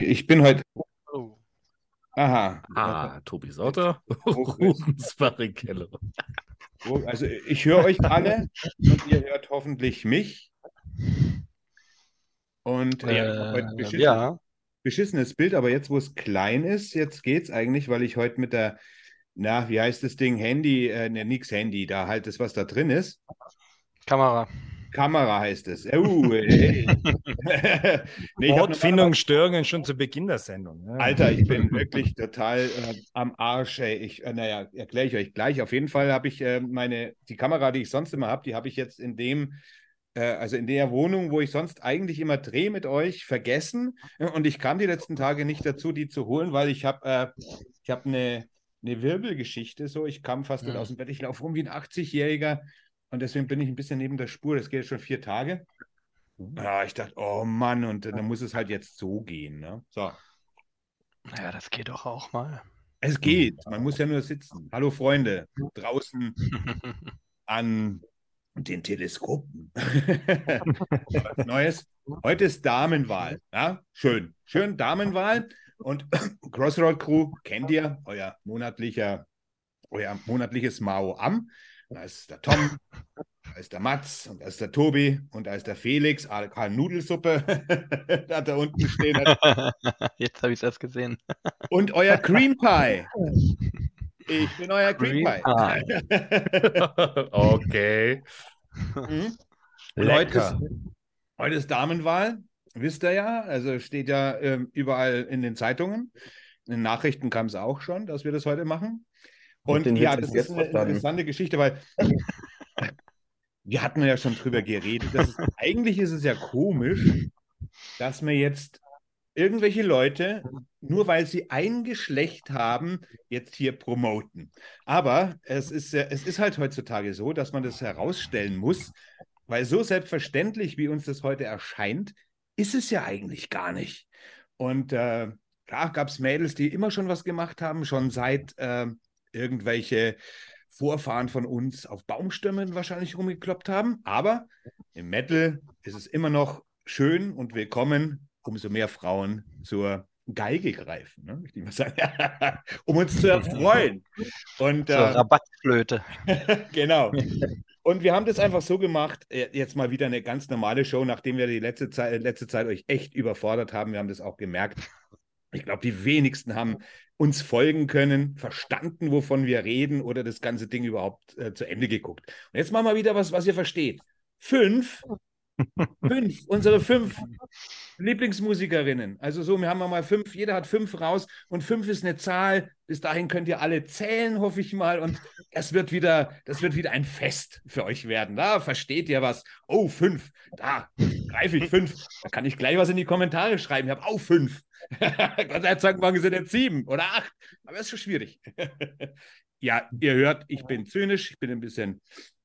Ich bin heute. Oh. Aha. Ah, Tobi Sauter. Rubens Barrichello. Also ich höre euch alle und ihr hört hoffentlich mich. Und äh, heute Äh, beschissen, ja, beschissenes Bild, aber jetzt, wo es klein ist, jetzt geht's eigentlich, weil ich heute mit der, na, wie heißt das Ding? Handy, äh, ne, nix Handy, da halt das, was da drin ist. Kamera. Kamera heißt es. Oh, hey. nee, hab Wortfindung, Störungen schon zu Beginn der Sendung. Ja. Alter, ich bin wirklich total äh, am Arsch. Ey. Ich, äh, naja, erkläre ich euch gleich. Auf jeden Fall habe ich äh, meine, die Kamera, die ich sonst immer habe, die habe ich jetzt in dem, äh, also in der Wohnung, wo ich sonst eigentlich immer drehe mit euch, vergessen. Und ich kam die letzten Tage nicht dazu, die zu holen, weil ich habe äh, ich habe eine, eine Wirbelgeschichte. So, ich kam fast nicht Mhm. aus dem Bett. Ich laufe rum wie ein 80-Jähriger. Und deswegen bin ich ein bisschen neben der Spur. Das geht jetzt schon vier Tage. Ja, ich dachte, oh Mann, und dann muss es halt jetzt so gehen. Ne? So. Ja, das geht doch auch mal. Es geht, man muss ja nur sitzen. Hallo Freunde, draußen an den Teleskopen. Was Neues. Heute ist Damenwahl. Ja, schön. Schön Damenwahl. Und Crossroad Crew kennt ihr, euer monatlicher, euer monatliches Mao am. Da ist der Tom, da ist der Mats und da ist der Tobi und da ist der Felix, ALK Nudelsuppe, da da unten stehen. Jetzt habe ich es erst gesehen. Und euer Cream Pie. Ich bin euer Cream, Cream Pie. Okay. Mhm. Und heute ist, Lecker. heute ist Damenwahl, wisst ihr ja. Also steht ja ähm, überall in den Zeitungen. In den Nachrichten kam es auch schon, dass wir das heute machen. Und ja, das ist eine verstanden. interessante Geschichte, weil wir hatten ja schon drüber geredet. Ist, eigentlich ist es ja komisch, dass wir jetzt irgendwelche Leute, nur weil sie ein Geschlecht haben, jetzt hier promoten. Aber es ist, ja- es ist halt heutzutage so, dass man das herausstellen muss, weil so selbstverständlich, wie uns das heute erscheint, ist es ja eigentlich gar nicht. Und äh, da gab es Mädels, die immer schon was gemacht haben, schon seit äh, irgendwelche Vorfahren von uns auf Baumstämmen wahrscheinlich rumgekloppt haben. Aber im Metal ist es immer noch schön und willkommen, umso mehr Frauen zur Geige greifen, ne? ich mal sagen. um uns zu erfreuen. Und äh, Rabattflöte. genau. Und wir haben das einfach so gemacht, äh, jetzt mal wieder eine ganz normale Show, nachdem wir die letzte Zeit, letzte Zeit euch echt überfordert haben. Wir haben das auch gemerkt. Ich glaube, die wenigsten haben uns folgen können, verstanden, wovon wir reden oder das ganze Ding überhaupt äh, zu Ende geguckt. Und jetzt machen wir wieder was, was ihr versteht. Fünf, fünf, unsere fünf Lieblingsmusikerinnen. Also so, wir haben mal fünf, jeder hat fünf raus und fünf ist eine Zahl. Bis dahin könnt ihr alle zählen, hoffe ich mal. Und das wird wieder, das wird wieder ein Fest für euch werden. Da versteht ihr was. Oh, fünf. Da greife ich fünf. Da kann ich gleich was in die Kommentare schreiben. Ich habe auch fünf. Gott sei Dank morgen sind jetzt sieben oder acht. Aber es ist schon schwierig. ja, ihr hört, ich bin zynisch, ich bin ein bisschen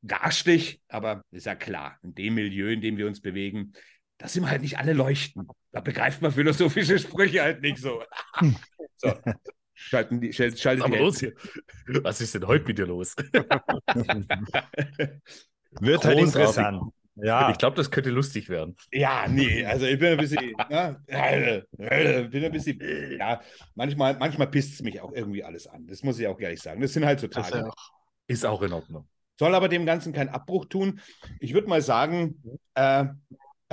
garstig, aber ist ja klar, in dem Milieu, in dem wir uns bewegen, da sind wir halt nicht alle leuchten. Da begreift man philosophische Sprüche halt nicht so. so. Schalten die, schalt, schaltet Aber die los hier. Was ist denn heute mit dir los? Wird halt Großartig. interessant. Ja. Ich glaube, das könnte lustig werden. Ja, nee, also ich bin ein bisschen, ja, äh, bin ein bisschen, ja, manchmal, manchmal pisst es mich auch irgendwie alles an. Das muss ich auch ehrlich sagen. Das sind halt so ist Tage. ja auch Ist auch in Ordnung. Soll aber dem Ganzen keinen Abbruch tun. Ich würde mal sagen, äh,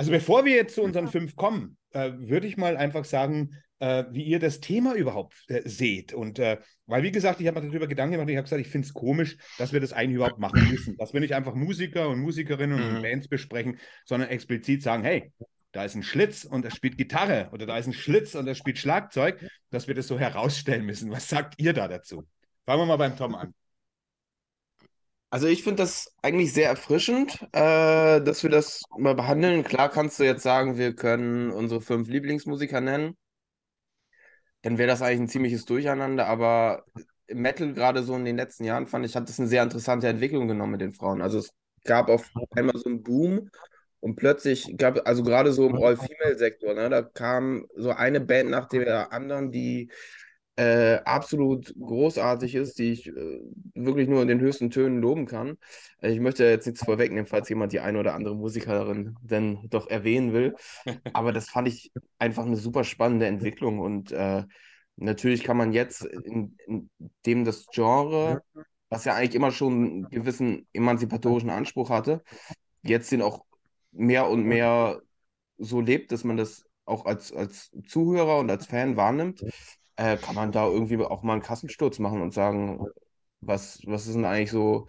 also bevor wir jetzt zu unseren fünf kommen, äh, würde ich mal einfach sagen, äh, wie ihr das Thema überhaupt äh, seht. Und äh, weil, wie gesagt, ich habe mir darüber Gedanken gemacht und ich habe gesagt, ich finde es komisch, dass wir das eigentlich überhaupt machen müssen. Dass wir nicht einfach Musiker und Musikerinnen und Mhm. Bands besprechen, sondern explizit sagen, hey, da ist ein Schlitz und er spielt Gitarre oder da ist ein Schlitz und er spielt Schlagzeug, dass wir das so herausstellen müssen. Was sagt ihr da dazu? Fangen wir mal beim Tom an. Also ich finde das eigentlich sehr erfrischend, äh, dass wir das mal behandeln. Klar kannst du jetzt sagen, wir können unsere fünf Lieblingsmusiker nennen. Dann wäre das eigentlich ein ziemliches Durcheinander, aber im Metal gerade so in den letzten Jahren fand ich, hat das eine sehr interessante Entwicklung genommen mit den Frauen. Also es gab auf einmal so einen Boom und plötzlich gab, also gerade so im All-Female-Sektor, ne, da kam so eine Band nach der anderen, die äh, absolut großartig ist, die ich äh, wirklich nur in den höchsten Tönen loben kann. Ich möchte jetzt nichts vorwegnehmen, falls jemand die eine oder andere Musikerin denn doch erwähnen will. Aber das fand ich einfach eine super spannende Entwicklung und äh, natürlich kann man jetzt, in, in dem das Genre, was ja eigentlich immer schon einen gewissen emanzipatorischen Anspruch hatte, jetzt den auch mehr und mehr so lebt, dass man das auch als, als Zuhörer und als Fan wahrnimmt, äh, kann man da irgendwie auch mal einen Kassensturz machen und sagen, was, was ist denn eigentlich so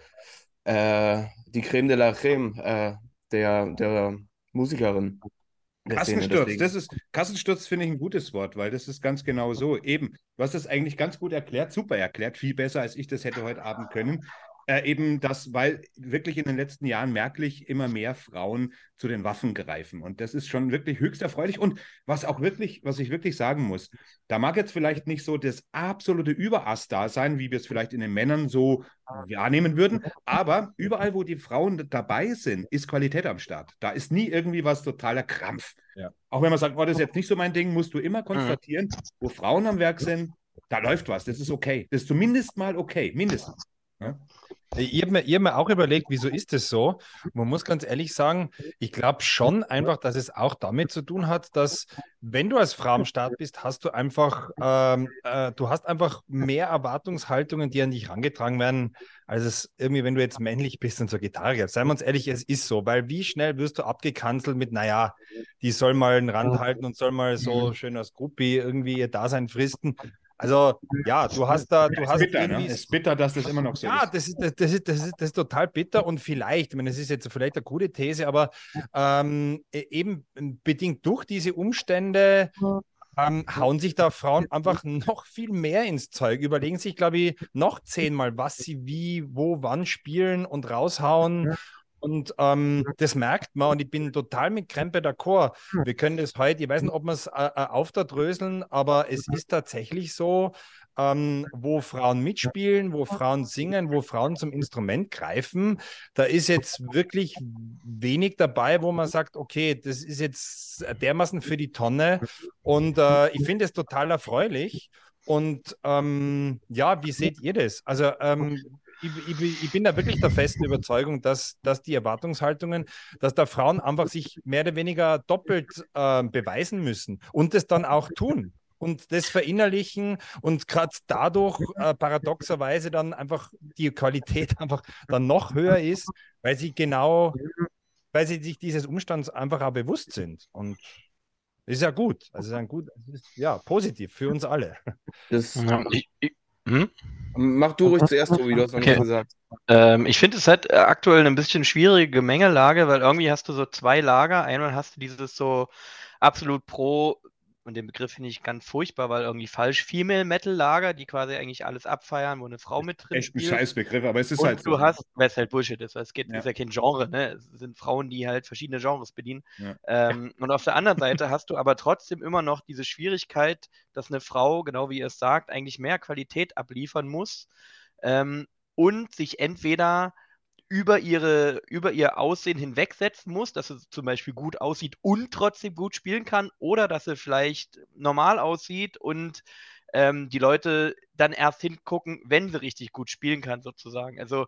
äh, die Creme de la Creme äh, der, der Musikerin? der. Kassensturz, das ist, Kassensturz finde ich ein gutes Wort, weil das ist ganz genau so. Eben, du hast das eigentlich ganz gut erklärt, super erklärt, viel besser, als ich das hätte heute Abend können. Äh, eben das, weil wirklich in den letzten Jahren merklich immer mehr Frauen zu den Waffen greifen. Und das ist schon wirklich höchst erfreulich. Und was auch wirklich, was ich wirklich sagen muss, da mag jetzt vielleicht nicht so das absolute Überass da sein, wie wir es vielleicht in den Männern so wahrnehmen würden. Aber überall, wo die Frauen dabei sind, ist Qualität am Start. Da ist nie irgendwie was totaler Krampf. Ja. Auch wenn man sagt, oh, das ist jetzt nicht so mein Ding, musst du immer konstatieren, wo Frauen am Werk sind, da läuft was. Das ist okay. Das ist zumindest mal okay. Mindestens. Ich habe mir, ich hab mir auch überlegt, wieso ist das so? Man muss ganz ehrlich sagen, ich glaube schon einfach, dass es auch damit zu tun hat, dass wenn du als Frau am Start bist, hast du einfach, ähm, äh, du hast einfach mehr Erwartungshaltungen, die an dich herangetragen werden, als es irgendwie, wenn du jetzt männlich bist und zur Gitarre gehst. Seien wir uns ehrlich, es ist so, weil wie schnell wirst du abgekanzelt mit, naja, die soll mal einen Rand halten und soll mal so schön als Gruppi irgendwie ihr Dasein fristen. Also ja, du hast da, du hast bitter, ne? irgendwie Es ist bitter, dass das immer noch so ja, ist. das ist, das, das, ist, das, ist, das ist total bitter und vielleicht, ich meine, das ist jetzt vielleicht eine gute These, aber ähm, e- eben bedingt durch diese Umstände ähm, hauen sich da Frauen einfach noch viel mehr ins Zeug, überlegen sich, glaube ich, noch zehnmal, was sie wie, wo, wann spielen und raushauen. Und ähm, das merkt man und ich bin total mit Krempe d'accord. Wir können das heute, ich weiß nicht, ob wir es äh, äh, aufdröseln, aber es ist tatsächlich so, ähm, wo Frauen mitspielen, wo Frauen singen, wo Frauen zum Instrument greifen. Da ist jetzt wirklich wenig dabei, wo man sagt, okay, das ist jetzt dermaßen für die Tonne. Und äh, ich finde es total erfreulich. Und ähm, ja, wie seht ihr das? Also ähm, ich, ich, ich bin da wirklich der festen Überzeugung, dass, dass die Erwartungshaltungen, dass da Frauen einfach sich mehr oder weniger doppelt äh, beweisen müssen und das dann auch tun und das verinnerlichen und gerade dadurch äh, paradoxerweise dann einfach die Qualität einfach dann noch höher ist, weil sie genau, weil sie sich dieses Umstands einfach auch bewusst sind. Und das ist ja gut. Also ist ein gut, es ist ja positiv für uns alle. Das, Ja, ich, hm? mach du ruhig zuerst, Tobi, du hast noch Okay. gesagt. Ähm, ich finde es halt äh, aktuell eine bisschen schwierige Gemengelage, weil irgendwie hast du so zwei Lager. Einmal hast du dieses so absolut pro, und den Begriff finde ich ganz furchtbar, weil irgendwie falsch, Female Metal Lager, die quasi eigentlich alles abfeiern, wo eine Frau mit drin Echt ein spielt. Scheißbegriff, aber es ist Und halt so. du hast, weil es halt Bullshit ist, weil es geht, Ja. ist ja kein Genre, ne? Es sind Frauen, die halt verschiedene Genres bedienen. Ja. Ähm, und auf der anderen Seite hast du aber trotzdem immer noch diese Schwierigkeit, dass eine Frau, genau wie ihr es sagt, eigentlich mehr Qualität abliefern muss ähm, und sich entweder über, ihre, über ihr Aussehen hinwegsetzen muss, dass sie zum Beispiel gut aussieht und trotzdem gut spielen kann, oder dass sie vielleicht normal aussieht und ähm, die Leute dann erst hingucken, wenn sie richtig gut spielen kann, sozusagen. Also,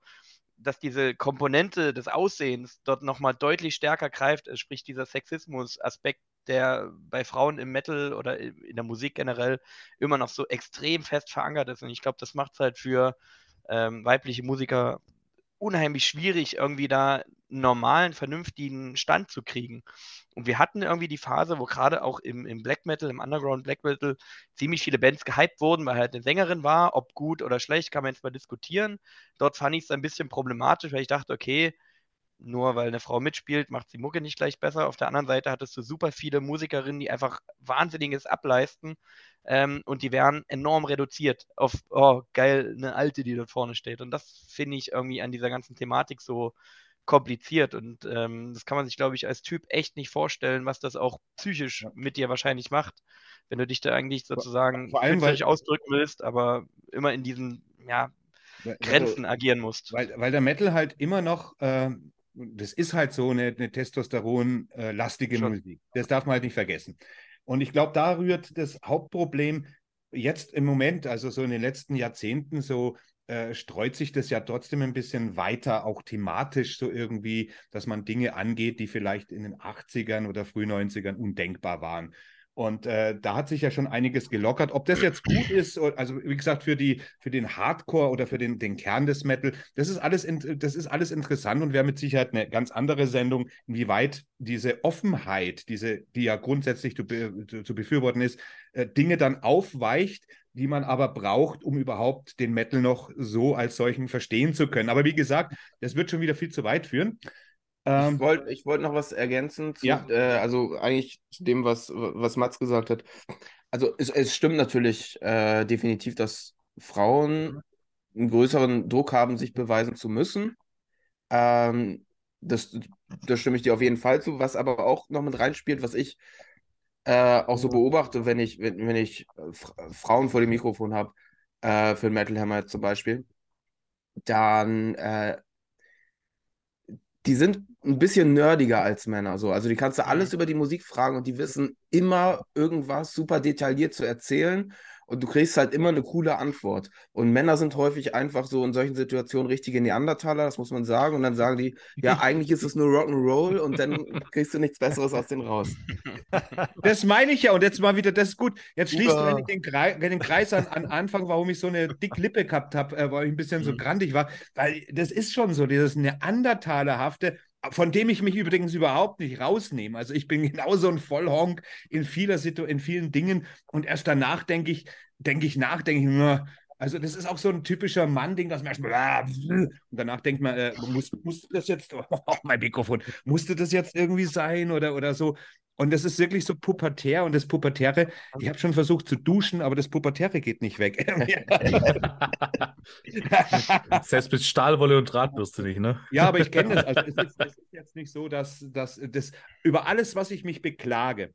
dass diese Komponente des Aussehens dort nochmal deutlich stärker greift, äh, sprich dieser Sexismus-Aspekt, der bei Frauen im Metal oder in der Musik generell immer noch so extrem fest verankert ist. Und ich glaube, das macht es halt für ähm, weibliche Musiker unheimlich schwierig, irgendwie da einen normalen, vernünftigen Stand zu kriegen. Und wir hatten irgendwie die Phase, wo gerade auch im, im Black Metal, im Underground Black Metal, ziemlich viele Bands gehypt wurden, weil halt eine Sängerin war. Ob gut oder schlecht, kann man jetzt mal diskutieren. Dort fand ich es ein bisschen problematisch, weil ich dachte, okay, nur weil eine Frau mitspielt, macht die Mucke nicht gleich besser. Auf der anderen Seite hattest du super viele Musikerinnen, die einfach Wahnsinniges ableisten ähm, und die werden enorm reduziert auf, oh, geil, eine Alte, die dort vorne steht. Und das finde ich irgendwie an dieser ganzen Thematik so kompliziert und ähm, das kann man sich, glaube ich, als Typ echt nicht vorstellen, was das auch psychisch Ja. mit dir wahrscheinlich macht, wenn du dich da eigentlich sozusagen vor allem, weil- ausdrücken willst, aber immer in diesen ja, Grenzen agieren musst. Weil, weil der Metal halt immer noch, äh, das ist halt so eine, eine Testosteron-lastige Schon. Musik. Das darf man halt nicht vergessen. Und ich glaube, da rührt das Hauptproblem, jetzt im Moment, also so in den letzten Jahrzehnten, so äh, streut sich das ja trotzdem ein bisschen weiter, auch thematisch so irgendwie, dass man Dinge angeht, die vielleicht in den 80ern oder früh 90ern undenkbar waren. Und äh, da hat sich ja schon einiges gelockert. Ob das jetzt gut ist, also wie gesagt, für, die, für den Hardcore oder für den, den Kern des Metal, das ist, alles das ist alles interessant und wäre mit Sicherheit eine ganz andere Sendung, inwieweit diese Offenheit, diese, die ja grundsätzlich zu, zu, zu befürworten ist, äh, Dinge dann aufweicht, die man aber braucht, um überhaupt den Metal noch so als solchen verstehen zu können. Aber wie gesagt, das wird schon wieder viel zu weit führen. Ähm, ich wollte ich wollt noch was ergänzen, zu, ja. äh, also eigentlich zu dem, was, was Mats gesagt hat. Also es, es stimmt natürlich äh, definitiv, dass Frauen einen größeren Druck haben, sich beweisen zu müssen. Ähm, das, da stimme ich dir auf jeden Fall zu. Was aber auch noch mit reinspielt, was ich äh, auch so beobachte, wenn ich, wenn, wenn ich Frauen vor dem Mikrofon habe, äh, für Metal Hammer zum Beispiel, dann äh, die sind ein bisschen nerdiger als Männer. So. Also die kannst du alles über die Musik fragen und die wissen immer irgendwas super detailliert zu erzählen und du kriegst halt immer eine coole Antwort. Und Männer sind häufig einfach so in solchen Situationen richtige Neandertaler, das muss man sagen. Und dann sagen die, ja, eigentlich ist es nur Rock'n'Roll und dann kriegst du nichts Besseres aus denen raus. Das meine ich ja. Und jetzt mal wieder, das ist gut. Jetzt schließt du den, Kreis, den Kreis an, an Anfang, warum ich so eine dick Lippe gehabt habe, äh, weil ich ein bisschen so mhm. grandig war. Weil das ist schon so, dieses Neandertalerhafte von dem ich mich übrigens überhaupt nicht rausnehme. Also ich bin genauso ein Vollhonk in vieler Situ in vielen Dingen und erst danach denke ich, denke ich nach, denke ich, nur, also das ist auch so ein typischer Mann-Ding, dass man erstmal und danach denkt man, äh, muss, musste das jetzt, oh, mein Mikrofon, musste das jetzt irgendwie sein oder, oder so. Und das ist wirklich so pubertär und das Pubertäre, ich habe schon versucht zu duschen, aber das Pubertäre geht nicht weg. Selbst mit Stahlwolle und Drahtbürste nicht, ne? Ja, aber ich kenne das. Also es ist, es ist jetzt nicht so, dass, dass das über alles, was ich mich beklage,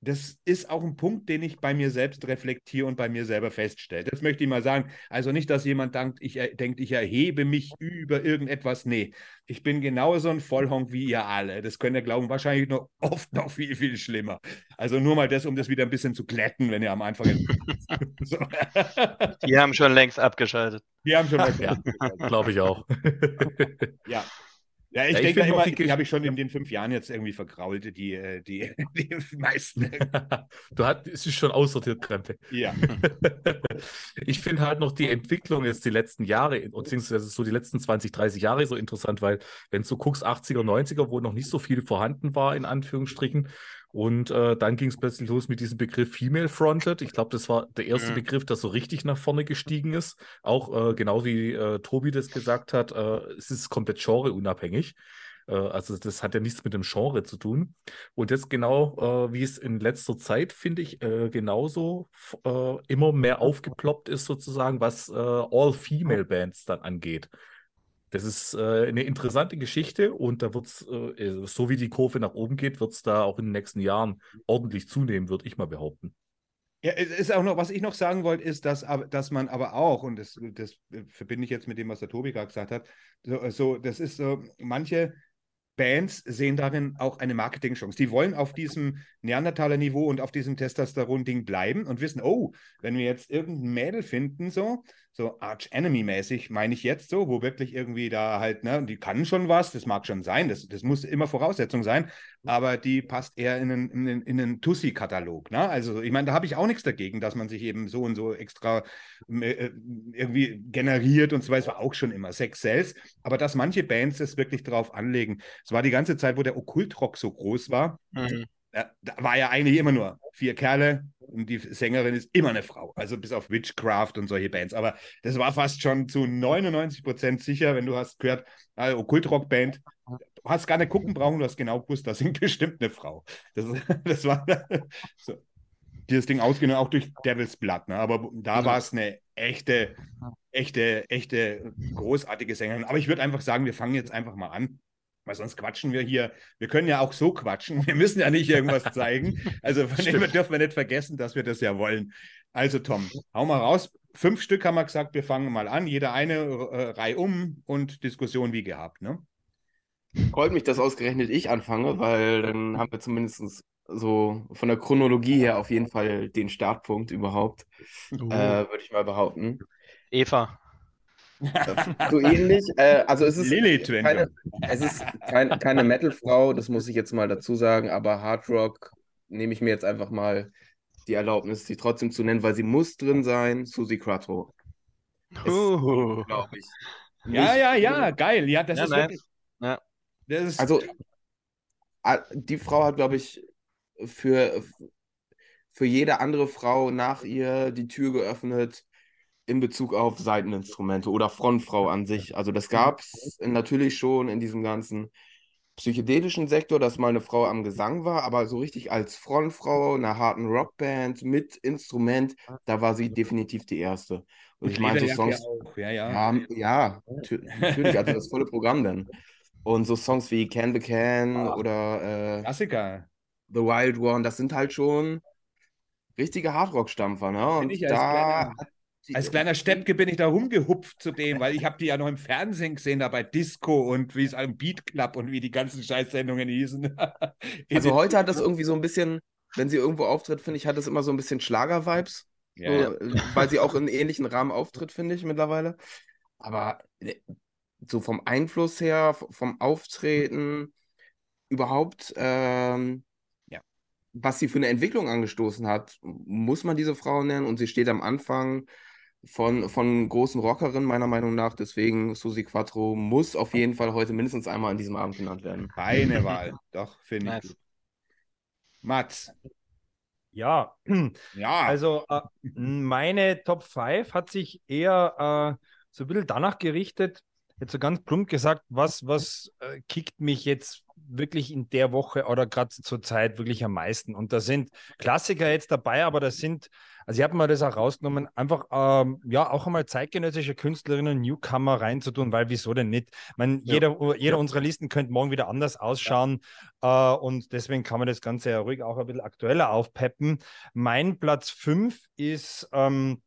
das ist auch ein Punkt, den ich bei mir selbst reflektiere und bei mir selber feststelle. Das möchte ich mal sagen. Also nicht, dass jemand denkt, ich, denkt, ich erhebe mich über irgendetwas. Nee, ich bin genauso ein Vollhonk wie ihr alle. Das könnt ihr glauben, wahrscheinlich noch oft noch viel, viel schlimmer. Also nur mal das, um das wieder ein bisschen zu glätten, wenn ihr am Anfang. so. Die haben schon längst abgeschaltet. Die haben schon längst ja, Glaube ich auch. ja. Ja, ich ja, denke immer, die, die habe ich schon in den fünf Jahren jetzt irgendwie vergrault, die, äh, die, die meisten. du hast, es ist schon aussortiert, Krempe. Ja. ich finde halt noch die Entwicklung jetzt die letzten Jahre, beziehungsweise so die letzten 20, 30 Jahre so interessant, weil wenn du guckst, 80er, 90er, wo noch nicht so viel vorhanden war, in Anführungsstrichen, und äh, dann ging es plötzlich los mit diesem Begriff Female Fronted. Ich glaube, das war der erste mhm. Begriff, der so richtig nach vorne gestiegen ist. Auch äh, genau wie äh, Tobi das gesagt hat, äh, es ist komplett genreunabhängig. Äh, also das hat ja nichts mit dem Genre zu tun. Und jetzt genau, äh, wie es in letzter Zeit, finde ich, genauso immer mehr aufgeploppt ist, sozusagen, was All-Female-Bands dann angeht. Das ist äh, eine interessante Geschichte und da wird es, äh, so wie die Kurve nach oben geht, wird es da auch in den nächsten Jahren ordentlich zunehmen, würde ich mal behaupten. Ja, es ist auch noch, was ich noch sagen wollte, ist, dass, dass man aber auch, und das, das verbinde ich jetzt mit dem, was der Tobi gerade gesagt hat, so, so, das ist so, manche Bands sehen darin auch eine Marketingchance. Die wollen auf diesem Neandertaler-Niveau und auf diesem Testosteron-Ding bleiben und wissen, oh, wenn wir jetzt irgendein Mädel finden, so, so Arch-Enemy-mäßig, meine ich jetzt so, wo wirklich irgendwie da halt, ne, die kann schon was, das mag schon sein, das, das muss immer Voraussetzung sein, aber die passt eher in einen, in einen, in einen Tussi-Katalog, ne? Also, ich meine, da habe ich auch nichts dagegen, dass man sich eben so und so extra äh, irgendwie generiert und so weiter, war auch schon immer Sex Sales, aber dass manche Bands es wirklich darauf anlegen. Es war die ganze Zeit, wo der Okkultrock so groß war, mhm ja, da war ja eigentlich immer nur vier Kerle und die Sängerin ist immer eine Frau. Also bis auf Witchcraft und solche Bands. Aber das war fast schon zu 99 Prozent sicher, wenn du hast gehört, also Okkultrock-Band, du hast gar nicht gucken brauchen, du hast genau gewusst, das singt bestimmt eine Frau. Das, das war so. dieses Ding ausgenommen, auch durch Devil's Blood. Ne? Aber da war es eine echte, echte, echte großartige Sängerin. Aber ich würde einfach sagen, wir fangen jetzt einfach mal an weil sonst quatschen wir hier. Wir können ja auch so quatschen. Wir müssen ja nicht irgendwas zeigen. Also von dem dürfen wir nicht vergessen, dass wir das ja wollen. Also Tom, hau mal raus. Fünf Stück haben wir gesagt, wir fangen mal an. Jeder eine äh, Reihe um und Diskussion wie gehabt. Ne? Freut mich, dass ausgerechnet ich anfange, weil dann haben wir zumindest so von der Chronologie her auf jeden Fall den Startpunkt überhaupt, Uh. äh, würde ich mal behaupten. Eva. So ähnlich. Äh, also es ist Lilith, keine, es ist kein, keine Metal-Frau, das muss ich jetzt mal dazu sagen, aber Hard Rock nehme ich mir jetzt einfach mal die Erlaubnis, sie trotzdem zu nennen, weil sie muss drin sein, Susi Quattro. Uh. Glaube ich. Ja, Nicht- ja, ja, geil. Ja, das Ja, ist nice. wirklich. Ja. Das ist, Also, die Frau hat, glaube ich, für, für jede andere Frau nach ihr die Tür geöffnet in Bezug auf Saiteninstrumente oder Frontfrau an sich. Also, das gab es natürlich schon in diesem ganzen psychedelischen Sektor, dass mal eine Frau am Gesang war, aber so richtig als Frontfrau einer harten Rockband mit Instrument, da war sie definitiv die erste. Und ich meine, so Lederjacke Songs. Ja, ja. Ja, ja, tü- natürlich, also das volle Programm dann. Und so Songs wie Can the Can Ah. oder äh, Klassiker. The Wild One, das sind halt schon richtige Hardrock-Stampfer, ne? Und ich da hat Als kleiner Steppke bin ich da rumgehupft zu dem, weil ich habe die ja noch im Fernsehen gesehen, da bei Disco und wie es am Beat Club und wie die ganzen Scheißsendungen hießen. Also heute hat das irgendwie so ein bisschen, wenn sie irgendwo auftritt, finde ich, hat das immer so ein bisschen Schlager-Vibes, Ja, so, ja. äh, weil sie auch in ähnlichen Rahmen auftritt, finde ich mittlerweile. Aber äh, so vom Einfluss her, vom Auftreten, überhaupt, ähm, Ja. was sie für eine Entwicklung angestoßen hat, muss man diese Frau nennen und sie steht am Anfang von, von großen Rockerinnen, meiner Meinung nach. Deswegen Susi Quattro muss auf jeden Fall heute mindestens einmal an diesem Abend genannt werden. Keine Wahl. Doch, finde ich Nice. gut. Mats. Ja, Ja. also äh, meine Top 5 hat sich eher äh, so ein bisschen danach gerichtet, jetzt so ganz plump gesagt, was, was äh, kickt mich jetzt wirklich in der Woche oder gerade zur Zeit wirklich am meisten. Und da sind Klassiker jetzt dabei, aber das sind, also ich habe mir das auch rausgenommen, einfach ähm, ja auch einmal zeitgenössische Künstlerinnen und Newcomer reinzutun, weil wieso denn nicht? Ich meine, Ja. jeder, jeder unserer Listen könnte morgen wieder anders ausschauen äh, und deswegen kann man das Ganze ja ruhig auch ein bisschen aktueller aufpeppen. Mein Platz 5 ist ähm,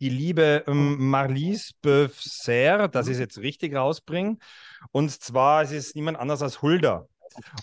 die liebe ähm, Marlise Beuvser, dass ich es jetzt richtig rausbringe. Und zwar es ist niemand anders als Hulda.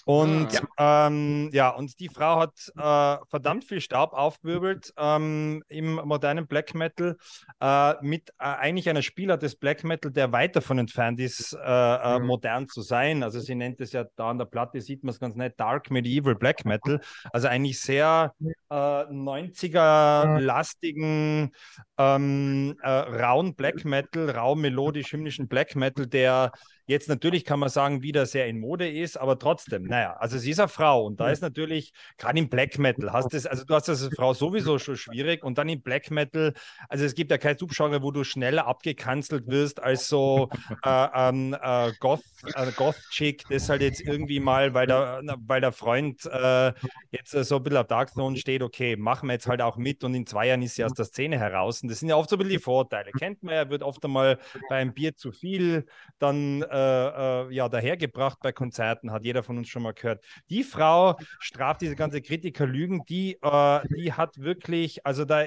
Und ja. Ähm, ja, und die Frau hat äh, verdammt viel Staub aufgewirbelt ähm, im modernen Black Metal äh, mit äh, eigentlich einer Spieler des Black Metal, der weit davon entfernt ist, äh, äh, modern zu sein. Also sie nennt es ja da an der Platte, sieht man es ganz nett, Dark Medieval Black Metal. Also eigentlich sehr äh, 90er-lastigen, ähm, äh, rauen Black Metal, rau melodisch hymnischen Black Metal, der jetzt natürlich kann man sagen, wieder sehr in Mode ist, aber trotzdem, naja, also sie ist eine Frau und da ist natürlich, gerade im Black Metal, hast das, also du hast das als Frau sowieso schon schwierig und dann im Black Metal, also es gibt ja kein Subgenre, wo du schneller abgekanzelt wirst als so äh, ähm, äh, Goth, äh, Goth-Chick, das halt jetzt irgendwie mal, weil der, weil der Freund äh, jetzt so ein bisschen auf Dark Throne steht, okay, machen wir jetzt halt auch mit und in zwei Jahren ist sie aus der Szene heraus und das sind ja oft so ein bisschen die Vorteile. Kennt man ja, wird oft einmal bei einem Bier zu viel dann äh, äh, ja, dahergebracht bei Konzerten, hat jeder von uns schon mal gehört. Die Frau straft diese ganze Kritikerlügen, die, äh, die hat wirklich, also da,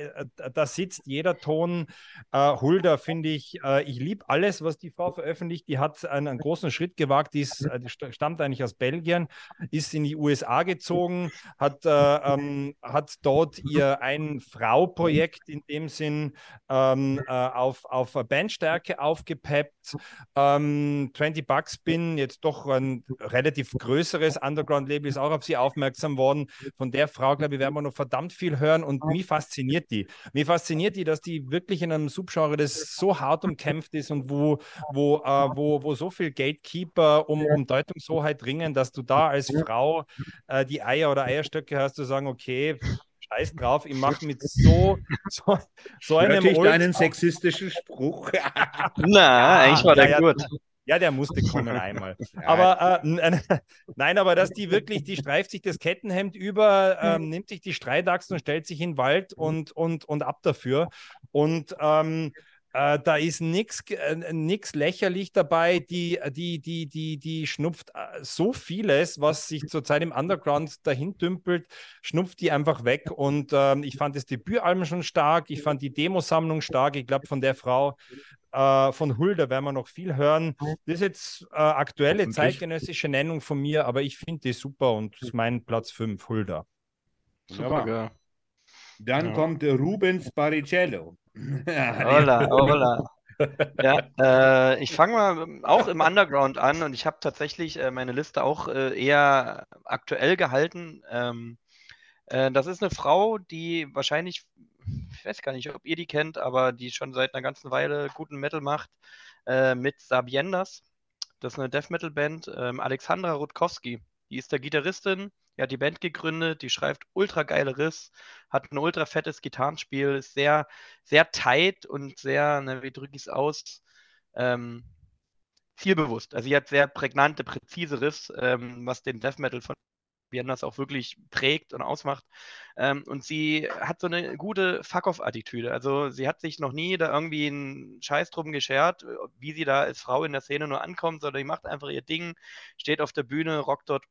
da sitzt jeder Ton. Äh, Hulda finde ich, äh, ich liebe alles, was die Frau veröffentlicht. Die hat einen, einen großen Schritt gewagt, die, ist, die stammt eigentlich aus Belgien, ist in die USA gezogen, hat, äh, ähm, hat dort ihr ein Frau-Projekt in dem Sinn ähm, äh, auf, auf Bandstärke aufgepeppt. Ähm, 20 Bucks bin jetzt doch ein relativ größeres Underground-Label, ist auch auf sie aufmerksam worden. Von der Frau, glaube ich, werden wir noch verdammt viel hören und mich fasziniert die. Mich fasziniert die, dass die wirklich in einem Subgenre, das so hart umkämpft ist und wo, wo, äh, wo, wo so viel Gatekeeper um, um Deutungshoheit ringen, dass du da als Frau äh, die Eier oder Eierstöcke hast, zu sagen, okay, Scheiß drauf, ich mache mit so, so, so einem Hörte ich deinen sexistischen Spruch? Na, eigentlich war der ja, gut. Ja, der musste kommen einmal. Aber äh, nein, aber dass die wirklich, die streift sich das Kettenhemd über, ähm, nimmt sich die Streitachsen und stellt sich in den Wald und, und, und ab dafür. Und ähm, äh, da ist nichts äh, nix lächerlich dabei. Die, die, die, die, die schnupft äh, so vieles, was sich zurzeit im Underground dahin dümpelt, schnupft die einfach weg. Und ähm, ich fand das Debütalbum schon stark. Ich fand die Demosammlung stark. Ich glaube, von der Frau Äh, von Hulda werden wir noch viel hören. Das ist jetzt äh, aktuelle zeitgenössische Nennung von mir, aber ich finde die super und das ist mein Platz 5, Hulda. Super. Dann Ja. kommt Rubens Barrichello. Hola, hola. Ja, äh, ich fange mal auch im Underground an und ich habe tatsächlich äh, meine Liste auch äh, eher aktuell gehalten. Ähm, äh, das ist eine Frau, die wahrscheinlich, ich weiß gar nicht, ob ihr die kennt, aber die schon seit einer ganzen Weile guten Metal macht, äh, mit Sabiendas. Das ist eine Death Metal Band. Ähm, Alexandra Rutkowski, die ist der Gitarristin, die hat die Band gegründet, die schreibt ultra geile Riss, hat ein ultra fettes Gitarrenspiel, ist sehr, sehr tight und sehr, ne, wie drücke ich es aus, ähm, zielbewusst. Also sie hat sehr prägnante, präzise Riffs, ähm, was den Death Metal von Viennas auch wirklich prägt und ausmacht. Ähm, und sie hat so eine gute Fuck-off-Attitüde. Also sie hat sich noch nie da irgendwie einen Scheiß drum geschert, wie sie da als Frau in der Szene nur ankommt, sondern die macht einfach ihr Ding, steht auf der Bühne, rockt dort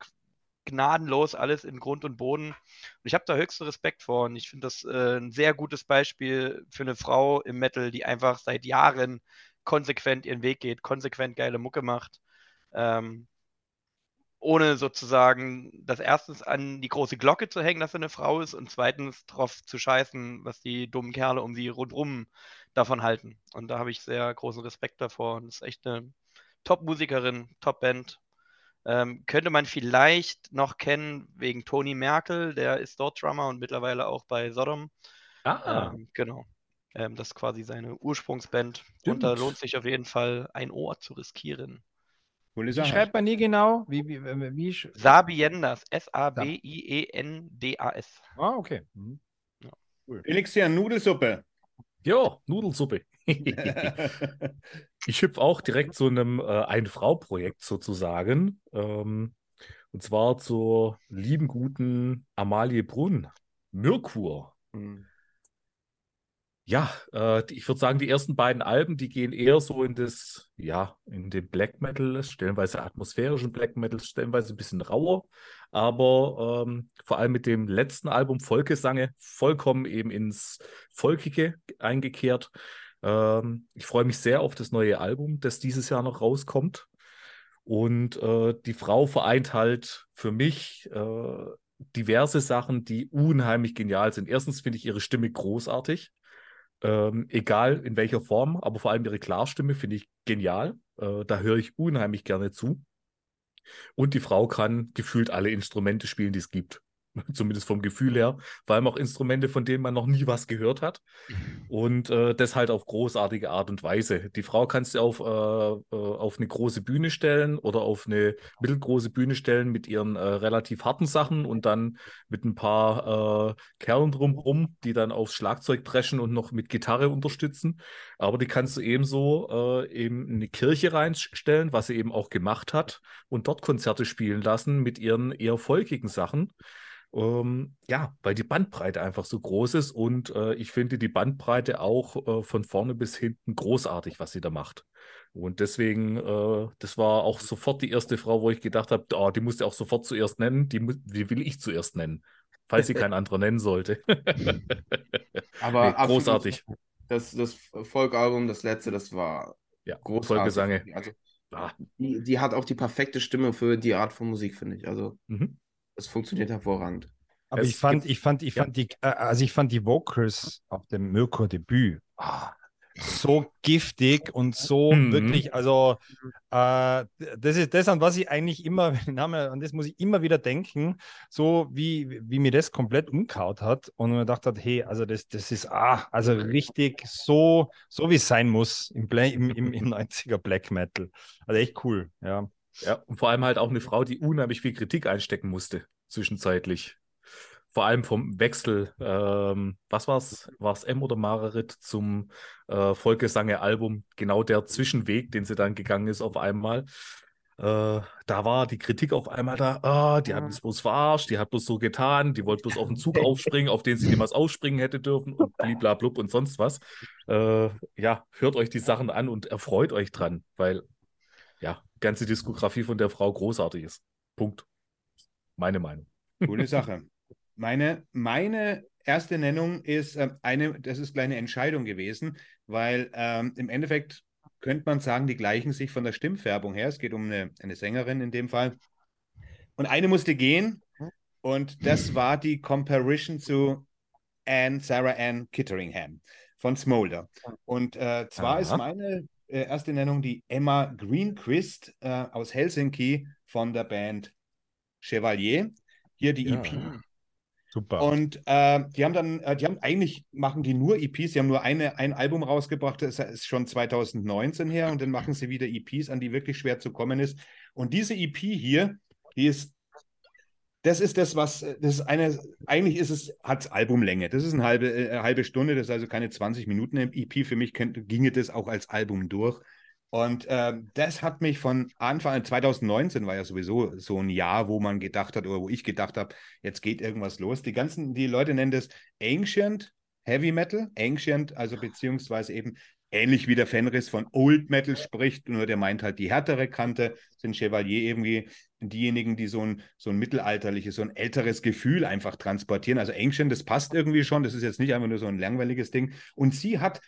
gnadenlos alles in Grund und Boden. Und ich habe da höchsten Respekt vor und ich finde das äh, ein sehr gutes Beispiel für eine Frau im Metal, die einfach seit Jahren konsequent ihren Weg geht, konsequent geile Mucke macht. Ähm, ohne sozusagen das erstens an die große Glocke zu hängen, dass sie eine Frau ist und zweitens drauf zu scheißen, was die dummen Kerle um sie rundrum davon halten. Und da habe ich sehr großen Respekt davor und das ist echt eine Top-Musikerin, Top-Band. Ähm, könnte man vielleicht noch kennen wegen Toni Merkel, der ist dort Drummer und mittlerweile auch bei Sodom. Ah, Ähm, genau. Ähm, das ist quasi seine Ursprungsband. Stimmt. Und da lohnt sich auf jeden Fall ein Ohr zu riskieren. Coole Wie Sache. schreibt man nie genau? Wie, wie, wie, wie sch- Sabiendas, S-A-B-I-E-N-D-A-S. Ah, okay. Mhm. Elixir Nudelsuppe. ja, Nudelsuppe. Ich hüpfe auch direkt zu einem äh, Ein-Frau-Projekt sozusagen. Ähm, und zwar zur lieben guten Amalie Brunn, Mirkur. Hm. Ja, äh, ich würde sagen, die ersten beiden Alben, die gehen eher so in das, ja, in den Black Metal, stellenweise atmosphärischen Black Metal, stellenweise ein bisschen rauer, aber ähm, vor allem mit dem letzten Album Volkesange vollkommen eben ins Volkige eingekehrt. Ähm, ich freue mich sehr auf das neue Album, das dieses Jahr noch rauskommt. Und äh, die Frau vereint halt für mich äh, diverse Sachen, die unheimlich genial sind. Erstens finde ich ihre Stimme großartig. Ähm, egal in welcher Form, aber vor allem ihre Klarstimme finde ich genial. Äh, da höre ich unheimlich gerne zu. Und die Frau kann gefühlt alle Instrumente spielen, die es gibt. Zumindest vom Gefühl her. Vor allem auch Instrumente, von denen man noch nie was gehört hat. Und äh, das halt auf großartige Art und Weise. Die Frau kannst du auf, äh, äh, auf eine große Bühne stellen oder auf eine mittelgroße Bühne stellen mit ihren äh, relativ harten Sachen und dann mit ein paar äh, Kerlen drumherum, die dann aufs Schlagzeug dreschen und noch mit Gitarre unterstützen. Aber die kannst du ebenso äh, eben in eine Kirche reinstellen, was sie eben auch gemacht hat, und dort Konzerte spielen lassen mit ihren eher folkigen Sachen. Ähm, ja, weil die Bandbreite einfach so groß ist und äh, ich finde die Bandbreite auch äh, von vorne bis hinten großartig, was sie da macht. Und deswegen, äh, das war auch sofort die erste Frau, wo ich gedacht habe, oh, die musst du auch sofort zuerst nennen, die, die will ich zuerst nennen, falls sie kein anderer nennen sollte. Aber Nee, großartig. Das, das Folkalbum, das letzte, das war Ja, großartig. Folgesange. Also, Ah, die, die hat auch die perfekte Stimme für die Art von Musik, finde ich. Also, mhm. Es funktioniert hervorragend. Aber Es ich fand, gibt- ich fand, ich ja. fand die, äh, also ich fand die Vocals auf dem Mirko-Debüt ah, so giftig und so Mhm. wirklich, also äh, das ist das, an was ich eigentlich immer, an das muss ich immer wieder denken, so wie, wie mir das komplett umkaut hat und mir gedacht hat, hey, also das, das ist ah, also richtig so, so wie es sein muss im, Bla im, im, im 90er Black Metal. Also echt cool, ja. Ja, und vor allem halt auch eine Frau, die unheimlich viel Kritik einstecken musste, zwischenzeitlich. Vor allem vom Wechsel, ähm, was war's? War es M oder Mararit zum äh, Volkesange-Album? Genau der Zwischenweg, den sie dann gegangen ist auf einmal. Äh, da war die Kritik auf einmal da, ah, die hat uns bloß verarscht, die hat bloß so getan, die wollte bloß auf den Zug aufspringen, auf den sie niemals aufspringen hätte dürfen und bliblablub und sonst was. Äh, ja, hört euch die Sachen an und erfreut euch dran, weil ganze Diskografie von der Frau großartig ist. Punkt. Meine Meinung. Coole Sache. Meine, meine erste Nennung ist ähm, eine, das ist eine kleine Entscheidung gewesen, weil ähm, im Endeffekt könnte man sagen, die gleichen sich von der Stimmfärbung her. Es geht um eine, eine Sängerin in dem Fall. Und eine musste gehen und das war die Comparison zu Anne, Sarah Ann Kitteringham von Smolder. Und äh, zwar Aha. ist meine äh, erste Nennung die Emma Greenquist äh, aus Helsinki von der Band Chevalier. Hier die Ja. EP. Super. Und äh, die haben dann, äh, die haben eigentlich, machen die nur EPs, die haben nur eine, ein Album rausgebracht, das ist schon 2019 her und dann machen sie wieder EPs, an die wirklich schwer zu kommen ist. Und diese EP hier, die ist, das ist das, was, das ist eine, eigentlich ist es, hat Albumlänge. Das ist eine halbe, äh, eine halbe Stunde, das ist also keine 20 Minuten im EP. Für mich könnte, ginge das auch als Album durch. Und ähm, das hat mich von Anfang 2019 war ja sowieso so ein Jahr, wo man gedacht hat, oder wo ich gedacht habe, jetzt geht irgendwas los. Die ganzen, die Leute nennen das Ancient Heavy Metal, Ancient, also beziehungsweise eben ähnlich wie der Fenris von Old Metal spricht, nur der meint halt die härtere Kante, sind Chevalier irgendwie diejenigen, die so ein, so ein mittelalterliches, so ein älteres Gefühl einfach transportieren. Also Ancient, das passt irgendwie schon, das ist jetzt nicht einfach nur so ein langweiliges Ding. Und sie hat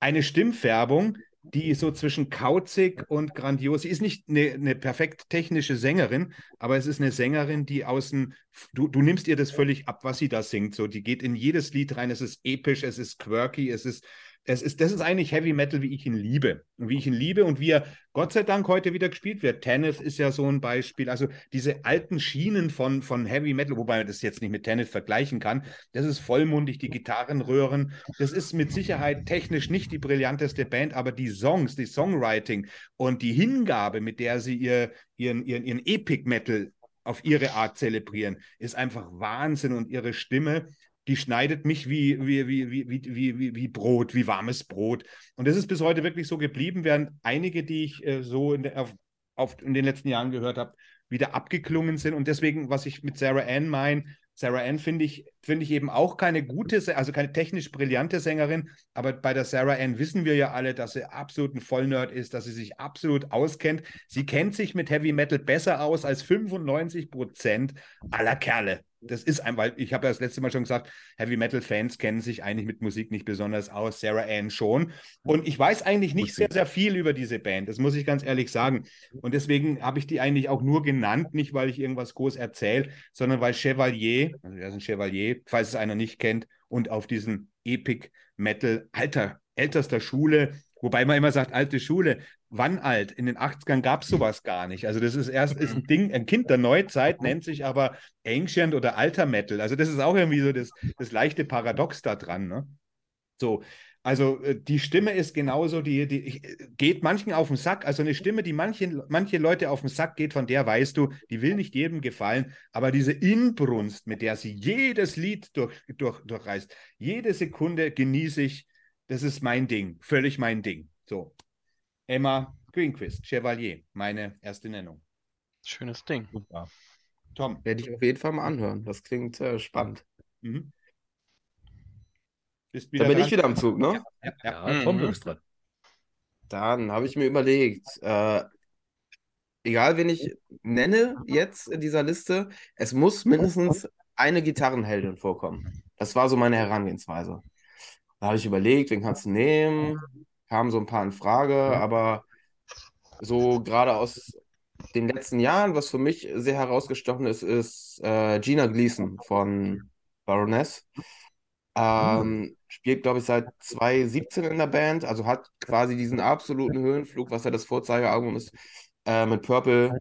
eine Stimmfärbung, die so zwischen kauzig und grandios. Sie ist nicht eine, eine perfekt technische Sängerin, aber es ist eine Sängerin, die außen, du, du nimmst ihr das völlig ab, was sie da singt. So, die geht in jedes Lied rein. Es ist episch, es ist quirky, es ist, es ist, das ist eigentlich Heavy Metal, wie ich ihn liebe. Und wie ich ihn liebe und wie er Gott sei Dank heute wieder gespielt wird. Tanith ist ja so ein Beispiel. Also diese alten Schienen von, von Heavy Metal, wobei man das jetzt nicht mit Tanith vergleichen kann, das ist vollmundig, die Gitarrenröhren. Das ist mit Sicherheit technisch nicht die brillanteste Band, aber die Songs, die Songwriting und die Hingabe, mit der sie ihr, ihren, ihren, ihren Epic Metal auf ihre Art zelebrieren, ist einfach Wahnsinn und ihre Stimme die schneidet mich wie, wie, wie, wie, wie, wie, wie Brot, wie warmes Brot. Und das ist bis heute wirklich so geblieben, während einige, die ich äh, so in, der, auf, auf, in den letzten Jahren gehört habe, wieder abgeklungen sind. Und deswegen, was ich mit Sarah Ann meine, Sarah Ann finde ich, finde ich eben auch keine gute, also keine technisch brillante Sängerin, aber bei der Sarah Ann wissen wir ja alle, dass sie absolut ein Vollnerd ist, dass sie sich absolut auskennt. Sie kennt sich mit Heavy Metal besser aus als 95 Prozent aller Kerle. Das ist ein, ich habe ja das letzte Mal schon gesagt, Heavy Metal Fans kennen sich eigentlich mit Musik nicht besonders aus, Sarah Ann schon. Und ich weiß eigentlich nicht sehr, sehr viel über diese Band, das muss ich ganz ehrlich sagen. Und deswegen habe ich die eigentlich auch nur genannt, nicht weil ich irgendwas groß erzähle, sondern weil Chevalier, also wir sind Chevalier, falls es einer nicht kennt, und auf diesen Epic Metal alter, ältester Schule, wobei man immer sagt, alte Schule, wann alt? In den 80ern gab es sowas gar nicht. Also das ist erst ist ein Ding, ein Kind der Neuzeit, nennt sich aber Ancient oder Alter Metal. Also das ist auch irgendwie so das, das leichte Paradox da dran. Ne? So, also äh, die Stimme ist genauso, die, die ich, geht manchen auf den Sack. Also eine Stimme, die manchen, manche Leute auf den Sack geht, von der weißt du, die will nicht jedem gefallen, aber diese Inbrunst, mit der sie jedes Lied durch, durch, durchreißt, jede Sekunde genieße ich, das ist mein Ding, völlig mein Ding. So, Emma Greenquist, Chevalier, meine erste Nennung. Schönes Ding. Super. Tom. Werde ich auf jeden Fall mal anhören. Das klingt äh, spannend. Mhm. Bist Da wieder bin dran? ich wieder am Zug, ne? Ja, ja. Ja, Tom, du Mhm. bist dran. Dann habe ich mir überlegt, äh, egal wen ich nenne jetzt in dieser Liste, es muss mindestens eine Gitarrenheldin vorkommen. Das war so meine Herangehensweise. Da habe ich überlegt, wen kannst du nehmen? Kamen so ein paar in Frage, aber so gerade aus den letzten Jahren, was für mich sehr herausgestochen ist, ist äh, Gina Gleason von Baroness. Ähm, spielt, glaube ich, seit 2017 in der Band, also hat quasi diesen absoluten Höhenflug, was ja das Vorzeigealbum ist, äh, mit Purple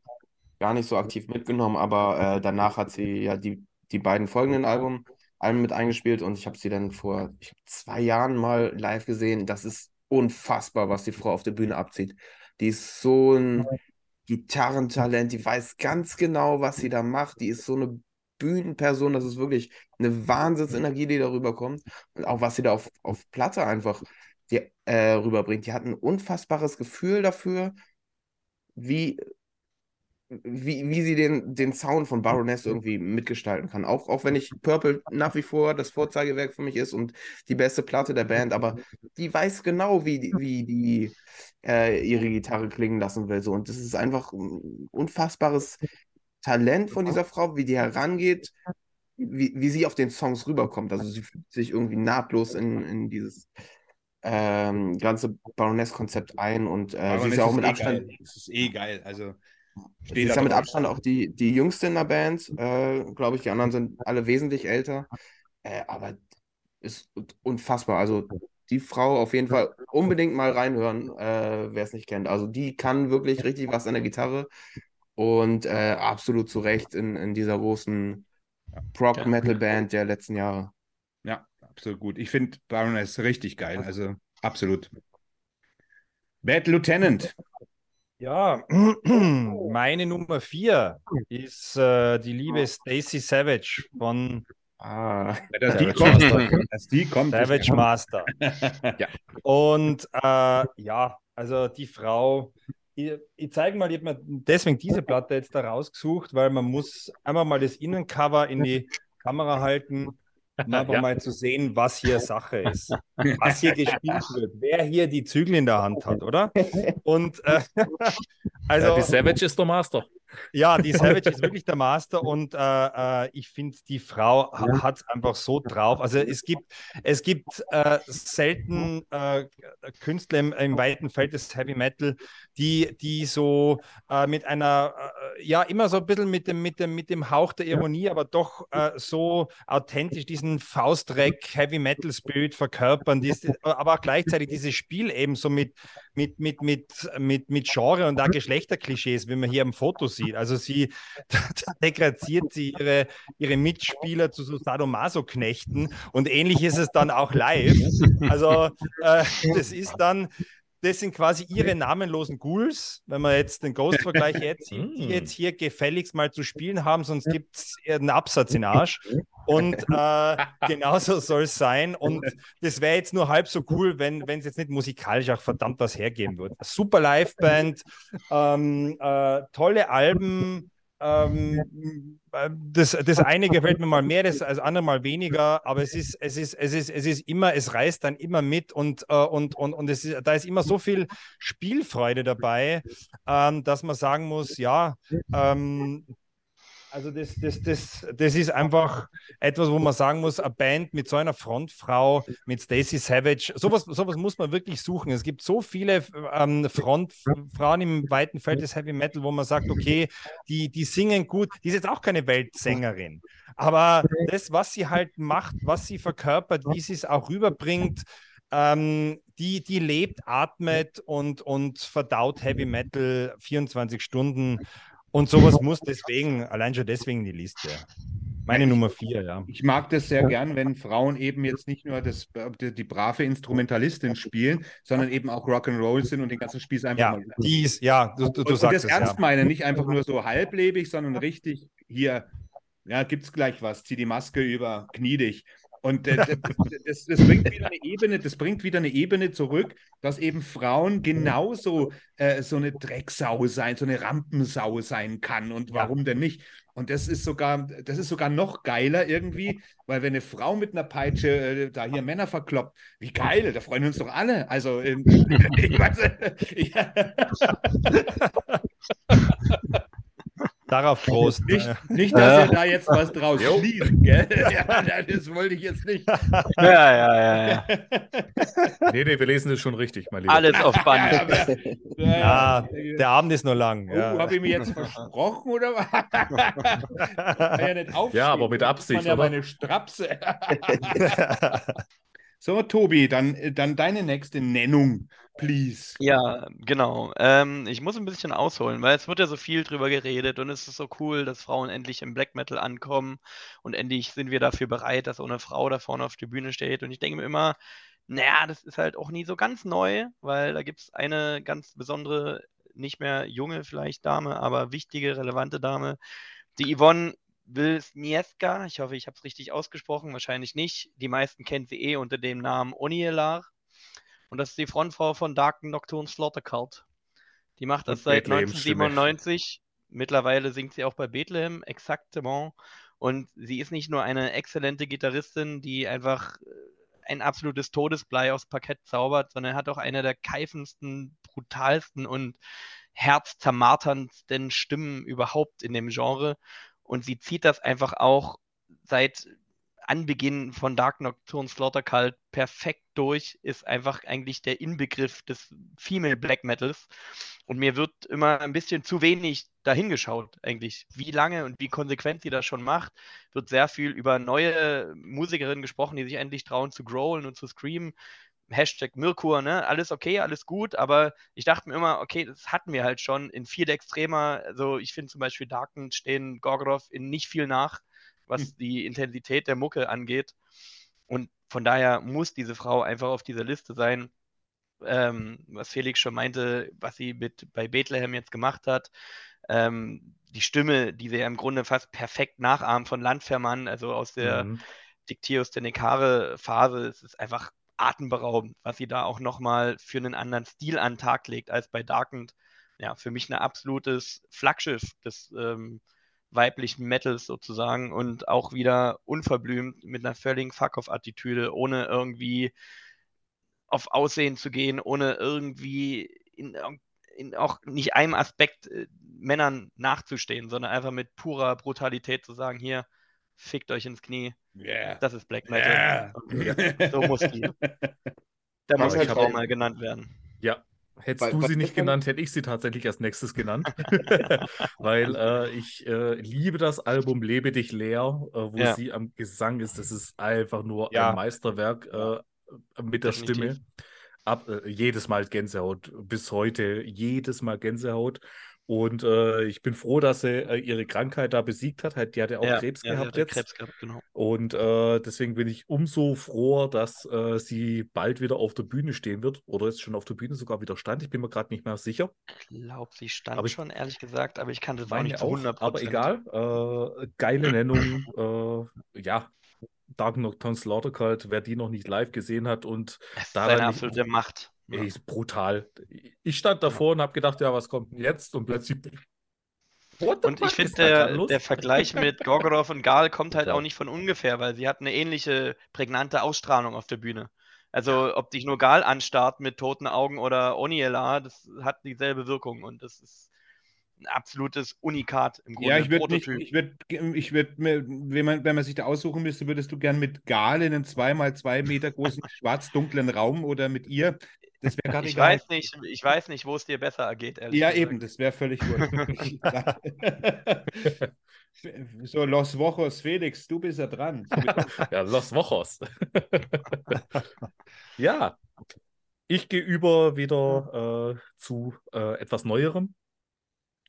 gar nicht so aktiv mitgenommen, aber äh, danach hat sie ja die, die beiden folgenden Alben, Alben mit eingespielt und ich habe sie dann vor ich zwei Jahren mal live gesehen. Das ist unfassbar, was die Frau auf der Bühne abzieht. Die ist so ein Gitarrentalent, die weiß ganz genau, was sie da macht. Die ist so eine Bühnenperson, das ist wirklich eine Wahnsinnsenergie, die darüber kommt. Und auch was sie da auf, auf Platte einfach die, äh, rüberbringt. Die hat ein unfassbares Gefühl dafür, wie, wie, wie sie den, den Sound von Baroness irgendwie mitgestalten kann. Auch, auch wenn ich Purple nach wie vor das Vorzeigewerk für mich ist und die beste Platte der Band, aber die weiß genau, wie, die- wie die äh, ihre Gitarre klingen lassen will. So. Und das ist einfach ein unfassbares Talent von dieser Frau, wie die herangeht, wie, wie sie auf den Songs rüberkommt. Also sie fügt sich irgendwie nahtlos in, in dieses ähm, ganze Baroness-Konzept ein und äh, sie ist ja auch mit eh Abstand, Geil. Es ist eh geil. Also, sie ist ja mit Abstand auch die, die jüngste in der Band, äh, glaube ich. Die anderen sind alle wesentlich älter. Äh, aber ist unfassbar. Also die Frau auf jeden Fall unbedingt mal reinhören, äh, wer es nicht kennt. Also die kann wirklich richtig was an der Gitarre und äh, absolut zu Recht in, in dieser großen Prog-Metal-Band der letzten Jahre. Ja, absolut gut. Ich finde Baroness richtig geil. Also absolut. Bad Lieutenant. Ja, meine Nummer vier ist äh, die liebe Stacy Savage von Ah, dass die Savage kommt. Master. Dass die kommt. Savage Master. ja. Und äh, ja, also die Frau, ich, ich zeige mal, ich habe mir deswegen diese Platte jetzt da rausgesucht, weil man muss einmal mal das Innencover in die Kamera halten, um einfach Ja. mal zu sehen, was hier Sache ist, was hier gespielt wird, wer hier die Zügel in der Hand hat, oder? Und äh, also ja, die Savage ist der Master. ja, die Savage ist wirklich der Master und äh, äh, ich finde, die Frau hat es einfach so drauf. Also es gibt, es gibt äh, selten äh, Künstler im, im weiten Feld des Heavy Metal, die, die so äh, mit einer, äh, ja, immer so ein bisschen mit dem, mit dem, mit dem Hauch der Ironie, aber doch äh, so authentisch diesen Faustreck Heavy Metal Spirit verkörpern, die ist, aber auch gleichzeitig dieses Spiel eben so mit, mit, mit, mit, mit, mit Genre und da Geschlechterklischees, wie man hier am Foto sieht. Also sie da, da degradiert sie ihre, ihre Mitspieler zu so Sadomaso-Knechten und ähnlich ist es dann auch live. Also äh, das ist dann, das sind quasi ihre namenlosen Ghouls, wenn man jetzt den Ghost-Vergleich jetzt sieht, die Mm. jetzt hier gefälligst mal zu spielen haben, sonst gibt es einen Absatz in Arsch. Und äh, genauso soll es sein. Und das wäre jetzt nur halb so cool, wenn es jetzt nicht musikalisch auch verdammt was hergeben würde. Super Liveband, ähm, äh, tolle Alben. Ähm, äh, das, das eine gefällt mir mal mehr, das, das andere mal weniger, aber es ist, es ist, es ist, es ist immer, es reißt dann immer mit und, äh, und, und, und es ist, da ist immer so viel Spielfreude dabei, ähm, dass man sagen muss, ja, ähm, also das, das, das, das ist einfach etwas, wo man sagen muss, eine Band mit so einer Frontfrau, mit Stacey Savage, sowas, sowas muss man wirklich suchen. Es gibt so viele ähm, Frontfrauen im weiten Feld des Heavy Metal, wo man sagt, okay, die, die singen gut, die ist jetzt auch keine Weltsängerin. Aber das, was sie halt macht, was sie verkörpert, wie sie es auch rüberbringt, ähm, die, die lebt, atmet und, und verdaut Heavy Metal 24 Stunden. Und sowas muss deswegen, allein schon deswegen die Liste. Meine Nummer vier, ja. Ich mag das sehr gern, wenn Frauen eben jetzt nicht nur das, die, die brave Instrumentalistin spielen, sondern eben auch Rock'n'Roll sind und den ganzen Spieß einfach Ja, mal. die ist, ja, du, du, und, du und sagst das es, ernst ja. meinen, nicht einfach nur so halblebig, sondern richtig hier, ja, gibt's gleich was, zieh die Maske über, knie dich. Und äh, das, das, bringt wieder eine Ebene, das bringt wieder eine Ebene zurück, dass eben Frauen genauso äh, so eine Drecksau sein, so eine Rampensau sein kann. Und warum denn nicht? Und das ist sogar, das ist sogar noch geiler irgendwie, weil wenn eine Frau mit einer Peitsche äh, da hier Männer verkloppt, wie geil, da freuen uns doch alle. Also ähm, ich weiß, ja. Darauf Prost. Nicht, nicht, dass Ja. ihr da jetzt was draus schließt, gell? Ja, das wollte ich jetzt nicht. Ja, ja, ja, ja. Nee, nee, wir lesen das schon richtig, mein Lieber. Alles auf Band. Ja, aber, Ja, ja, der Abend ist noch lang. Oh, Ja. habe ich mir jetzt versprochen oder was? Kann ja nicht aufstehen. Ja, aber mit Absicht, Man ja oder? meine Strapse. so, Tobi, dann, dann deine nächste Nennung, please. Ja, genau. Ähm, ich muss ein bisschen ausholen, weil es wird ja so viel drüber geredet und es ist so cool, dass Frauen endlich im Black Metal ankommen und endlich sind wir dafür bereit, dass so eine Frau da vorne auf der Bühne steht. Und ich denke mir immer, naja, das ist halt auch nie so ganz neu, weil da gibt es eine ganz besondere, nicht mehr junge vielleicht Dame, aber wichtige, relevante Dame, die Yvonne Wisniewska. Ich hoffe, ich habe es richtig ausgesprochen, wahrscheinlich nicht. Die meisten kennen sie eh unter dem Namen Onielar. Und das ist die Frontfrau von Dark Nocturne Slaughter Cult. Die macht das Und seit Bethlehems Stimme. 1997. Mittlerweile singt sie auch bei Bethlehem, exaktement. Und sie ist nicht nur eine exzellente Gitarristin, die einfach äh, ein absolutes Todesblei aufs Parkett zaubert, sondern hat auch eine der keifendsten, brutalsten und herzzermarterndsten Stimmen überhaupt in dem Genre. Und sie zieht das einfach auch seit Anbeginn von Dark Nocturne Slaughter Cult perfekt durch, ist einfach eigentlich der Inbegriff des Female Black Metals. Und mir wird immer ein bisschen zu wenig dahingeschaut, eigentlich. Wie lange und wie konsequent sie das schon macht, wird sehr viel über neue Musikerinnen gesprochen, die sich endlich trauen zu growlen und zu screamen. Hashtag Mirkur, ne? Alles okay, alles gut, aber ich dachte mir immer, okay, das hatten wir halt schon in viel extremer. Also ich finde zum Beispiel Darken stehen Gorgoroth in nicht viel nach was hm. die Intensität der Mucke angeht. Und von daher muss diese Frau einfach auf dieser Liste sein. Ähm, was Felix schon meinte, was sie mit bei Bethlehem jetzt gemacht hat. Ähm, die Stimme, die sie ja im Grunde fast perfekt nachahmt von Landfermann, also aus der mhm. Dictios Tenecare-Phase, es ist einfach atemberaubend, was sie da auch nochmal für einen anderen Stil an den Tag legt als bei Darkend. Ja, für mich ein absolutes Flaggschiff des ähm, weiblichen Metals sozusagen und auch wieder unverblümt mit einer völligen Fuck-off-Attitüde, ohne irgendwie auf Aussehen zu gehen, ohne irgendwie in, in auch nicht einem Aspekt äh, Männern nachzustehen, sondern einfach mit purer Brutalität zu sagen, hier, fickt euch ins Knie. Yeah. Das ist Black Metal. Yeah. So muss die. Da muss die Frau mal genannt werden. Ja, Hättest weil, du sie nicht genannt, hätte ich sie tatsächlich als nächstes genannt. weil äh, ich äh, liebe das Album Lebe dich leer, äh, wo ja. sie am Gesang ist. Das ist einfach nur ja. ein Meisterwerk äh, mit der Definitiv. Stimme. Ab, äh, jedes Mal Gänsehaut. Bis heute jedes Mal Gänsehaut. Und äh, ich bin froh, dass sie äh, ihre Krankheit da besiegt hat. Die hatte auch ja, Krebs ja, gehabt jetzt. Krebs gehabt, genau. Und äh, deswegen bin ich umso froher, dass äh, sie bald wieder auf der Bühne stehen wird. Oder ist schon auf der Bühne sogar wieder stand. Ich bin mir gerade nicht mehr sicher. Ich glaube, sie stand aber ich, schon, ehrlich gesagt, aber ich kann das auch nicht zu 100%. Aber egal. Äh, geile Nennung. Äh, ja, Dark Nocturne Slaughter Cult, wer die noch nicht live gesehen hat und das ist eine absolute Macht. Ey, ist brutal. Ich stand davor und habe gedacht, ja, was kommt denn jetzt? Und plötzlich. Und ich finde, der, der, Vergleich mit Gorgoroth und Gal kommt halt ja. auch nicht von ungefähr, weil sie hat eine ähnliche prägnante Ausstrahlung auf der Bühne. Also, ob dich nur Gal anstarrt mit toten Augen oder Oniela, das hat dieselbe Wirkung und das ist ein absolutes Unikat im Grunde. Ja, ich würde ich würde, ich würde, wenn man, wenn man sich da aussuchen müsste, würdest du gern mit Gal in einem 2x2 Meter großen schwarz-dunklen Raum oder mit ihr das wäre gerade ich egal. Weiß nicht, ich weiß nicht, wo es dir besser ergeht, ehrlich Ja, gesagt. eben, das wäre völlig wurscht. so, Los Wochos, Felix, du bist ja dran. ja, Los Wochos. ja, ich gehe über wieder äh, zu äh, etwas Neuerem.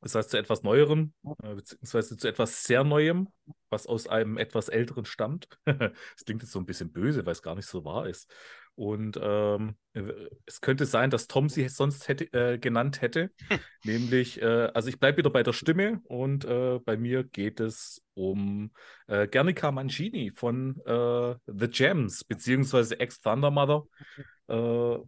Das heißt zu etwas Neuerem, äh, beziehungsweise zu etwas sehr Neuem, was aus einem etwas älteren stammt. das klingt jetzt so ein bisschen böse, weil es gar nicht so wahr ist. Und ähm, es könnte sein, dass Tom sie sonst hätte, äh, genannt hätte. Nämlich, äh, also ich bleibe wieder bei der Stimme und äh, bei mir geht es um äh, Gernika Mancini von äh, The Gems, beziehungsweise Ex-Thunder Mother. Äh,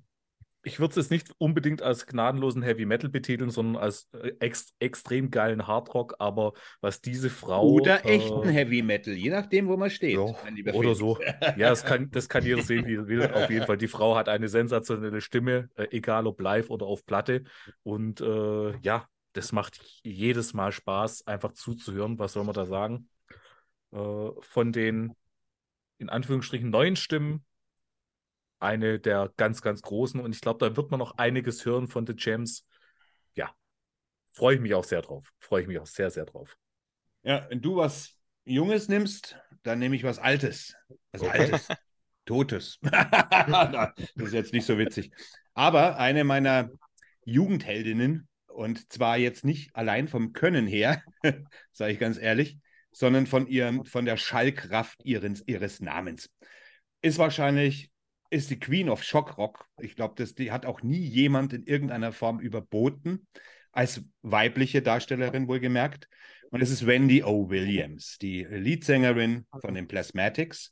ich würde es nicht unbedingt als gnadenlosen Heavy Metal betiteln, sondern als äh, ex extrem geilen Hardrock. Aber was diese Frau. Oder äh, echten Heavy Metal, je nachdem, wo man steht. Ja, oder so. ja, das kann, das kann jeder sehen, wie er will. Auf jeden Fall. Die Frau hat eine sensationelle Stimme, äh, egal ob live oder auf Platte. Und äh, ja, das macht jedes Mal Spaß, einfach zuzuhören. Was soll man da sagen? Äh, von den in Anführungsstrichen neuen Stimmen eine der ganz, ganz großen. Und ich glaube, da wird man noch einiges hören von The Gems. Ja, freue ich mich auch sehr drauf. Freue ich mich auch sehr, sehr drauf. Ja, wenn du was Junges nimmst, dann nehme ich was Altes. Also okay. Altes. Totes. das ist jetzt nicht so witzig. Aber eine meiner Jugendheldinnen, und zwar jetzt nicht allein vom Können her, sage ich ganz ehrlich, sondern von ihrem, von der Schallkraft ihres, ihres Namens. Ist wahrscheinlich ist die Queen of Shock Rock. Ich glaube, die hat auch nie jemand in irgendeiner Form überboten, als weibliche Darstellerin wohlgemerkt. Und es ist Wendy O. Williams, die Leadsängerin von den Plasmatics.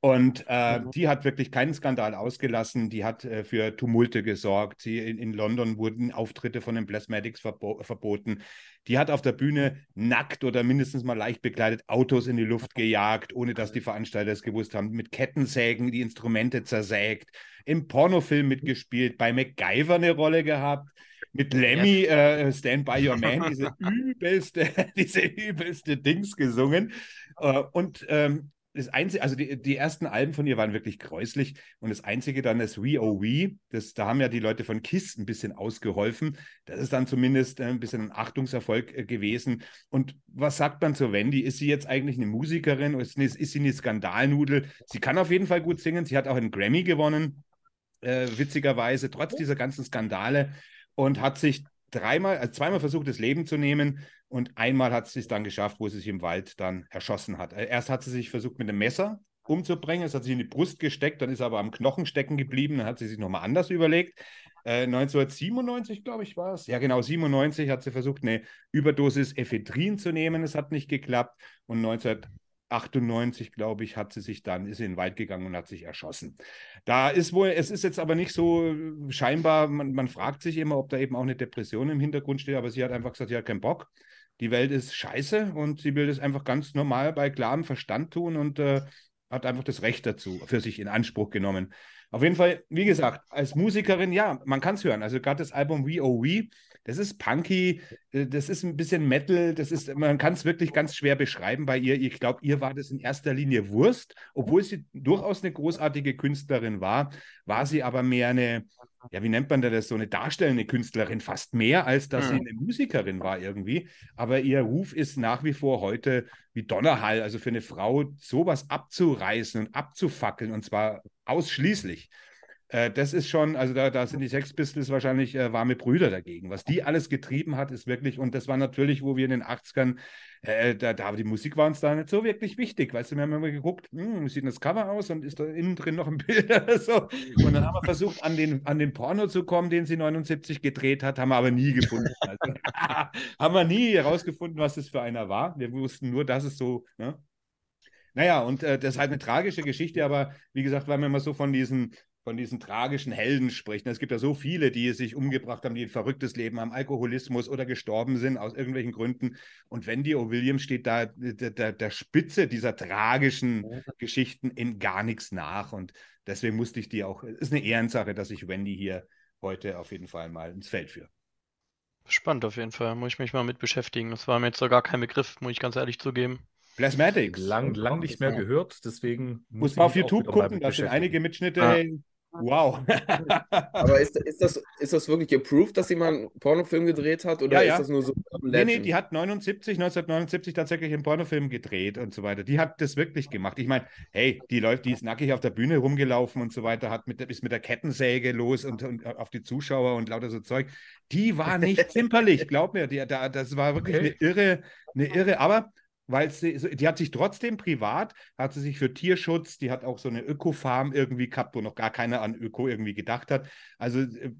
Und äh, mhm. die hat wirklich keinen Skandal ausgelassen. Die hat äh, für Tumulte gesorgt. Sie, in, in, London wurden Auftritte von den Plasmatics verbo verboten. Die hat auf der Bühne nackt oder mindestens mal leicht bekleidet Autos in die Luft gejagt, ohne dass die Veranstalter es gewusst haben. Mit Kettensägen die Instrumente zersägt. Im Pornofilm mitgespielt. Bei MacGyver eine Rolle gehabt mit Lemmy äh, Stand By Your Man diese übelste, diese übelste Dings gesungen. Äh, und ähm, das einzige, also die, die ersten Alben von ihr waren wirklich gräuslich und das einzige dann ist We Oh We, das, da haben ja die Leute von Kiss ein bisschen ausgeholfen. Das ist dann zumindest äh, ein bisschen ein Achtungserfolg äh, gewesen. Und was sagt man zu Wendy? Ist sie jetzt eigentlich eine Musikerin oder ist, ist sie eine Skandalnudel? Sie kann auf jeden Fall gut singen. Sie hat auch einen Grammy gewonnen, äh, witzigerweise, trotz dieser ganzen Skandale und hat sich dreimal, also zweimal versucht, das Leben zu nehmen und einmal hat sie es dann geschafft, wo sie sich im Wald dann erschossen hat. Äh, erst hat sie sich versucht, mit einem Messer umzubringen, es hat sich in die Brust gesteckt, dann ist er aber am Knochen stecken geblieben, dann hat sie sich nochmal anders überlegt. Äh, 1997, glaube ich, war es. Ja, genau, 97 hat sie versucht, eine Überdosis Ephedrin zu nehmen. Es hat nicht geklappt. Und 1998, glaube ich, hat sie sich dann, ist in den Wald gegangen und hat sich erschossen. Da ist wohl, es ist jetzt aber nicht so scheinbar, man, man fragt sich immer, ob da eben auch eine Depression im Hintergrund steht, aber sie hat einfach gesagt, sie hat keinen Bock die Welt ist scheiße und sie will das einfach ganz normal bei klarem Verstand tun und äh, hat einfach das Recht dazu für sich in Anspruch genommen. Auf jeden Fall, wie gesagt, als Musikerin, ja, man kann es hören. Also gerade das Album We We, das ist punky, äh, das ist ein bisschen Metal, das ist, man kann es wirklich ganz schwer beschreiben bei ihr. Ich glaube, ihr war das in erster Linie Wurst, obwohl sie durchaus eine großartige Künstlerin war, war sie aber mehr eine, ja, wie nennt man das, so eine darstellende Künstlerin, fast mehr, als dass mhm. sie eine Musikerin war irgendwie. Aber ihr Ruf ist nach wie vor heute wie Donnerhall. Also für eine Frau sowas abzureißen und abzufackeln und zwar ausschließlich. Äh, das ist schon, also da, da sind die Sex Pistols wahrscheinlich äh, warme Brüder dagegen. Was die alles getrieben hat, ist wirklich, und das war natürlich, wo wir in den 80ern, äh, da, da die Musik war uns da nicht so wirklich wichtig. Weißt du, wir haben immer geguckt, hm, wie sieht das Cover aus und ist da innen drin noch ein Bild oder so. Und dann haben wir versucht, an den, an den Porno zu kommen, den sie 79 gedreht hat, haben wir aber nie gefunden. Also, haben wir nie herausgefunden, was das für einer war. Wir wussten nur, dass es so, ne? Naja, und äh, das ist halt eine tragische Geschichte, aber wie gesagt, weil man immer so von diesen von diesen tragischen Helden spricht. Es gibt ja so viele, die sich umgebracht haben, die ein verrücktes Leben haben, Alkoholismus oder gestorben sind aus irgendwelchen Gründen. Und Wendy O'Williams steht da der, der, der Spitze dieser tragischen Geschichten in gar nichts nach. Und deswegen musste ich die auch, es ist eine Ehrensache, dass ich Wendy hier heute auf jeden Fall mal ins Feld führe. Spannend auf jeden Fall, muss ich mich mal mit beschäftigen. Das war mir jetzt so gar kein Begriff, muss ich ganz ehrlich zugeben. Plasmatics. Lang, lang nicht mehr gehört, deswegen muss man auf YouTube gucken, da sind einige Mitschnitte. Ah. Wow. Aber ist, ist, das, ist das wirklich approved, dass sie mal einen Pornofilm gedreht hat? Oder ja, ja. ist das nur so? Nee, nee, die hat 79, 1979 tatsächlich einen Pornofilm gedreht und so weiter. Die hat das wirklich gemacht. Ich meine, hey, die läuft, die ist nackig auf der Bühne rumgelaufen und so weiter, hat mit, ist mit der Kettensäge los und, und auf die Zuschauer und lauter so Zeug. Die war nicht zimperlich, glaub mir. Die, da, das war wirklich okay. eine irre, eine irre, aber weil sie, die hat sich trotzdem privat, hat sie sich für Tierschutz, die hat auch so eine Ökofarm irgendwie gehabt, wo noch gar keiner an Öko irgendwie gedacht hat. Also äh,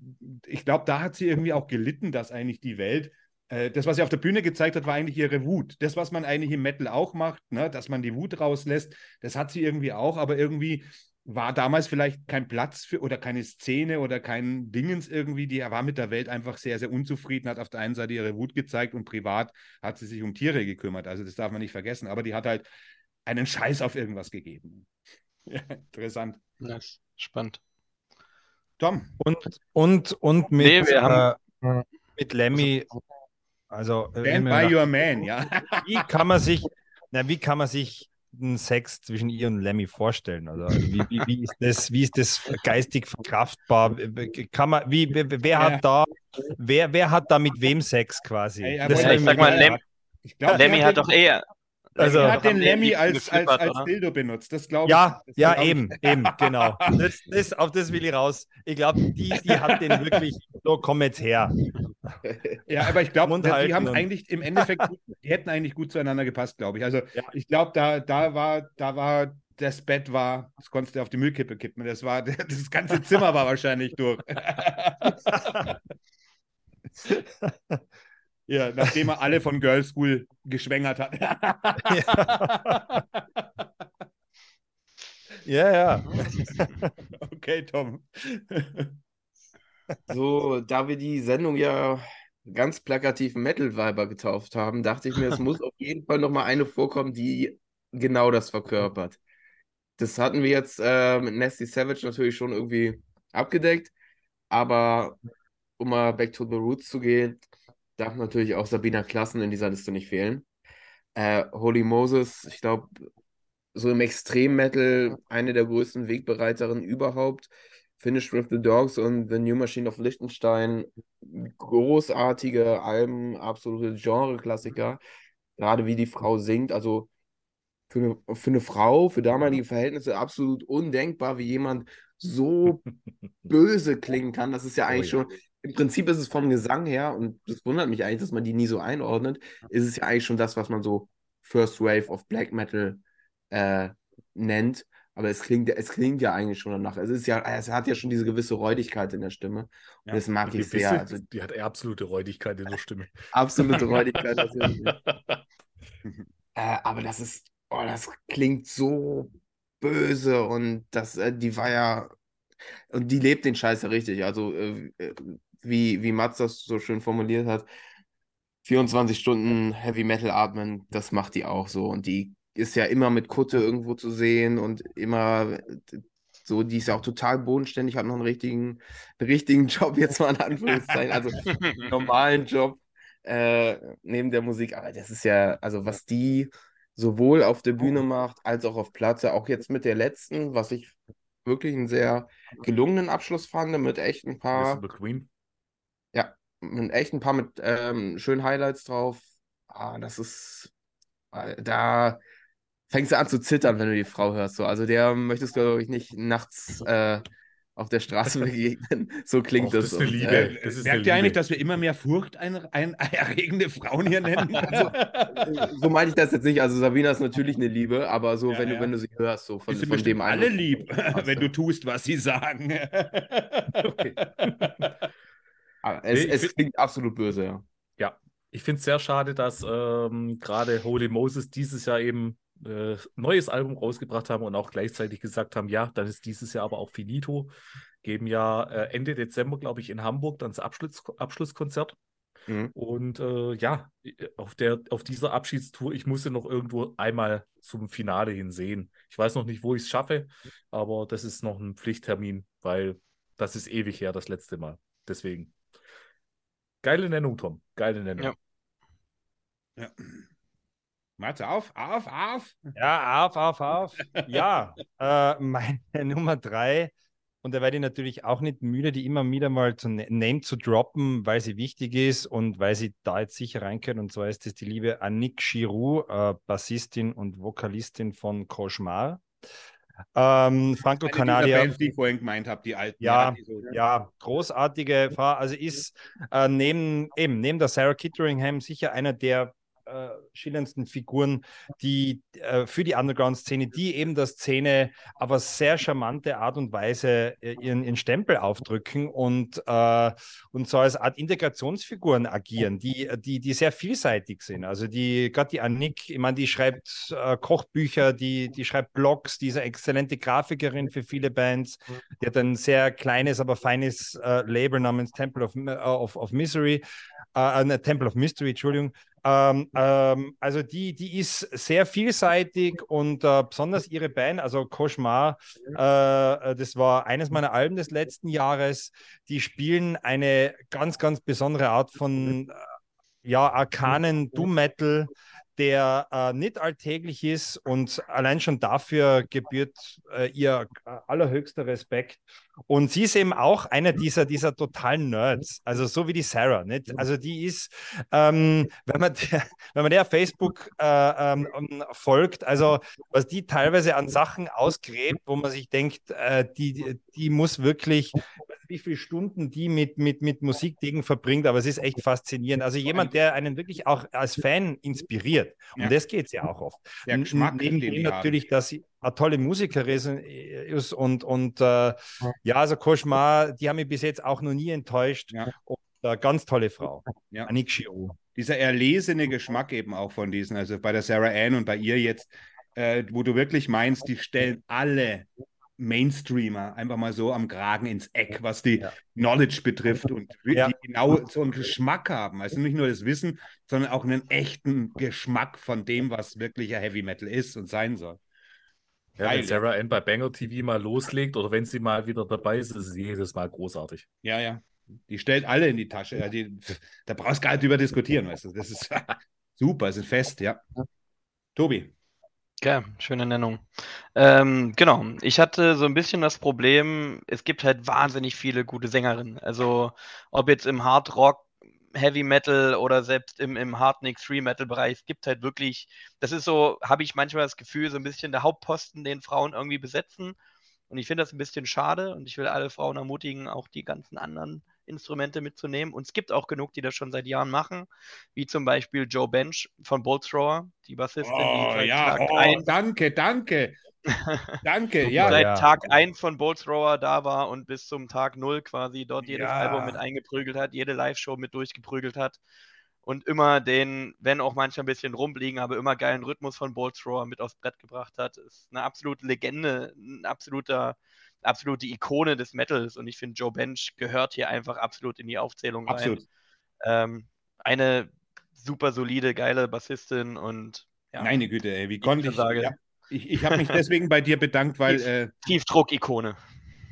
ich glaube, da hat sie irgendwie auch gelitten, dass eigentlich die Welt, äh, das, was sie auf der Bühne gezeigt hat, war eigentlich ihre Wut. Das, was man eigentlich im Metal auch macht, ne, dass man die Wut rauslässt, das hat sie irgendwie auch, aber irgendwie war damals vielleicht kein Platz für oder keine Szene oder kein Dingens irgendwie. Die war mit der Welt einfach sehr, sehr unzufrieden, hat auf der einen Seite ihre Wut gezeigt und privat hat sie sich um Tiere gekümmert. Also das darf man nicht vergessen. Aber die hat halt einen Scheiß auf irgendwas gegeben. Ja, interessant. Nice. Spannend. Tom. Und, und, und mit, nee, äh, mit Lemmy, also äh, Stand by your man, ja. Wie kann man sich, na, wie kann man sich Sex zwischen ihr und Lemmy vorstellen? Oder also, wie, wie, wie, ist das, wie ist das geistig verkraftbar? Kann man, wie, wer hat da, wer, wer hat da mit wem Sex quasi? Hey, das ich sag mal, Lem, glaub, Lemmy hat doch eher. Also, er hat den Lemmy als, als, als Dildo benutzt, das glaube ja, ich. Ja, ja, eben, eben, genau. Das, das, auf das will ich raus. Ich glaube, die, die hat den wirklich, so komm jetzt her. Ja, aber ich glaube, die haben eigentlich im Endeffekt, die hätten eigentlich gut zueinander gepasst, glaube ich. Also ja. ich glaube, da, da war, da war das Bett war, das konntest du auf die Müllkippe kippen. Das war, das ganze Zimmer war wahrscheinlich durch. ja, nachdem er alle von Girl School geschwängert hat. ja, ja. okay, Tom. So, da wir die Sendung ja ganz plakativ Metal Viber getauft haben, dachte ich mir, es muss auf jeden Fall nochmal eine vorkommen, die genau das verkörpert. Das hatten wir jetzt äh, mit Nasty Savage natürlich schon irgendwie abgedeckt, aber um mal back to the roots zu gehen, darf natürlich auch Sabina Klassen in dieser Liste nicht fehlen. Äh, Holy Moses, ich glaube, so im Extrem-Metal eine der größten Wegbereiterinnen überhaupt. Finished with the Dogs und The New Machine of Liechtenstein. Großartige Alben, absolute Genre-Klassiker. Gerade wie die Frau singt. Also für eine, für eine Frau, für damalige Verhältnisse absolut undenkbar, wie jemand so böse klingen kann. Das ist ja eigentlich oh, ja. schon, im Prinzip ist es vom Gesang her, und das wundert mich eigentlich, dass man die nie so einordnet, ist es ja eigentlich schon das, was man so First Wave of Black Metal äh, nennt. Aber es klingt, es klingt ja eigentlich schon danach. Es ist ja, es hat ja schon diese gewisse Räudigkeit in der Stimme. Und ja, das mag ich sehr. Bisschen, also, die hat absolute Räudigkeit in der Stimme. absolute Räudigkeit. äh, aber das ist, oh, das klingt so böse und das, äh, die war ja, und die lebt den Scheiß ja richtig. Also, äh, äh wie, wie Mats das so schön formuliert hat, 24 Stunden Heavy Metal atmen, das macht die auch so. Und die ist ja immer mit Kutte irgendwo zu sehen und immer so, die ist ja auch total bodenständig, hat noch einen richtigen, einen richtigen Job, jetzt mal in Anführungszeichen, also einen normalen Job äh, neben der Musik. Aber das ist ja, also was die sowohl auf der Bühne macht, als auch auf Platte, auch jetzt mit der letzten, was ich wirklich einen sehr gelungenen Abschluss fand, mit echt ein paar. Ja, echt ein paar mit ähm, schönen Highlights drauf. Ah, das ist. Äh, da fängst du an zu zittern, wenn du die Frau hörst. So. Also der möchtest du, glaube ich, nicht nachts äh, auf der Straße begegnen. So klingt Och, das. Das ist eine Liebe. Äh, das ist merkt ihr eigentlich, dass wir immer mehr furchterregende Frauen hier nennen? Also, so meine ich das jetzt nicht. Also Sabina ist natürlich eine Liebe, aber so, ja, wenn, ja. Du, wenn du sie hörst, so von, von dem einen. alle lieb, wenn du tust, was sie sagen. okay. Aber es, nee, es klingt absolut böse, ja. Ja, ich finde es sehr schade, dass ähm, gerade Holy Moses dieses Jahr eben äh, neues Album rausgebracht haben und auch gleichzeitig gesagt haben, ja, dann ist dieses Jahr aber auch finito. Geben ja äh, Ende Dezember, glaube ich, in Hamburg dann das Abschluss, Abschlusskonzert. Mhm. Und äh, ja, auf, der, auf dieser Abschiedstour, ich musste noch irgendwo einmal zum Finale hin sehen. Ich weiß noch nicht, wo ich es schaffe, aber das ist noch ein Pflichttermin, weil das ist ewig her, das letzte Mal. Deswegen. Geile Nennung, Tom. Geile Nennung. Ja. ja. Warte, auf, auf, auf. Ja, auf, auf, auf. ja, äh, meine Nummer drei, und da werde ich natürlich auch nicht müde, die immer wieder mal zu ne-, Name zu droppen, weil sie wichtig ist und weil sie da jetzt sicher rein können. Und zwar ist das die liebe Annick Giroux, äh, Bassistin und Vokalistin von Cauchemar. Ähm, Franco-Kanadier. die ich vorhin gemeint habe, die alten. Ja, ja, so, ja, großartige Frau. Also ist äh, neben, eben, neben der Sarah Kitteringham sicher einer der äh, Figuren, die äh, für die Underground-Szene, die eben der Szene aber sehr charmante Art und Weise äh, ihren, ihren Stempel aufdrücken und, äh, und so als Art Integrationsfiguren agieren, die, die, die sehr vielseitig sind. Also die, gerade die Annick, ich meine, die schreibt äh, Kochbücher, die, die schreibt Blogs, die ist eine exzellente Grafikerin für viele Bands. Die hat ein sehr kleines, aber feines äh, Label namens Temple of, of, of Misery, äh, Temple of Mystery, Entschuldigung. Ähm, ähm, also die, die ist sehr vielseitig und äh, besonders ihre Band, also Cauchemar, äh, das war eines meiner Alben des letzten Jahres. Die spielen eine ganz, ganz besondere Art von äh, ja, arkanen Doom Metal der äh, nicht alltäglich ist und allein schon dafür gebührt äh, ihr allerhöchster Respekt. Und sie ist eben auch einer dieser, dieser totalen Nerds, also so wie die Sarah. Nicht? Also die ist, ähm, wenn, man der, wenn man der auf Facebook äh, ähm, folgt, also was die teilweise an Sachen ausgräbt, wo man sich denkt, äh, die, die muss wirklich wie viele Stunden die mit, mit, mit Musikdingen verbringt, aber es ist echt faszinierend. Also jemand, der einen wirklich auch als Fan inspiriert. Um ja. das geht es ja auch oft. Der Geschmack, Neben dem natürlich, dass sie eine tolle Musikerin ist und, und äh, ja, also Koschmar, die haben mich bis jetzt auch noch nie enttäuscht. Ja. Und, äh, ganz tolle Frau. Ja. Anik Dieser erlesene Geschmack eben auch von diesen, also bei der Sarah Ann und bei ihr jetzt, äh, wo du wirklich meinst, die stellen alle Mainstreamer einfach mal so am Kragen ins Eck, was die ja. Knowledge betrifft und ja. genau so einen Geschmack haben. Also nicht nur das Wissen, sondern auch einen echten Geschmack von dem, was wirklich ein Heavy Metal ist und sein soll. Ja, wenn Sarah Ann bei Banger TV mal loslegt oder wenn sie mal wieder dabei ist, ist sie jedes Mal großartig. Ja, ja. Die stellt alle in die Tasche. Ja, die, da brauchst du gar nicht drüber diskutieren, weißt du. Das ist super, ist ein Fest, ja. Tobi. Okay, schöne Nennung. Ähm, genau, ich hatte so ein bisschen das Problem, es gibt halt wahnsinnig viele gute Sängerinnen. Also ob jetzt im Hard Rock, Heavy Metal oder selbst im, im Hard Nick Free Metal Bereich, es gibt halt wirklich, das ist so, habe ich manchmal das Gefühl, so ein bisschen der Hauptposten, den Frauen irgendwie besetzen. Und ich finde das ein bisschen schade und ich will alle Frauen ermutigen, auch die ganzen anderen Instrumente mitzunehmen. Und es gibt auch genug, die das schon seit Jahren machen, wie zum Beispiel Joe Bench von Bolt Thrower, die Bassistin, Oh, die ja, Tag oh, 1 danke, danke. Danke, ja. seit ja. Tag 1 von Bolt Thrower da war und bis zum Tag 0 quasi dort jedes Ja. Album mit eingeprügelt hat, jede Live-Show mit durchgeprügelt hat und immer den, wenn auch manchmal ein bisschen rumliegen, aber immer geilen Rhythmus von Bolt Thrower mit aufs Brett gebracht hat. Ist eine absolute Legende, ein absoluter, absolute Ikone des Metals und ich finde, Joe Bench gehört hier einfach absolut in die Aufzählung rein. Absolut. Ähm, eine super solide, geile Bassistin und ja, Meine Güte, ey, wie konnte ich. sage. Ja, ich ich habe mich deswegen bei dir bedankt, weil äh, Tiefdruck-Ikone.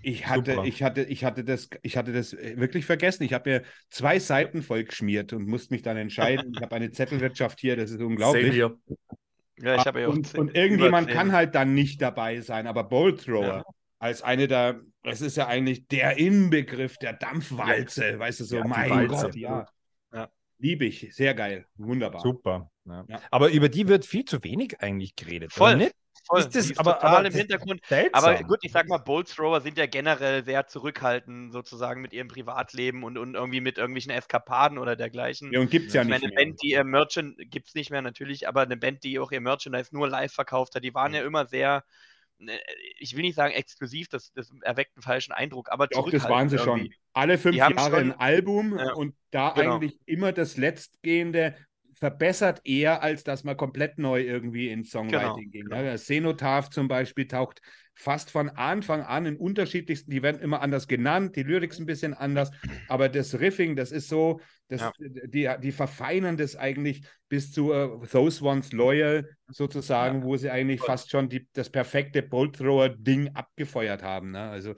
ich hatte, Super. ich hatte, ich hatte das, ich hatte das äh, wirklich vergessen. Ich habe mir zwei Seiten voll geschmiert und musste mich dann entscheiden. Ich habe eine Zettelwirtschaft hier, das ist unglaublich. Ja, ich habe ja auch und, irgendjemand kann halt dann nicht dabei sein, aber Bolt Thrower Ja. Als eine der, es ist ja eigentlich der Inbegriff der Dampfwalze, weißt du so, Ja, mein Walze. Gott, ja. Ja. Liebe ich, sehr geil, wunderbar. Super. Ja. Ja. Aber über die wird viel zu wenig eigentlich geredet. Voll, nicht? Voll. Ist das- ist aber- total aber im Hintergrund. Seltsam. Aber gut, ich sag mal, Bolt Thrower sind ja generell sehr zurückhaltend, sozusagen mit ihrem Privatleben und, und irgendwie mit irgendwelchen Eskapaden oder dergleichen. Ja, und gibt es ja ich nicht meine, eine mehr. Band, die ihr Merchant, gibt es nicht mehr natürlich, aber eine Band, die auch ihr Merchandise nur live verkauft hat, die waren ja immer sehr, ich will nicht sagen exklusiv, das, das erweckt einen falschen Eindruck, aber Doch, das waren sie schon. irgendwie. Alle fünf Jahre schon- ein Album Ja, und da genau. eigentlich immer das Letztgehende verbessert eher, als dass man komplett neu irgendwie ins Songwriting ging. genau. Ja, das Cenotaph zum Beispiel taucht fast von Anfang an in unterschiedlichsten, die werden immer anders genannt, die Lyrics ein bisschen anders, aber das Riffing, das ist so, das, Ja. die, die verfeinern das eigentlich bis zu äh, Those Ones Loyal sozusagen, wo sie eigentlich fast schon die, das perfekte Bolt Thrower-Ding abgefeuert haben. Ne? Also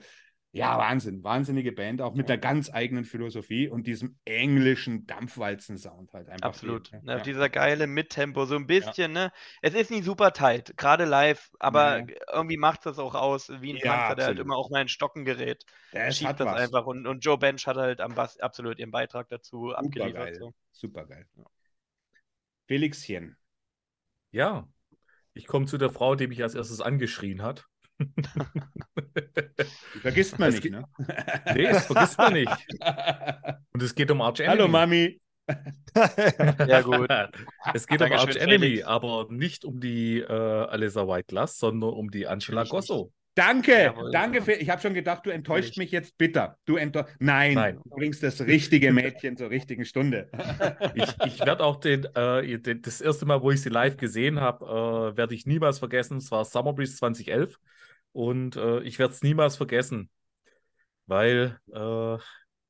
ja, Wahnsinn, wahnsinnige Band, auch mit einer ganz eigenen Philosophie und diesem englischen Dampfwalzen-Sound halt einfach. Absolut. Ja, Ne, ja. Dieser geile Mittempo, so ein bisschen, ne? Es ist nicht super tight, gerade live, aber Nee. irgendwie macht das auch aus, wie ein Ja, Panzer, der halt immer auch mal in Stocken gerät. Das schiebt hat das was. einfach und, und Joe Bench hat halt am Bass absolut ihren Beitrag dazu Super abgeliefert. geil. So. Super geil. Felixchen. Ja, ich komme zu der Frau, die mich als erstes angeschrien hat. Vergisst man Es nicht, ne? Nee, das vergisst man nicht. Und es geht um Arch Enemy. Hallo Mami. Ja, gut. Es geht um Dankeschön, Arch Enemy, Felix. aber nicht um die äh, Alessa White Glass, sondern um die Angela Gosso. Danke, Jawohl. danke. Für, ich habe schon gedacht, du enttäuscht mich jetzt bitter. Du Nein, Nein. du bringst das richtige Mädchen zur richtigen Stunde. Ich, ich werde auch den, äh, den, das erste Mal, wo ich sie live gesehen habe, äh, werde ich niemals vergessen. Es war Summer Breeze 2011 und äh, ich werde es niemals vergessen, weil äh,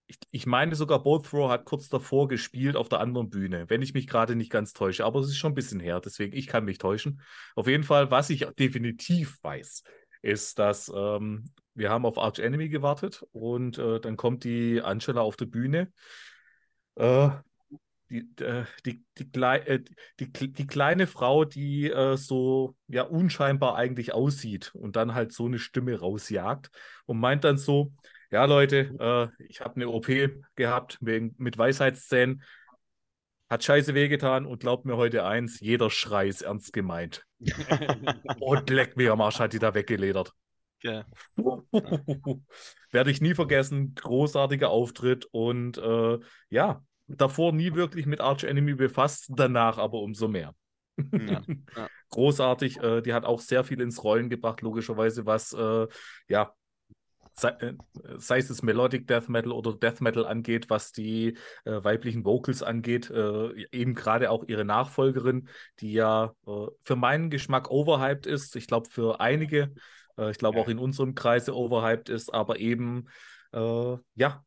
ich, ich meine sogar Both Throw hat kurz davor gespielt auf der anderen Bühne, wenn ich mich gerade nicht ganz täusche. Aber es ist schon ein bisschen her, deswegen ich kann mich täuschen. Auf jeden Fall, was ich definitiv weiß, ist, dass ähm, wir haben auf Arch Enemy gewartet und äh, dann kommt die Angela auf die Bühne. Äh, die, äh, die, die, äh, die, die, die kleine Frau, die äh, so ja unscheinbar eigentlich aussieht und dann halt so eine Stimme rausjagt und meint dann so, ja Leute, äh, ich habe eine OP gehabt wegen, mit Weisheitszähnen, hat scheiße wehgetan und glaubt mir heute eins, jeder Schrei ist ernst gemeint. Und leck mir am Arsch hat die da weggeledert. Ja. Werde ich nie vergessen. Großartiger Auftritt und äh, ja, davor nie wirklich mit Arch Enemy befasst, danach aber umso mehr. Ja, ja. Großartig. Äh, die hat auch sehr viel ins Rollen gebracht, logischerweise, was äh, ja. Sei, äh, sei es Melodic Death Metal oder Death Metal angeht, was die äh, weiblichen Vocals angeht, äh, eben gerade auch ihre Nachfolgerin, die ja für meinen Geschmack overhyped ist. Ich glaube, für einige ich glaube auch in unserem Kreise overhyped ist, aber eben ja,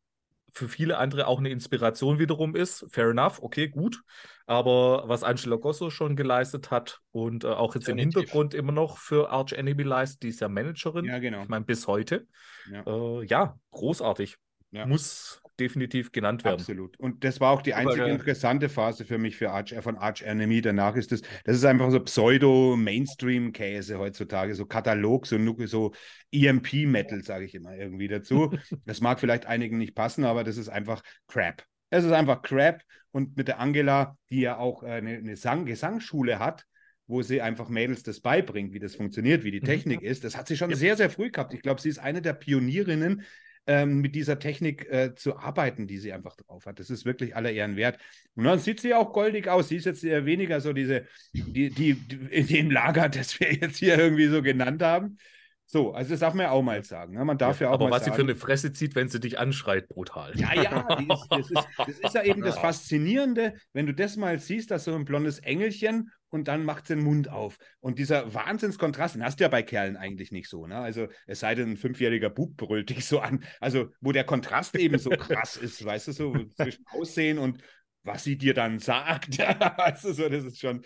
für viele andere auch eine Inspiration wiederum ist. Fair enough, okay, gut. Aber was Angela Gosso schon geleistet hat und äh, auch jetzt im Definitiv. Hintergrund immer noch für Arch Enemy leistet, die ist ja Managerin. ja, genau. Ich meine, bis heute. Ja. Äh, ja, großartig. Ja. Muss definitiv genannt werden. Absolut. Und das war auch die einzige geil. interessante Phase für mich für Arch, äh, von Arch Enemy. Danach ist das, das ist einfach so Pseudo-Mainstream-Käse heutzutage, so Katalog, so, so EMP-Metal, sage ich immer irgendwie dazu. das mag vielleicht einigen nicht passen, aber das ist einfach Crap. Es ist einfach Crap. Und mit der Angela, die ja auch äh, eine, eine Sang Gesangsschule hat, wo sie einfach Mädels das beibringt, wie das funktioniert, wie die Mhm. Technik ist. Das hat sie schon sehr, sehr früh gehabt. Ich glaube, sie ist eine der Pionierinnen, ähm, mit dieser Technik äh, zu arbeiten, die sie einfach drauf hat. Das ist wirklich aller Ehren wert. Und dann sieht sie auch goldig aus. Sie ist jetzt eher weniger so diese, die, die, die in dem Lager, das wir jetzt hier irgendwie so genannt haben. So, also das darf man ja auch mal sagen. Ne? Man darf ja, auch Aber mal was sagen. sie für eine Fresse zieht, wenn sie dich anschreit, brutal. Ja, ja, ist, das, ist, das ist ja eben das Faszinierende, wenn du das mal siehst, dass so ein blondes Engelchen und dann macht sie den Mund auf. Und dieser Wahnsinnskontrast, den hast du ja bei Kerlen eigentlich nicht so. Ne? Also es sei denn, ein fünfjähriger Bub brüllt dich so an. Also wo der Kontrast eben so krass ist, weißt du, so zwischen Aussehen und was sie dir dann sagt. weißt du, so, das ist schon,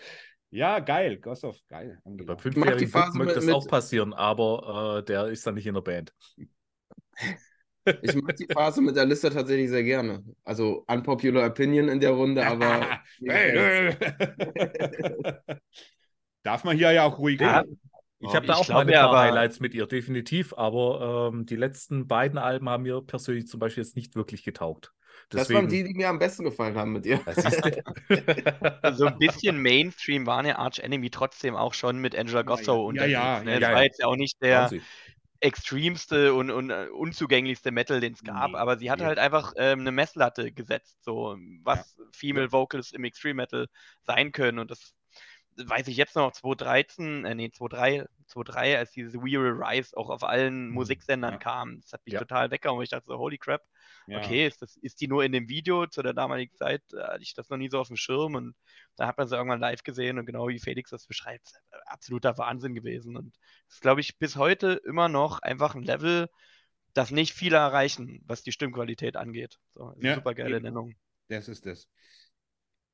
ja, geil, Gossow, geil. Beim mag die fünfjährigen Phase möchte das mit- auch passieren, aber äh, der ist dann nicht in der Band. Ich mag die Phase mit der Liste tatsächlich sehr gerne. Also unpopular opinion in der Runde, aber hey, Darf man hier ja auch ruhig Ja, reden. Ich Oh, habe da ich auch glaube meine paar Highlights mit ihr, definitiv, aber ähm, die letzten beiden Alben haben mir persönlich zum Beispiel jetzt nicht wirklich getaugt. Das waren die, die mir am besten gefallen haben mit ihr. Ja? So ein bisschen Mainstream waren ja Arch Enemy trotzdem auch schon mit Angela Gossow Ja, unterwegs. ja, ne? ja, das ja. war jetzt ja auch nicht der extremste und, und äh, unzugänglichste Metal, den es gab, Nee, aber sie hat nee. halt einfach ähm, eine Messlatte gesetzt, so was Female Vocals im Extreme Metal sein können und das weiß ich jetzt noch, 2013, äh, nee, 2003, 2003, als dieses We Will Rise auch auf allen Musiksendern Ja. kam, das hat mich Ja. total weggehauen, weil ich dachte so, holy crap, Ja. okay, ist, das, ist die nur in dem Video zu der damaligen Zeit, da hatte ich das noch nie so auf dem Schirm und da hat man sie irgendwann live gesehen und genau wie Felix das beschreibt, äh, absoluter Wahnsinn gewesen und das ist, glaube ich, bis heute immer noch einfach ein Level, das nicht viele erreichen, was die Stimmqualität angeht. So, Ja, super geile. Nennung. Das ist das.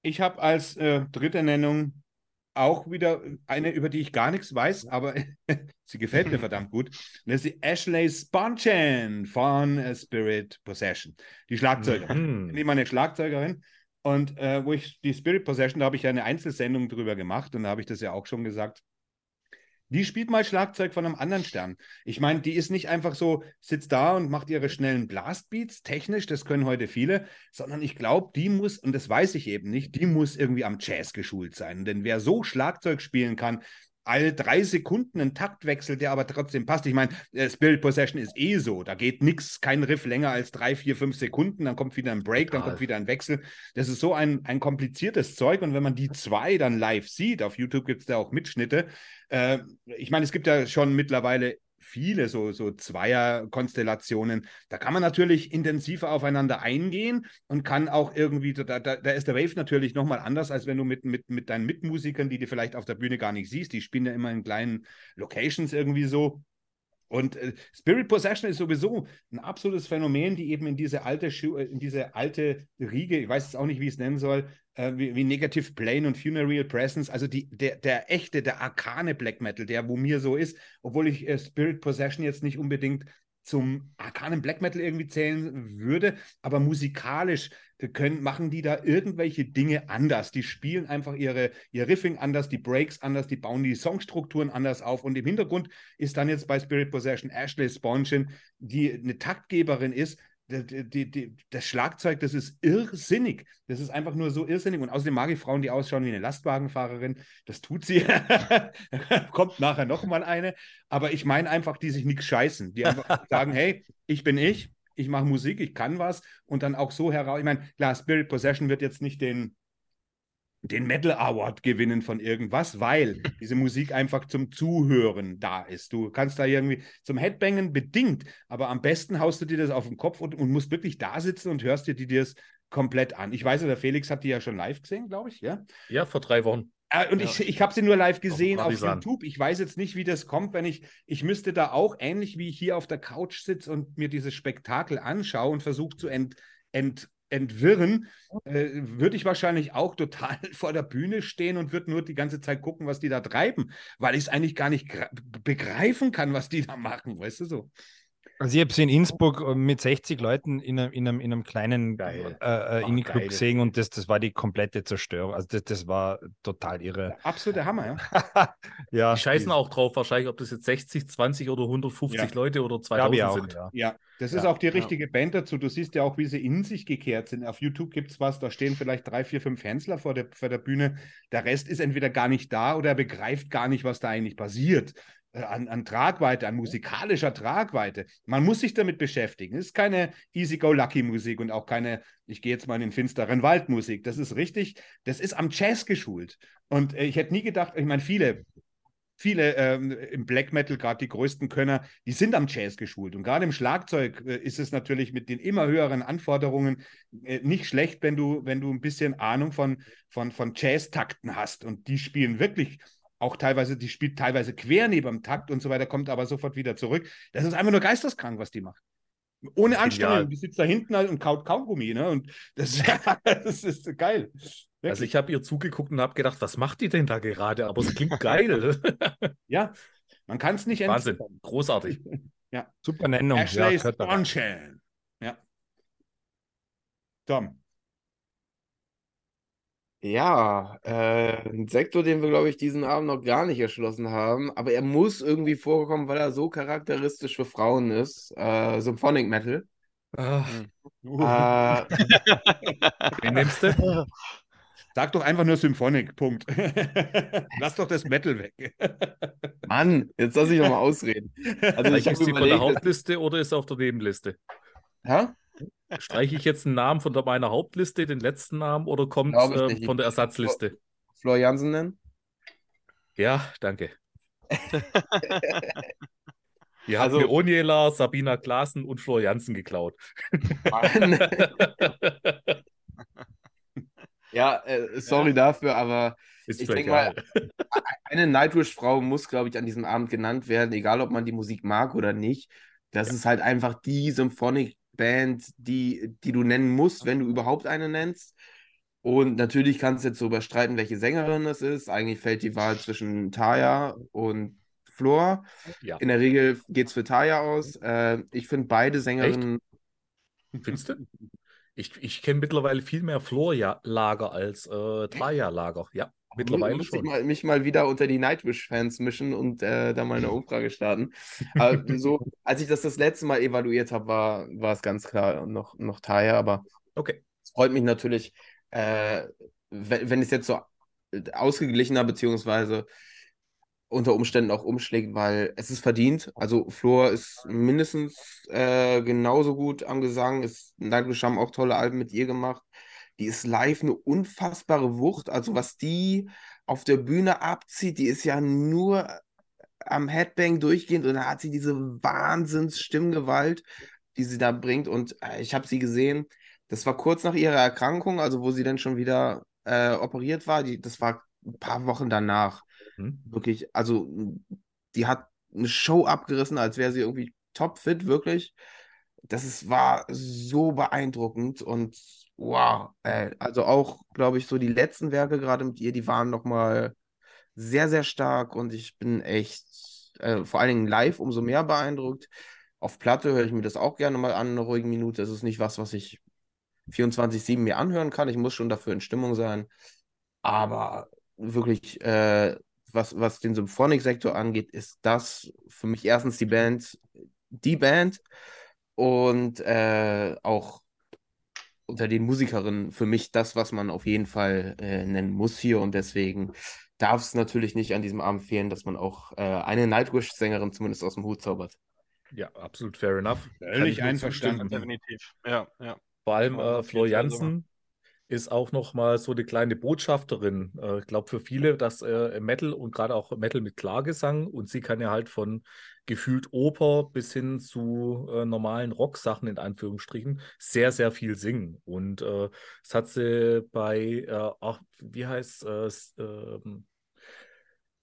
Ich habe als äh, dritte Nennung auch wieder eine, über die ich gar nichts weiß, aber sie gefällt mir verdammt gut. Und das ist die Ashley Sponchen von äh, Spirit Possession. Die Schlagzeugerin. Mhm. Ich meine Schlagzeugerin. Und äh, wo ich die Spirit Possession, da habe ich ja eine Einzelsendung drüber gemacht und da habe ich das ja auch schon gesagt. Die spielt mal Schlagzeug von einem anderen Stern. Ich meine, die ist nicht einfach so, sitzt da und macht ihre schnellen Blastbeats, technisch, das können heute viele, sondern ich glaube, die muss, und das weiß ich eben nicht, die muss irgendwie am Jazz geschult sein. Denn wer so Schlagzeug spielen kann, all drei Sekunden einen Taktwechsel, der aber trotzdem passt. Ich meine, äh, Spirit Possession ist eh so. Da geht nichts, kein Riff länger als drei, vier, fünf Sekunden, dann kommt wieder ein Break, dann Total. kommt wieder ein Wechsel. Das ist so ein, ein kompliziertes Zeug. Und wenn man die zwei dann live sieht, auf YouTube gibt es da auch Mitschnitte. Äh, ich meine, es gibt ja schon mittlerweile viele so, so Zweier-Konstellationen. Da kann man natürlich intensiver aufeinander eingehen und kann auch irgendwie, da, da, da ist der Wave natürlich nochmal anders, als wenn du mit, mit, mit deinen Mitmusikern, die du vielleicht auf der Bühne gar nicht siehst, die spielen ja immer in kleinen Locations irgendwie so. Und äh, Spirit Possession ist sowieso ein absolutes Phänomen, die eben in diese alte, Schu äh, in diese alte Riege, ich weiß jetzt auch nicht, wie ich es nennen soll, äh, wie, wie Negative Plane und Funereal Presence, also die, der, der echte, der arkane Black Metal, der wo mir so ist, obwohl ich äh, Spirit Possession jetzt nicht unbedingt zum arkanen Black Metal irgendwie zählen würde, aber musikalisch können, machen die da irgendwelche Dinge anders. Die spielen einfach ihre, ihr Riffing anders, die Breaks anders, die bauen die Songstrukturen anders auf und im Hintergrund ist dann jetzt bei Spirit Possession Ashley Sponchen, die eine Taktgeberin ist, die, die, die, das Schlagzeug, das ist irrsinnig. Das ist einfach nur so irrsinnig. Und außerdem mag ich Frauen, die ausschauen wie eine Lastwagenfahrerin. Das tut sie. Kommt nachher nochmal eine. Aber ich meine einfach, die sich nichts scheißen. Die einfach sagen, hey, ich bin ich, ich mache Musik, ich kann was. Und dann auch so heraus. Ich meine, klar, Spirit Possession wird jetzt nicht den, den Metal Award gewinnen von irgendwas, weil diese Musik einfach zum Zuhören da ist. Du kannst da irgendwie zum Headbangen bedingt, aber am besten haust du dir das auf den Kopf und, und musst wirklich da sitzen und hörst dir die das komplett an. Ich weiß der Felix hat die ja schon live gesehen, glaube ich, ja. Ja, vor drei Wochen. Äh, und Ja. ich, ich habe sie nur live gesehen auf, Partisan. YouTube. Ich weiß jetzt nicht, wie das kommt, wenn ich, ich müsste da auch ähnlich wie ich hier auf der Couch sitze und mir dieses Spektakel anschaue und versuche zu ent, ent, entwirren, äh, würde ich wahrscheinlich auch total vor der Bühne stehen und würde nur die ganze Zeit gucken, was die da treiben, weil ich es eigentlich gar nicht begreifen kann, was die da machen, weißt du so. Also ich habe sie in Innsbruck äh, mit 60 Leuten in einem, in einem, in einem kleinen Geil. äh, äh, geil. gesehen und das, das war die komplette Zerstörung. Also das, das war total irre. Absoluter Hammer, ja. ja, Die scheißen auch drauf, wahrscheinlich, ob das jetzt 60, 20 oder 150 Ja. Leute oder glaube 2000 ich auch, sind. ja. Ja, das ist Ja, auch die ja. richtige Band dazu. Du siehst ja auch, wie sie in sich gekehrt sind. Auf YouTube gibt es was, da stehen vielleicht drei, vier, fünf Hänsler vor der, vor der Bühne. Der Rest ist entweder gar nicht da oder er begreift gar nicht, was da eigentlich passiert. Äh, An, an Tragweite, an musikalischer Tragweite. Man muss sich damit beschäftigen. Es ist keine Easy-Go-Lucky-Musik und auch keine, ich gehe jetzt mal in den finsteren Wald-Musik. Das ist richtig, das ist am Jazz geschult. Und äh, ich hätte nie gedacht, ich meine, viele, viele ähm, im Black Metal, gerade die größten Könner, die sind am Jazz geschult. Und gerade im Schlagzeug äh, ist es natürlich mit den immer höheren Anforderungen äh, nicht schlecht, wenn du, wenn du ein bisschen Ahnung von, von, von Jazz-Takten hast. Und die spielen wirklich auch teilweise, die spielt teilweise quer neben dem Takt und so weiter, kommt aber sofort wieder zurück. Das ist einfach nur geisteskrank, was die macht. Ohne Anstrengung, die sitzt da hinten halt und kaut Kaugummi, ne? Und das, das ist geil. Also ich habe ihr zugeguckt und habe gedacht, was macht die denn da gerade? Aber es klingt geil. Ja, man kann es nicht Wahnsinn, entziffern. großartig. Super Nennung. Ashley. Sponchen. Ja. Tom. Ja, äh, ein Sektor, den wir, glaube ich, diesen Abend noch gar nicht erschlossen haben, aber er muss irgendwie vorkommen, weil er so charakteristisch für Frauen ist. Äh, Symphonic Metal. Ah, Äh, wen nimmst du? Sag doch einfach nur Symphonic. Punkt. Lass doch das Metal weg. Mann, jetzt lass ich noch mal ausreden. Also habe sie von der Hauptliste oder ist sie auf der Nebenliste? hä? Streiche ich jetzt einen Namen von der, meiner Hauptliste, den letzten Namen, oder kommt äh, von der Ersatzliste? Flor Jansen nennen? Ja, danke. Habt Also- mir Onjela, Sabina Klaassen und Flor Jansen geklaut. Ja, äh, sorry dafür, aber Ist Ich mir denk egal. eine Nightwish-Frau muss, glaube ich, an diesem Abend genannt werden, egal ob man die Musik mag oder nicht. Das ist halt einfach die Symphonic-Band, die, die du nennen musst, wenn du überhaupt eine nennst. Und natürlich kannst du jetzt darüber streiten, welche Sängerin es ist. Eigentlich fällt die Wahl zwischen Taya und Flor. Ja. In der Regel geht es für Taya aus. Äh, ich finde beide Sängerinnen. Findest du? Ich, ich kenne mittlerweile viel mehr Flor-Lager als äh, Taya-Lager. Ja, mittlerweile muss ich schon. mal, mich mal wieder unter die Nightwish-Fans mischen und äh, da mal eine Umfrage starten. Aber so, als ich das das letzte Mal evaluiert habe, war, war es ganz klar noch, noch Taya, aber Okay. es freut mich natürlich, äh, wenn, wenn es jetzt so ausgeglichener beziehungsweise unter Umständen auch umschlägt, weil es ist verdient. Also Flor ist mindestens äh, genauso gut am Gesang. Ist, Nightwish haben auch tolle Alben mit ihr gemacht. Die ist live eine unfassbare Wucht. Also was die auf der Bühne abzieht, die ist ja nur am Headbang durchgehend und da hat sie diese Wahnsinns Stimmgewalt, die sie da bringt. Und äh, ich habe sie gesehen, das war kurz nach ihrer Erkrankung, also wo sie dann schon wieder äh, operiert war. Die, das war ein paar Wochen danach. Hm. Wirklich, also die hat eine Show abgerissen, als wäre sie irgendwie topfit, wirklich. Das ist, war so beeindruckend und wow. Äh, also auch, glaube ich, so die letzten Werke gerade mit ihr, die waren nochmal sehr, sehr stark und ich bin echt, äh, vor allen Dingen live umso mehr beeindruckt. Auf Platte höre ich mir das auch gerne mal an, in einer ruhigen Minute. Es ist nicht was, was ich 24-7 mir anhören kann. Ich muss schon dafür in Stimmung sein. Aber wirklich, äh, was, was den Symphonic-Sektor angeht, ist das für mich erstens die Band, die Band und äh, auch unter den Musikerinnen für mich das, was man auf jeden Fall äh, nennen muss hier. Und deswegen darf es natürlich nicht an diesem Abend fehlen, dass man auch äh, eine Nightwish-Sängerin zumindest aus dem Hut zaubert. Ja, absolut fair enough. Kann Völlig einverstanden. Definitiv. Ja, ja. Vor allem äh, so Jansen ist auch nochmal so eine kleine Botschafterin. Äh, ich glaube für viele, dass äh, Metal und gerade auch Metal mit Klargesang und sie kann ja halt von gefühlt Oper bis hin zu äh, normalen Rocksachen in Anführungsstrichen sehr, sehr viel singen. Und äh, das hat sie bei, äh, ach, wie heißt es, ähm,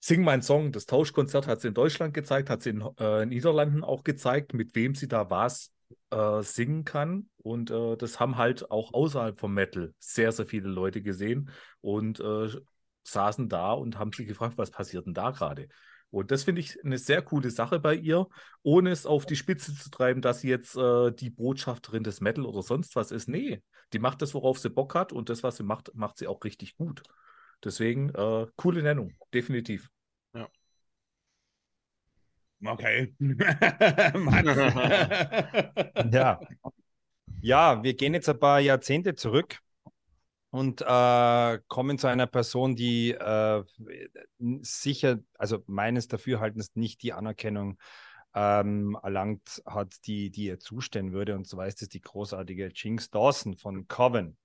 Sing mein Song, das Tauschkonzert hat sie in Deutschland gezeigt, hat sie in äh, Niederlanden auch gezeigt, mit wem sie da was äh, singen kann. Und äh, das haben halt auch außerhalb vom Metal sehr, sehr viele Leute gesehen und äh, saßen da und haben sich gefragt, was passiert denn da gerade? Und das finde ich eine sehr coole Sache bei ihr, ohne es auf die Spitze zu treiben, dass sie jetzt äh, die Botschafterin des Metal oder sonst was ist. Nee, die macht das, worauf sie Bock hat und das, was sie macht, macht sie auch richtig gut. Deswegen, äh, coole Nennung, definitiv. Okay. Ja. Ja, wir gehen jetzt ein paar Jahrzehnte zurück und äh, kommen zu einer Person, die äh, sicher, also meines Dafürhaltens nicht die Anerkennung ähm, erlangt hat, die, die ihr zustehen würde. Und zwar ist es die großartige Jinx Dawson von Coven.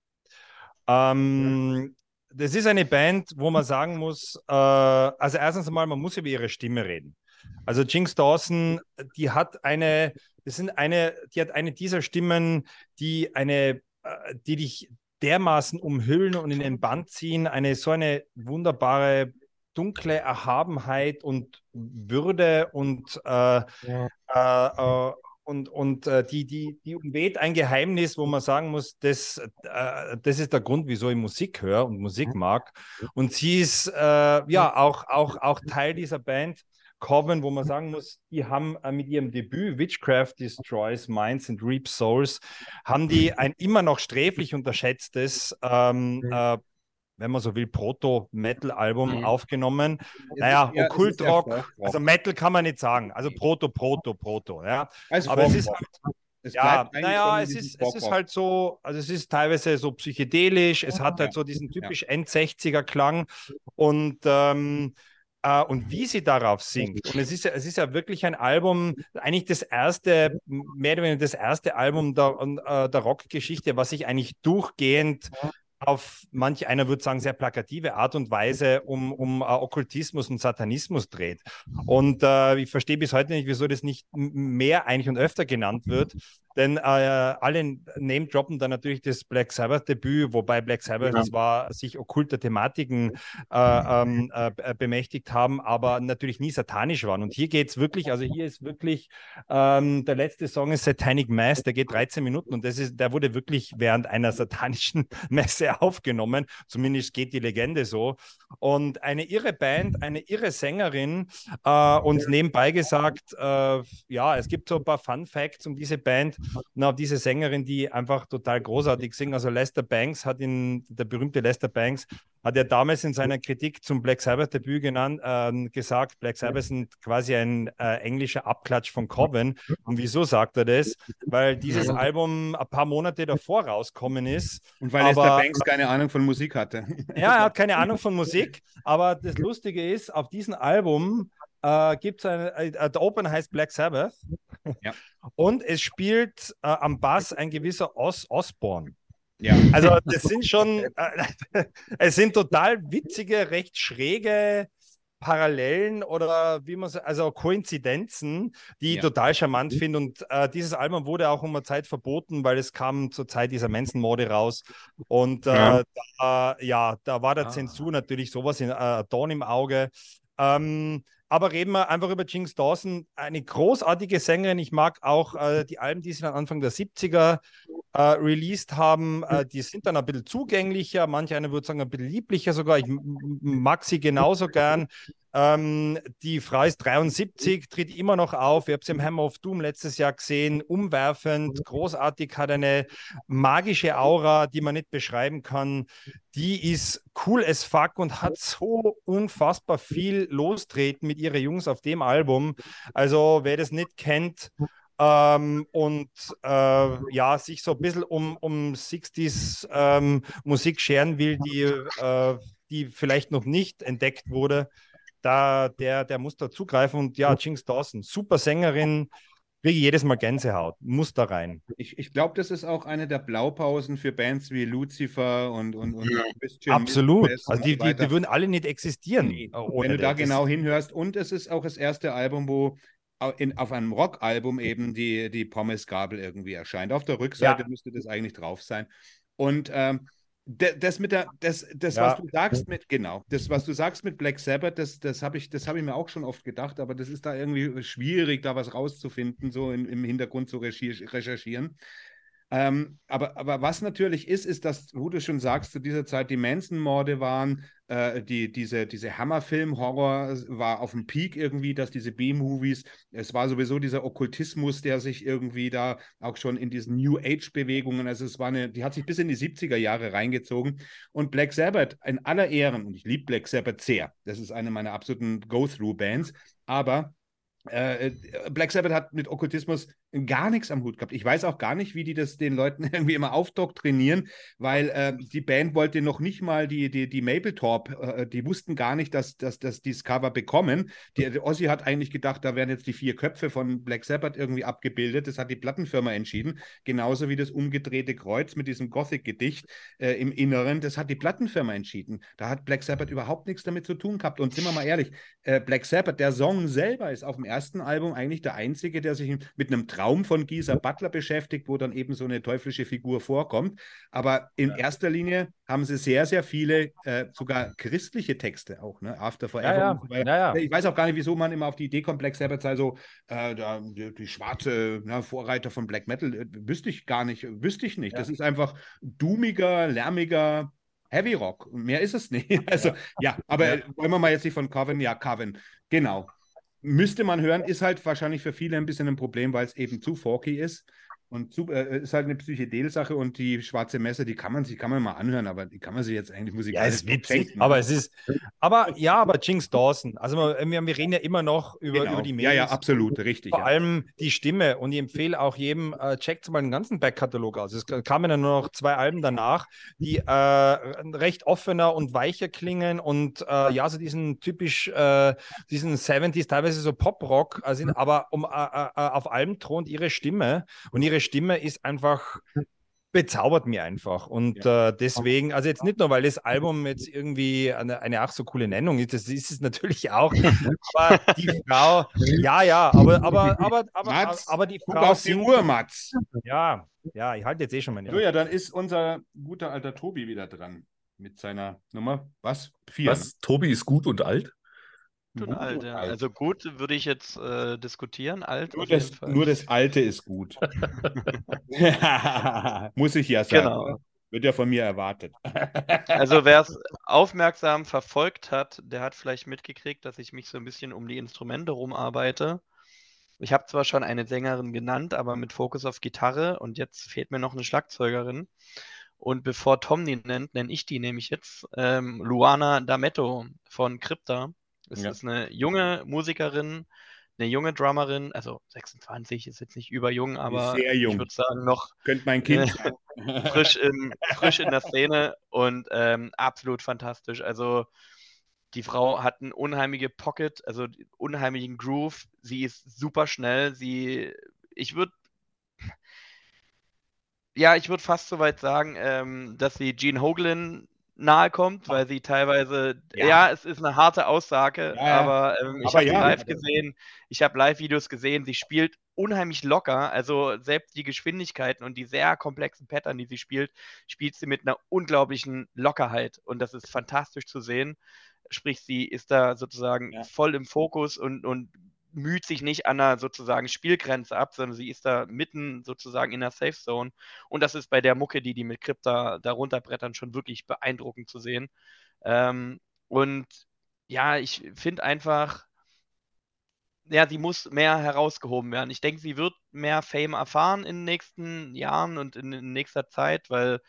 Ähm, das ist eine Band, wo man sagen muss, äh, also erstens einmal, man muss über ihre Stimme reden. Also Jinx Dawson, die hat eine, das sind eine, die hat eine dieser Stimmen, die eine, äh, die dich dermaßen umhüllen und in den Band ziehen, eine so eine wunderbare dunkle Erhabenheit und Würde und äh, Ja. äh, äh, und, und äh, die, die, die umweht ein Geheimnis, wo man sagen muss, das, äh, das ist der Grund, wieso ich Musik höre und Musik mag. Und sie ist äh, ja auch, auch, auch Teil dieser Band. Coven, wo man sagen muss, die haben äh, mit ihrem Debüt Witchcraft Destroys Minds and Reaps Souls, haben die ein immer noch sträflich unterschätztes, ähm, äh, wenn man so will, Proto-Metal-Album Mhm. aufgenommen. Es Naja, eher Okkultrock, also Metal kann man nicht sagen, also Proto, Proto, Proto, ja. Also Aber es ist Folkrock. Es ja, naja, es ist, es ist halt so, also es ist teilweise so psychedelisch, es hat halt Ja. so diesen typisch End-60er-Klang und, ähm, äh, und wie sie darauf singt. Und es ist ja, es ist ja wirklich ein Album, eigentlich das erste, mehr oder weniger das erste Album der, äh, der Rockgeschichte, was sich eigentlich durchgehend auf manch einer würde sagen, sehr plakative Art und Weise um, um äh, Okkultismus und Satanismus dreht. Und äh, ich verstehe bis heute nicht, wieso das nicht mehr eigentlich und öfter genannt wird. Denn äh, alle Name droppen dann natürlich das Black Sabbath-Debüt, wobei Black Sabbath Ja. zwar sich okkulter Thematiken äh, ähm, äh, bemächtigt haben, aber natürlich nie satanisch waren. Und hier geht es wirklich, also hier ist wirklich, ähm, der letzte Song ist Satanic Mass, der geht 13 Minuten und das ist, der wurde wirklich während einer satanischen Messe aufgenommen. Zumindest geht die Legende so. Und eine irre Band, eine irre Sängerin äh, und nebenbei gesagt, äh, ja, es gibt so ein paar Fun Facts um diese Band. Na, diese Sängerin, die einfach total großartig singt. Also Lester Banks hat in, der berühmte Lester Banks, hat ja damals in seiner Kritik zum Black Sabbath Debüt genannt, äh, gesagt, Black Sabbath sind quasi ein äh, englischer Abklatsch von Coven. Und wieso sagt er das? Weil dieses Album ein paar Monate davor rauskommen ist. Und weil Lester Banks keine Ahnung von Musik hatte. Ja, er hat keine Ahnung von Musik, aber das Lustige ist, auf diesem Album äh, gibt es ein, äh, der Open heißt Black Sabbath Ja. und es spielt äh, am Bass ein gewisser Os Osborne. Ja. Also das sind schon, äh, es sind total witzige, recht schräge Parallelen oder wie man so, also Koinzidenzen, die ich Ja. total charmant finde. Und äh, dieses Album wurde auch um eine Zeit verboten, weil es kam zur Zeit dieser Manson-Morde raus. Und äh, Ja. da, ja, da war der Ah. Zensur natürlich sowas in äh, Dorn im Auge. Ähm, aber reden wir einfach über Jinx Dawson, eine großartige Sängerin. Ich mag auch äh, die Alben, die sie dann Anfang der 70er äh, released haben. Äh, die sind dann ein bisschen zugänglicher, manch einer würde sagen ein bisschen lieblicher sogar. Ich mag sie genauso gern. Ähm, die Frau ist 73, tritt immer noch auf. Ich habe sie im Hammer of Doom letztes Jahr gesehen. Umwerfend, großartig, hat eine magische Aura, die man nicht beschreiben kann. Die ist cool as fuck und hat so unfassbar viel lostreten mit ihren Jungs auf dem Album. Also, wer das nicht kennt, ähm, und äh, ja, sich so ein bisschen um, um 60s ähm, Musik scheren will, die, äh, die vielleicht noch nicht entdeckt wurde, da, der, der muss da zugreifen. Und ja, Jinx Dawson, super Sängerin, kriege jedes Mal Gänsehaut, muss da rein. Ich, ich glaube, das ist auch eine der Blaupausen für Bands wie Lucifer und, und, und Ja. Christian Absolut. Also die, die, die würden alle nicht existieren. Nee, ohne Wenn du da das. genau hinhörst. Und es ist auch das erste Album, wo in, auf einem Rockalbum eben die, die Pommes-Gabel irgendwie erscheint. Auf der Rückseite Ja. müsste das eigentlich drauf sein. Und ähm, das mit der, das, das Ja. was du sagst mit, genau, das, was du sagst mit Black Sabbath, das, das habe ich, das habe ich mir auch schon oft gedacht, aber das ist da irgendwie schwierig, da was rauszufinden, so in, im Hintergrund zu recherchi- recherchieren. Ähm, aber, aber was natürlich ist, ist, dass, wo du schon sagst, zu dieser Zeit die Manson-Morde waren, äh, die, diese, diese Hammerfilm-Horror war auf dem Peak irgendwie, dass diese B-Movies, es war sowieso dieser Okkultismus, der sich irgendwie da auch schon in diesen New Age-Bewegungen, also es war eine, die hat sich bis in die 70er Jahre reingezogen. Und Black Sabbath in aller Ehren, und ich liebe Black Sabbath sehr, das ist eine meiner absoluten Go-Through-Bands, aber äh, Black Sabbath hat mit Okkultismus gar nichts am Hut gehabt. Ich weiß auch gar nicht, wie die das den Leuten irgendwie immer aufdoktrinieren, weil äh, die Band wollte noch nicht mal die, die, die Mapletop, äh, die wussten gar nicht, dass, dass, dass die das Cover bekommen. Die, Ozzy hat eigentlich gedacht, da werden jetzt die vier Köpfe von Black Sabbath irgendwie abgebildet. Das hat die Plattenfirma entschieden. Genauso wie das umgedrehte Kreuz mit diesem Gothic-Gedicht äh, im Inneren. Das hat die Plattenfirma entschieden. Da hat Black Sabbath überhaupt nichts damit zu tun gehabt. Und sind wir mal ehrlich, äh, Black Sabbath, der Song selber ist auf dem ersten Album eigentlich der einzige, der sich mit einem Traum von Gisa Butler beschäftigt, wo dann eben so eine teuflische Figur vorkommt. Aber in ja. erster Linie haben sie sehr, sehr viele, äh, sogar christliche Texte auch, ne? After Forever. Ja, ja. So ja, ich weiß auch gar nicht, wieso man immer auf die Idee kommt, Black Sabbath sei so äh, die, die, schwarze na, ne, Vorreiter von Black Metal. Äh, wüsste ich gar nicht, wüsste ich nicht. Das ist einfach doomiger, lärmiger, Heavy Rock. Mehr ist es nicht. Also, ja, aber wollen wir mal jetzt nicht von Coven? Ja, Coven. Genau müsste man hören, ist halt wahrscheinlich für viele ein bisschen ein Problem, weil es eben zu forky ist. Und zu, äh, ist halt eine Psychedel-Sache und die schwarze Messe, die kann man sich kann man mal anhören, aber die kann man sich jetzt eigentlich musikalisch ja, ist witzig, schenken. Aber es ist, aber ja, aber Jinx Dawson, also wir, wir reden ja immer noch über, genau. über die Mädels. Ja, ja, absolut, richtig. Vor ja. allem die Stimme und ich empfehle auch jedem, äh, checkt mal den ganzen Backkatalog aus. Es kamen ja nur noch zwei Alben danach, die äh, recht offener und weicher klingen und äh, ja, so diesen typisch, äh, diesen 70s, teilweise so Pop-Rock, also, aber um, äh, äh, auf allem thront ihre Stimme und ihre Stimme ist einfach bezaubert mir einfach. Und ja. äh, deswegen, also jetzt nicht nur, weil das Album jetzt irgendwie eine, eine ach so coole Nennung ist, das ist es natürlich auch. aber die Frau, ja, ja, aber, aber, aber, aber, Mats, aber die Frau. auf die Uhr, Mats. Ja, ja, ich halte jetzt eh schon meine. So, ja, dann ist unser guter alter Tobi wieder dran mit seiner Nummer. Was? Vier. Was? Ne? Tobi ist gut und alt? Und gut alt, ja. alt. Also gut würde ich jetzt äh, diskutieren. Alt nur das, nur das Alte ist gut. Muss ich ja sagen. Genau. Wird ja von mir erwartet. also wer es aufmerksam verfolgt hat, der hat vielleicht mitgekriegt, dass ich mich so ein bisschen um die Instrumente rumarbeite. Ich habe zwar schon eine Sängerin genannt, aber mit Fokus auf Gitarre und jetzt fehlt mir noch eine Schlagzeugerin. Und bevor Tom die nennt, nenne ich die nämlich jetzt ähm, Luana D'Ametto von Crypta. Es ja. ist eine junge Musikerin, eine junge Drummerin, also 26 ist jetzt nicht überjung, aber Sehr jung. ich würde sagen noch Könnte mein Kind frisch, in, frisch in der Szene und ähm, absolut fantastisch. Also die Frau hat einen unheimliche Pocket, also unheimlichen Groove. Sie ist super schnell. Sie, ich würde, ja, ich würde fast so weit sagen, ähm, dass sie Gene Hoglan nahe kommt, weil sie teilweise, ja, ja es ist eine harte Aussage, ja, aber ähm, ich habe live gesehen, ich habe Live-Videos gesehen, sie spielt unheimlich locker, also selbst die Geschwindigkeiten und die sehr komplexen Pattern, die sie spielt, spielt sie mit einer unglaublichen Lockerheit. Und das ist fantastisch zu sehen. Sprich, sie ist da sozusagen voll im Fokus und, und müht sich nicht an einer sozusagen Spielgrenze ab, sondern sie ist da mitten sozusagen in der Safe Zone. Und das ist bei der Mucke, die die mit Krypta da runterbrettern, schon wirklich beeindruckend zu sehen. Ähm, und ja, ich finde einfach, ja, sie muss mehr herausgehoben werden. Ich denke, sie wird mehr Fame erfahren in den nächsten Jahren und in, in nächster Zeit, weil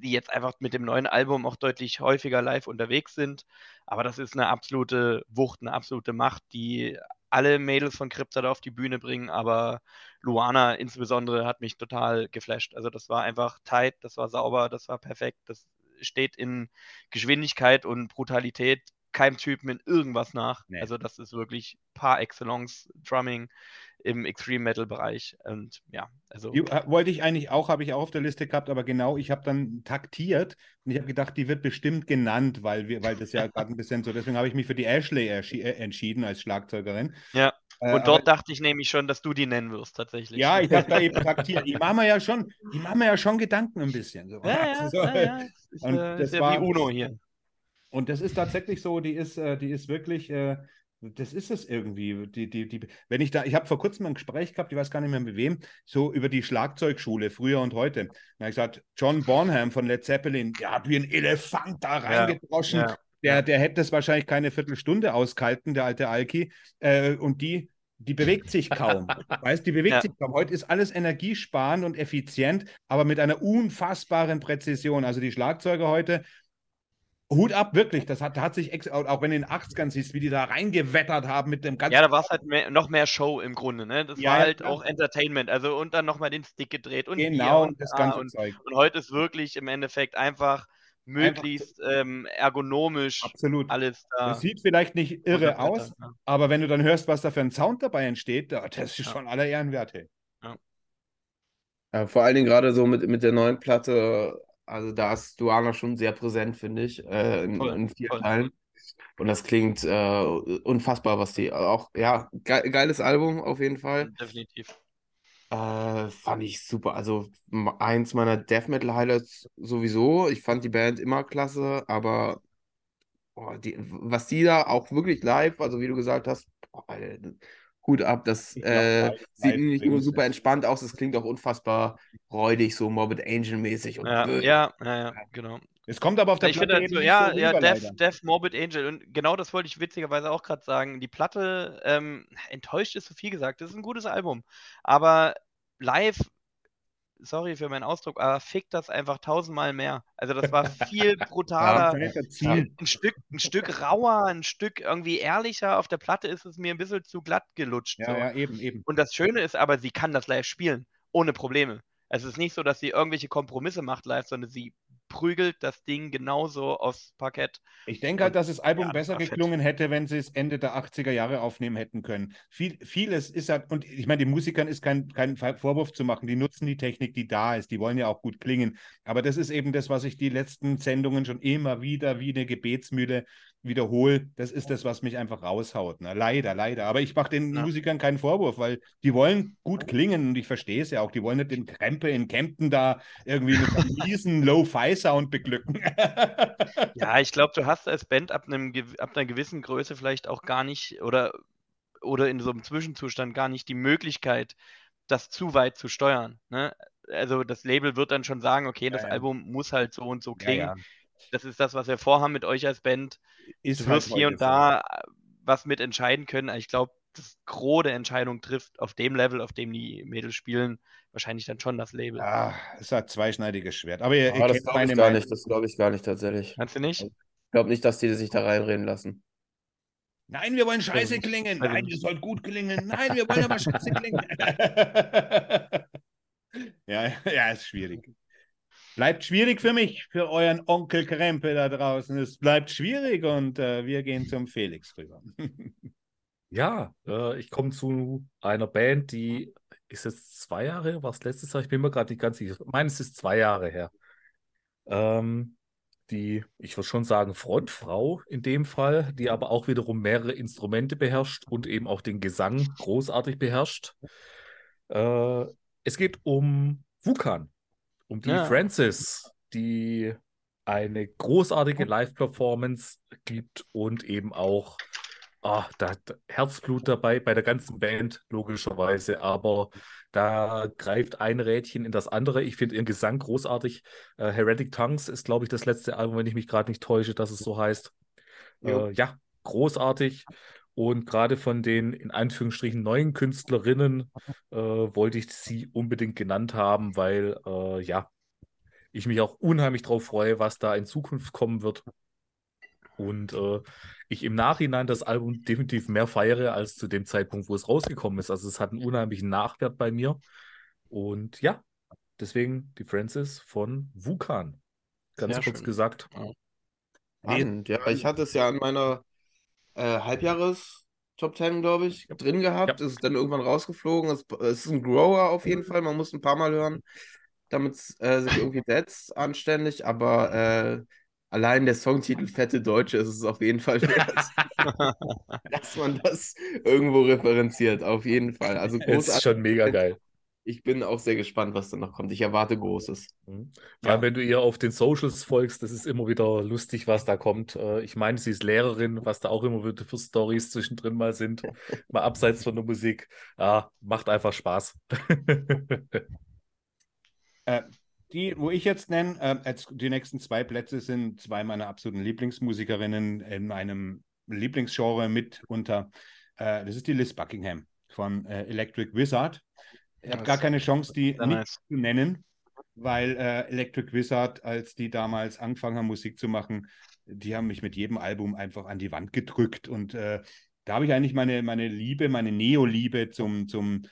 sie jetzt einfach mit dem neuen Album auch deutlich häufiger live unterwegs sind. Aber das ist eine absolute Wucht, eine absolute Macht, die alle Mädels von Krypta da auf die Bühne bringen, aber Luana insbesondere hat mich total geflasht. Also das war einfach tight, das war sauber, das war perfekt, das steht in Geschwindigkeit und Brutalität keinem Typen in irgendwas nach. Nee. Also das ist wirklich par excellence Drumming im Extreme Metal Bereich. Und ja, also. Die, äh, wollte ich eigentlich auch, habe ich auch auf der Liste gehabt, aber genau, ich habe dann taktiert und ich habe gedacht, die wird bestimmt genannt, weil, wir, weil das ja gerade ein bisschen so, deswegen habe ich mich für die Ashley äh, entschieden als Schlagzeugerin. Ja. Äh, und dort dachte ich nämlich schon, dass du die nennen wirst, tatsächlich. Ja, ich habe da eben taktiert. Ich mache mir ja schon, ich mache mir ja schon Gedanken ein bisschen. So. Ja, so. ja, ja. Ist, und äh, das ist ja war, wie Uno hier. Und das ist tatsächlich so, die ist, die ist wirklich Das ist es irgendwie. Die, die, die, wenn ich da, ich habe vor kurzem ein Gespräch gehabt, ich weiß gar nicht mehr mit wem, so über die Schlagzeugschule früher und heute. Da habe ich gesagt, John Bonham von Led Zeppelin, der hat wie ein Elefant da reingedroschen. ja, Der, der hätte es wahrscheinlich keine Viertelstunde auskalten, der alte Alki. Äh, und die, die bewegt sich kaum. weißt, die bewegt Ja. sich kaum. Heute ist alles energiesparend und effizient, aber mit einer unfassbaren Präzision. Also die Schlagzeuger heute, Hut ab, wirklich. Das hat, hat sich, ex auch wenn du in den 80ern siehst, wie die da reingewettert haben mit dem ganzen. Ja, da war es halt mehr, noch mehr Show im Grunde, ne? Das Ja, war ja, halt klar. auch Entertainment. Also und dann nochmal den Stick gedreht und genau und das da ganze und, Zeug. und heute ist wirklich im Endeffekt einfach möglichst ähm, ergonomisch Absolut. alles da. Das sieht vielleicht nicht irre aus, ja. aber wenn du dann hörst, was da für ein Sound dabei entsteht, da- das ist Ja. schon aller Ehren wert. hey. Ja, vor allen Dingen gerade so mit, mit der neuen Platte, also da ist Duana schon sehr präsent, finde ich, äh, in, in vielen. Teilen. Und das klingt äh, unfassbar, was die auch, ja, ge geiles Album auf jeden Fall. Definitiv. Äh, fand ich super. Also eins meiner Death Metal Highlights sowieso. Ich fand die Band immer klasse, aber boah, die, was die da auch wirklich live, also wie du gesagt hast, boah, Hut ab, das glaub, äh, sieht nicht nur super entspannt aus, es klingt auch unfassbar räudig, so Morbid Angel mäßig und Ja, ja, ja, ja, genau. Es kommt aber auf der Ich finde Platte halt so, eben ja, nicht so ja, rüber, Death. Death Morbid Angel. Und genau das wollte ich witzigerweise auch gerade sagen. Die Platte, ähm, enttäuscht ist zu viel gesagt. Das ist ein gutes Album. Aber live, sorry für meinen Ausdruck, aber fickt das einfach tausendmal mehr. Also das war viel Ja, brutaler. erzielen. ein Stück, ein Stück rauer, ein Stück irgendwie ehrlicher. Auf der Platte ist es mir ein bisschen zu glatt gelutscht. Ja, so. ja, eben, eben. Und das Schöne ist aber, sie kann das live spielen, ohne Probleme. Es ist nicht so, dass sie irgendwelche Kompromisse macht live, sondern sie prügelt das Ding genauso aufs Parkett. Ich denke halt, dass das Album Ja, besser geklungen hätte, wenn sie es Ende der 80er Jahre aufnehmen hätten können. Viel, vieles ist halt, und ich meine, den Musikern ist kein, kein Vorwurf zu machen. Die nutzen die Technik, die da ist. Die wollen ja auch gut klingen. Aber das ist eben das, was ich die letzten Sendungen schon immer wieder wie eine Gebetsmühle wiederhole. Das ist das, was mich einfach raushaut. Ne? Leider, leider. Aber ich mache den Ja. Musikern keinen Vorwurf, weil die wollen gut klingen und ich verstehe es ja auch. Die wollen nicht den Krempe in Kempten da irgendwie mit einem miesen Low-Fi-Sound beglücken. Ja, ich glaube, du hast als Band ab, einem, ab einer gewissen Größe vielleicht auch gar nicht oder, oder in so einem Zwischenzustand gar nicht die Möglichkeit, das zu weit zu steuern. Ne? Also das Label wird dann schon sagen, okay, das ja. Album muss halt so und so Ja, klingen. Das ist das, was wir vorhaben mit euch als Band. Ist Du halt wirst hier und da äh, was mit entscheiden können. Ich glaube, das Gros der Entscheidung trifft auf dem Level, auf dem die Mädels spielen, wahrscheinlich dann schon das Label. Ah, es hat zweischneidiges Schwert. Aber ihr, ihr Aber das glaube ich gar Meinung. nicht, das glaube ich gar nicht tatsächlich. Kannst du nicht? Ich glaube nicht, dass die sich da reinreden lassen. Nein, wir wollen scheiße klingen. Also Nein, ihr sollt gut klingen. Nein, wir wollen aber scheiße klingen. ja, ja, ist schwierig. Bleibt schwierig für mich, für euren Onkel Krempe da draußen. Es bleibt schwierig und äh, wir gehen zum Felix rüber. Ja, äh, ich komme zu einer Band, die ist jetzt zwei Jahre, war es letztes Jahr? Ich bin mir gerade nicht ganz sicher. Ich meine, es ist zwei Jahre her. Ähm, die, ich würde schon sagen, Frontfrau in dem Fall, die aber auch wiederum mehrere Instrumente beherrscht und eben auch den Gesang großartig beherrscht. Äh, es geht um Wukan, um die Ja. Francis, die eine großartige Live-Performance gibt und eben auch ah, da, da Herzblut dabei bei der ganzen Band, logischerweise, aber da greift ein Rädchen in das andere. Ich finde ihren Gesang großartig. Äh, Heretic Tongues ist, glaube ich, das letzte Album, wenn ich mich gerade nicht täusche, dass es so heißt. Äh, ja, großartig. Und gerade von den in Anführungsstrichen neuen Künstlerinnen äh, wollte ich sie unbedingt genannt haben, weil äh, ja, ich mich auch unheimlich drauf freue, was da in Zukunft kommen wird. Und äh, ich im Nachhinein das Album definitiv mehr feiere als zu dem Zeitpunkt, wo es rausgekommen ist. Also es hat einen unheimlichen Nachwert bei mir. Und ja, deswegen die Francis von Wukan. Ganz Sehr kurz schön. gesagt. Spannend. Ja, ich hatte es ja in meiner äh, Halbjahres-Top 10, glaube ich, drin gehabt. Es ist dann irgendwann rausgeflogen. Es, es ist ein Grower auf jeden Fall. Man muss ein paar Mal hören, damit es äh, sich irgendwie setzt, anständig. Aber äh, allein der Songtitel Fette Deutsche ist es auf jeden Fall wert, dass man das irgendwo referenziert. Auf jeden Fall. Also Es ist großartig. schon mega geil. Ich bin auch sehr gespannt, was da noch kommt. Ich erwarte Großes. Mhm. Vor allem, wenn du ihr auf den Socials folgst, das ist immer wieder lustig, was da kommt. Äh, Ich meine, sie ist Lehrerin, was da auch immer wieder für Stories zwischendrin mal sind, mal abseits von der Musik. Ja, macht einfach Spaß. Äh, die, wo ich jetzt nenne, äh, die nächsten zwei Plätze sind zwei meiner absoluten Lieblingsmusikerinnen in meinem Lieblingsgenre mit unter. Äh, das ist die Liz Buckingham von äh, Electric Wizard. Ich habe gar keine Chance, die nicht nice. zu nennen, weil äh, Electric Wizard, als die damals angefangen haben, Musik zu machen, die haben mich mit jedem Album einfach an die Wand gedrückt. Und äh, da habe ich eigentlich meine, meine Liebe, meine Neo-Liebe zum, zum,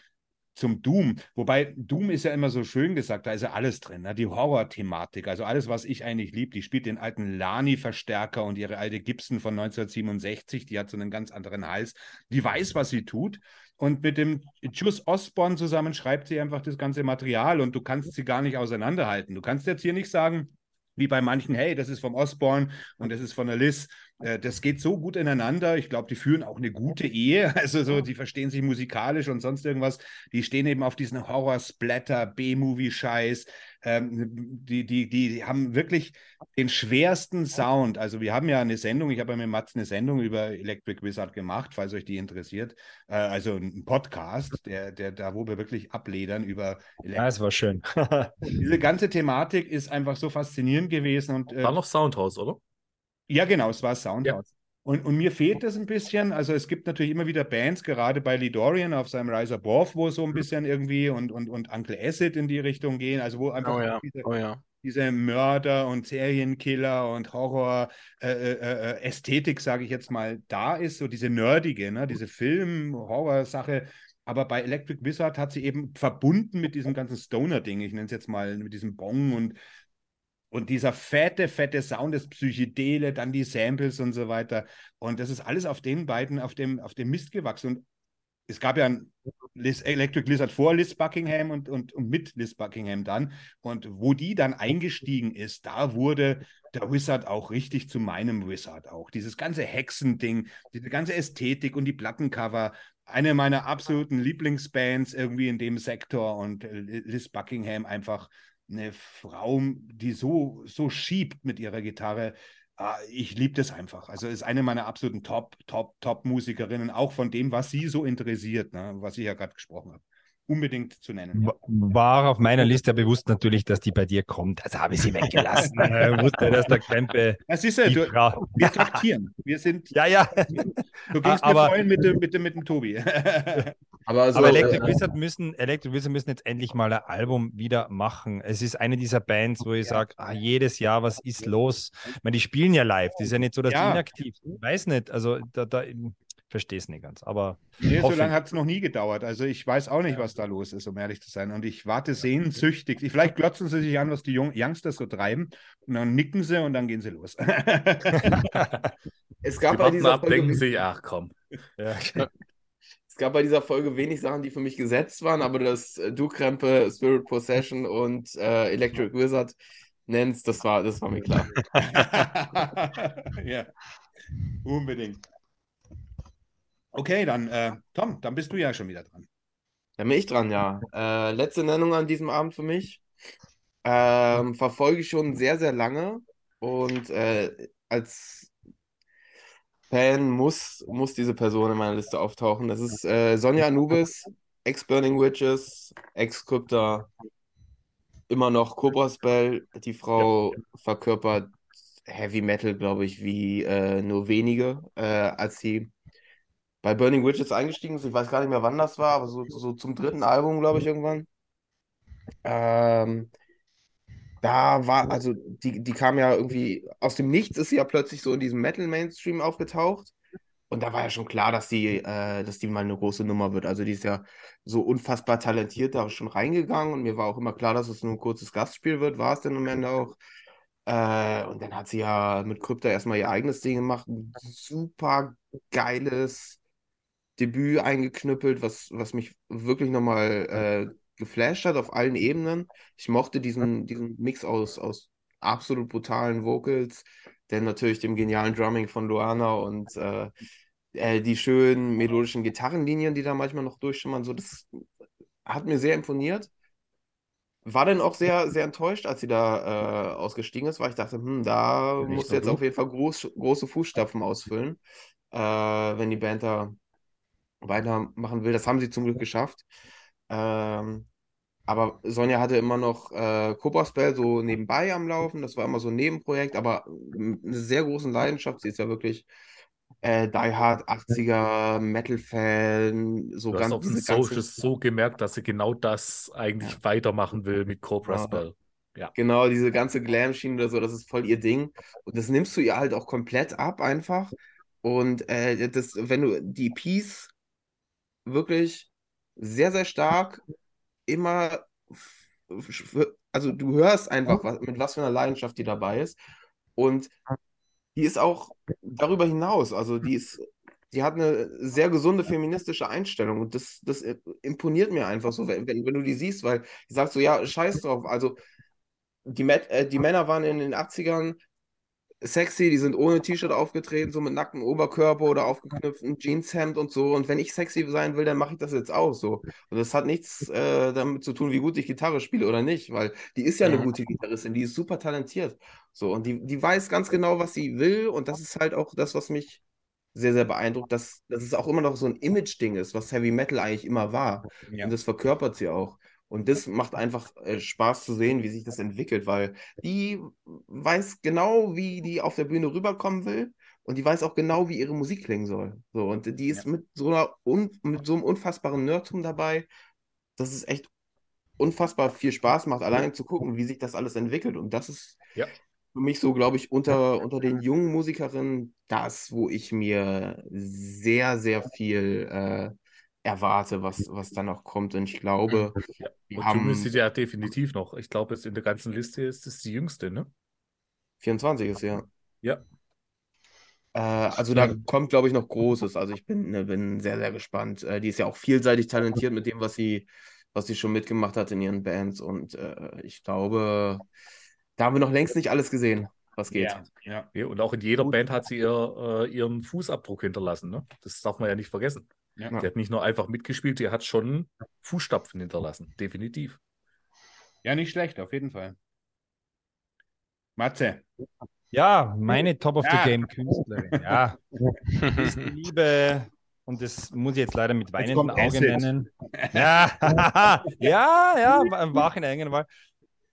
zum Doom. Wobei Doom ist ja immer so schön gesagt, da ist ja alles drin. Ne? Die Horror-Thematik, also alles, was ich eigentlich liebe. Die spielt den alten Lani-Verstärker und ihre alte Gibson von 1967, die hat so einen ganz anderen Hals. Die weiß, was sie tut. Und mit dem Juice Osborne zusammen schreibt sie einfach das ganze Material und du kannst sie gar nicht auseinanderhalten. Du kannst jetzt hier nicht sagen, wie bei manchen, hey, das ist vom Osborne und das ist von der Liz. Äh, Das geht so gut ineinander. Ich glaube, die führen auch eine gute Ehe. Also so, die verstehen sich musikalisch und sonst irgendwas. Die stehen eben auf diesen Horror-Splatter, B-Movie-Scheiß. Ähm, die, die, die haben wirklich den schwersten Sound. Also wir haben ja eine Sendung, ich habe ja mit Mats eine Sendung über Electric Wizard gemacht, falls euch die interessiert. Äh, also ein Podcast, der, der da, wo wir wirklich abledern über Ja, es war schön. diese ganze Thematik ist einfach so faszinierend gewesen und äh, War noch Soundhouse, oder? Ja, genau, es war Soundhouse. Und, und mir fehlt das ein bisschen. Also es gibt natürlich immer wieder Bands, gerade bei Lee Dorian auf seinem Rise Above, wo so ein bisschen irgendwie und, und, und Uncle Acid in die Richtung gehen. Also wo einfach Oh ja, diese, oh ja. diese Mörder und Serienkiller und Horror äh, äh, äh, Ästhetik, sage ich jetzt mal, da ist, so diese nerdige, ne? diese Film-Horror-Sache. Aber bei Electric Wizard hat sie eben verbunden mit diesem ganzen Stoner-Ding, ich nenne es jetzt mal, mit diesem Bong und und dieser fette, fette Sound, das Psychedele, dann die Samples und so weiter. Und das ist alles auf den beiden, auf dem, auf dem Mist gewachsen. Und es gab ja ein Electric Lizard vor Liz Buckingham und, und, und mit Liz Buckingham dann. Und wo die dann eingestiegen ist, da wurde der Wizard auch richtig zu meinem Wizard auch. Dieses ganze Hexending, diese ganze Ästhetik und die Plattencover. Eine meiner absoluten Lieblingsbands irgendwie in dem Sektor und Liz Buckingham einfach eine Frau, die so, so schiebt mit ihrer Gitarre. Ah, Ich liebe das einfach. Also ist eine meiner absoluten Top, Top, Top-Musikerinnen, auch von dem, was sie so interessiert, ne, was ich ja gerade gesprochen habe. Unbedingt zu nennen. Ja. Wa- War auf meiner Liste bewusst natürlich, dass die bei dir kommt. Also habe ich sie weggelassen. Ich wusste, dass der Krempe Das ist ja, du, Frau. wir taktieren. Wir sind, Ja, ja. du gehst Aber- mir vorhin mit dem, mit dem, mit dem Tobi. Aber, also, Aber Electric äh, Wizard müssen, Electric Wizard müssen jetzt endlich mal ein Album wieder machen. Es ist eine dieser Bands, wo ich sage, ah, jedes Jahr, was ist los? Ich meine, die spielen ja live. Das ist ja nicht so, dass Ja. die inaktiv sind. Ich weiß nicht. Also da, da ich verstehe es nicht ganz. Aber Nee, so lange ich. hat es noch nie gedauert. Also ich weiß auch nicht, was da los ist, um ehrlich zu sein. Und ich warte sehnsüchtig. Vielleicht glotzen sie sich an, was die Jung Youngsters so treiben. Und dann nicken sie und dann gehen sie los. es Die gab bei warten dieser ab, denken sich, ach komm. ja. Es gab bei dieser Folge wenig Sachen, die für mich gesetzt waren, aber dass äh, du Krempe, Spirit Possession und äh, Electric Wizard nennst, das war, das war mir klar. ja, unbedingt. Okay, dann, äh, Tom, dann bist du ja schon wieder dran. Da bin ich dran, ja. Äh, letzte Nennung an diesem Abend für mich. Ähm, verfolge ich schon sehr, sehr lange und äh, als Fan muss, muss diese Person in meiner Liste auftauchen. Das ist äh, Sonja Anubis, ex-Burning Witches, ex-Krypta, immer noch Cobra Spell. Die Frau verkörpert Heavy Metal, glaube ich, wie äh, nur wenige, äh, als sie bei Burning Witches eingestiegen ist. Ich weiß gar nicht mehr, wann das war, aber so, so zum dritten Album, glaube ich, irgendwann. Ähm, da war, also die, die kam ja irgendwie aus dem Nichts, ist sie ja plötzlich so in diesem Metal-Mainstream aufgetaucht. Und da war ja schon klar, dass die, äh, dass die mal eine große Nummer wird. Also die ist ja so unfassbar talentiert da schon reingegangen und mir war auch immer klar, dass es nur ein kurzes Gastspiel wird, war es dann am Ende auch. Äh, und dann hat sie ja mit Krypta erstmal ihr eigenes Ding gemacht. Ein super geiles Debüt eingeknüppelt, was, was mich wirklich nochmal äh, geflasht hat auf allen Ebenen. Ich mochte diesen, diesen Mix aus, aus absolut brutalen Vocals, dann natürlich dem genialen Drumming von Luana und äh, äh, die schönen melodischen Gitarrenlinien, die da manchmal noch durchschimmern. So, das hat mir sehr imponiert. War dann auch sehr, sehr enttäuscht, als sie da äh, ausgestiegen ist, weil ich dachte, hm, da muss jetzt auf jeden Fall groß, große Fußstapfen ausfüllen, äh, wenn die Band da weitermachen will. Das haben sie zum Glück geschafft. Ähm, aber Sonja hatte immer noch äh, Cobra Spell so nebenbei am Laufen. Das war immer so ein Nebenprojekt, aber mit einer sehr großen Leidenschaft. Sie ist ja wirklich äh, Die Hard 80er Metal-Fan. So Du hast ganz auf den Socials so gemerkt, dass sie genau das eigentlich Ja. weitermachen will mit Cobra Ja. Spell. genau, diese ganze Glam-Schiene oder so, das ist voll ihr Ding. Und das nimmst du ihr halt auch komplett ab einfach. Und äh, das, wenn du die Piece wirklich sehr, sehr stark immer, also du hörst einfach, was, mit was für einer Leidenschaft die dabei ist. Und die ist auch darüber hinaus, also die ist, die hat eine sehr gesunde feministische Einstellung. Und das, das imponiert mir einfach so, wenn, wenn, wenn du die siehst, weil die sagt so, ja, scheiß drauf, also die, Met, äh, die Männer waren in den 80ern sexy, die sind ohne T-Shirt aufgetreten, so mit nacktem Oberkörper oder aufgeknüpftem Jeanshemd und so. Und wenn ich sexy sein will, dann mache ich das jetzt auch so. Und das hat nichts äh, damit zu tun, wie gut ich Gitarre spiele oder nicht, weil die ist ja eine gute Gitarristin, die ist super talentiert. So, und die, die weiß ganz genau, was sie will. Und das ist halt auch das, was mich sehr, sehr beeindruckt, dass, dass es auch immer noch so ein Image-Ding ist, was Heavy Metal eigentlich immer war. Ja. Und das verkörpert sie auch. Und das macht einfach äh, Spaß zu sehen, wie sich das entwickelt, weil die weiß genau, wie die auf der Bühne rüberkommen will und die weiß auch genau, wie ihre Musik klingen soll. So, und die ist mit so einer mit so einem unfassbaren Nerdtum dabei, dass es echt unfassbar viel Spaß macht, allein zu gucken, wie sich das alles entwickelt. Und das ist Ja. für mich so, glaube ich, unter, unter den jungen Musikerinnen das, wo ich mir sehr, sehr viel äh, erwarte, was, was da noch kommt. Und ich glaube, Ja. die Und haben sie ja definitiv noch. Ich glaube, jetzt in der ganzen Liste ist es die jüngste, ne? 24 ist ja. Ja. Äh, also da kommt, glaube ich, noch Großes. Also ich bin, ne, bin sehr, sehr gespannt. Äh, die ist ja auch vielseitig talentiert mit dem, was sie, was sie schon mitgemacht hat in ihren Bands. Und äh, ich glaube, da haben wir noch längst nicht alles gesehen, was geht. Ja, ja. Ja, und auch in jeder Band hat sie ihr, äh, ihren Fußabdruck hinterlassen, ne? Das darf man ja nicht vergessen. Ja. Die hat nicht nur einfach mitgespielt, die hat schon Fußstapfen hinterlassen. Definitiv. ja, nicht schlecht, auf jeden Fall. Matze. Ja, meine Top of the Ja. Game Künstlerin. Ja, ist die Liebe. Und das muss ich jetzt leider mit weinenden Augen nennen. Ja, ja, ja, im wachen eigenen Wahl.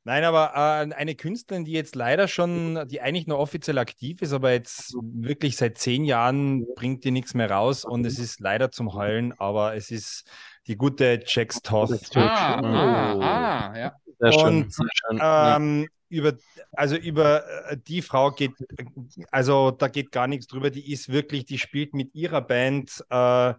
Nein, aber äh, eine Künstlerin, die jetzt leider schon, die eigentlich nur offiziell aktiv ist, aber jetzt wirklich seit zehn Jahren bringt die nichts mehr raus und es ist leider zum Heulen, aber es ist die gute Jax Toth. Ah, ah, ah, ja. Sehr schön. Und, sehr schön. Ja. Ähm, über, also über äh, die Frau geht, also da geht gar nichts drüber. Die ist wirklich, die spielt mit ihrer Band äh,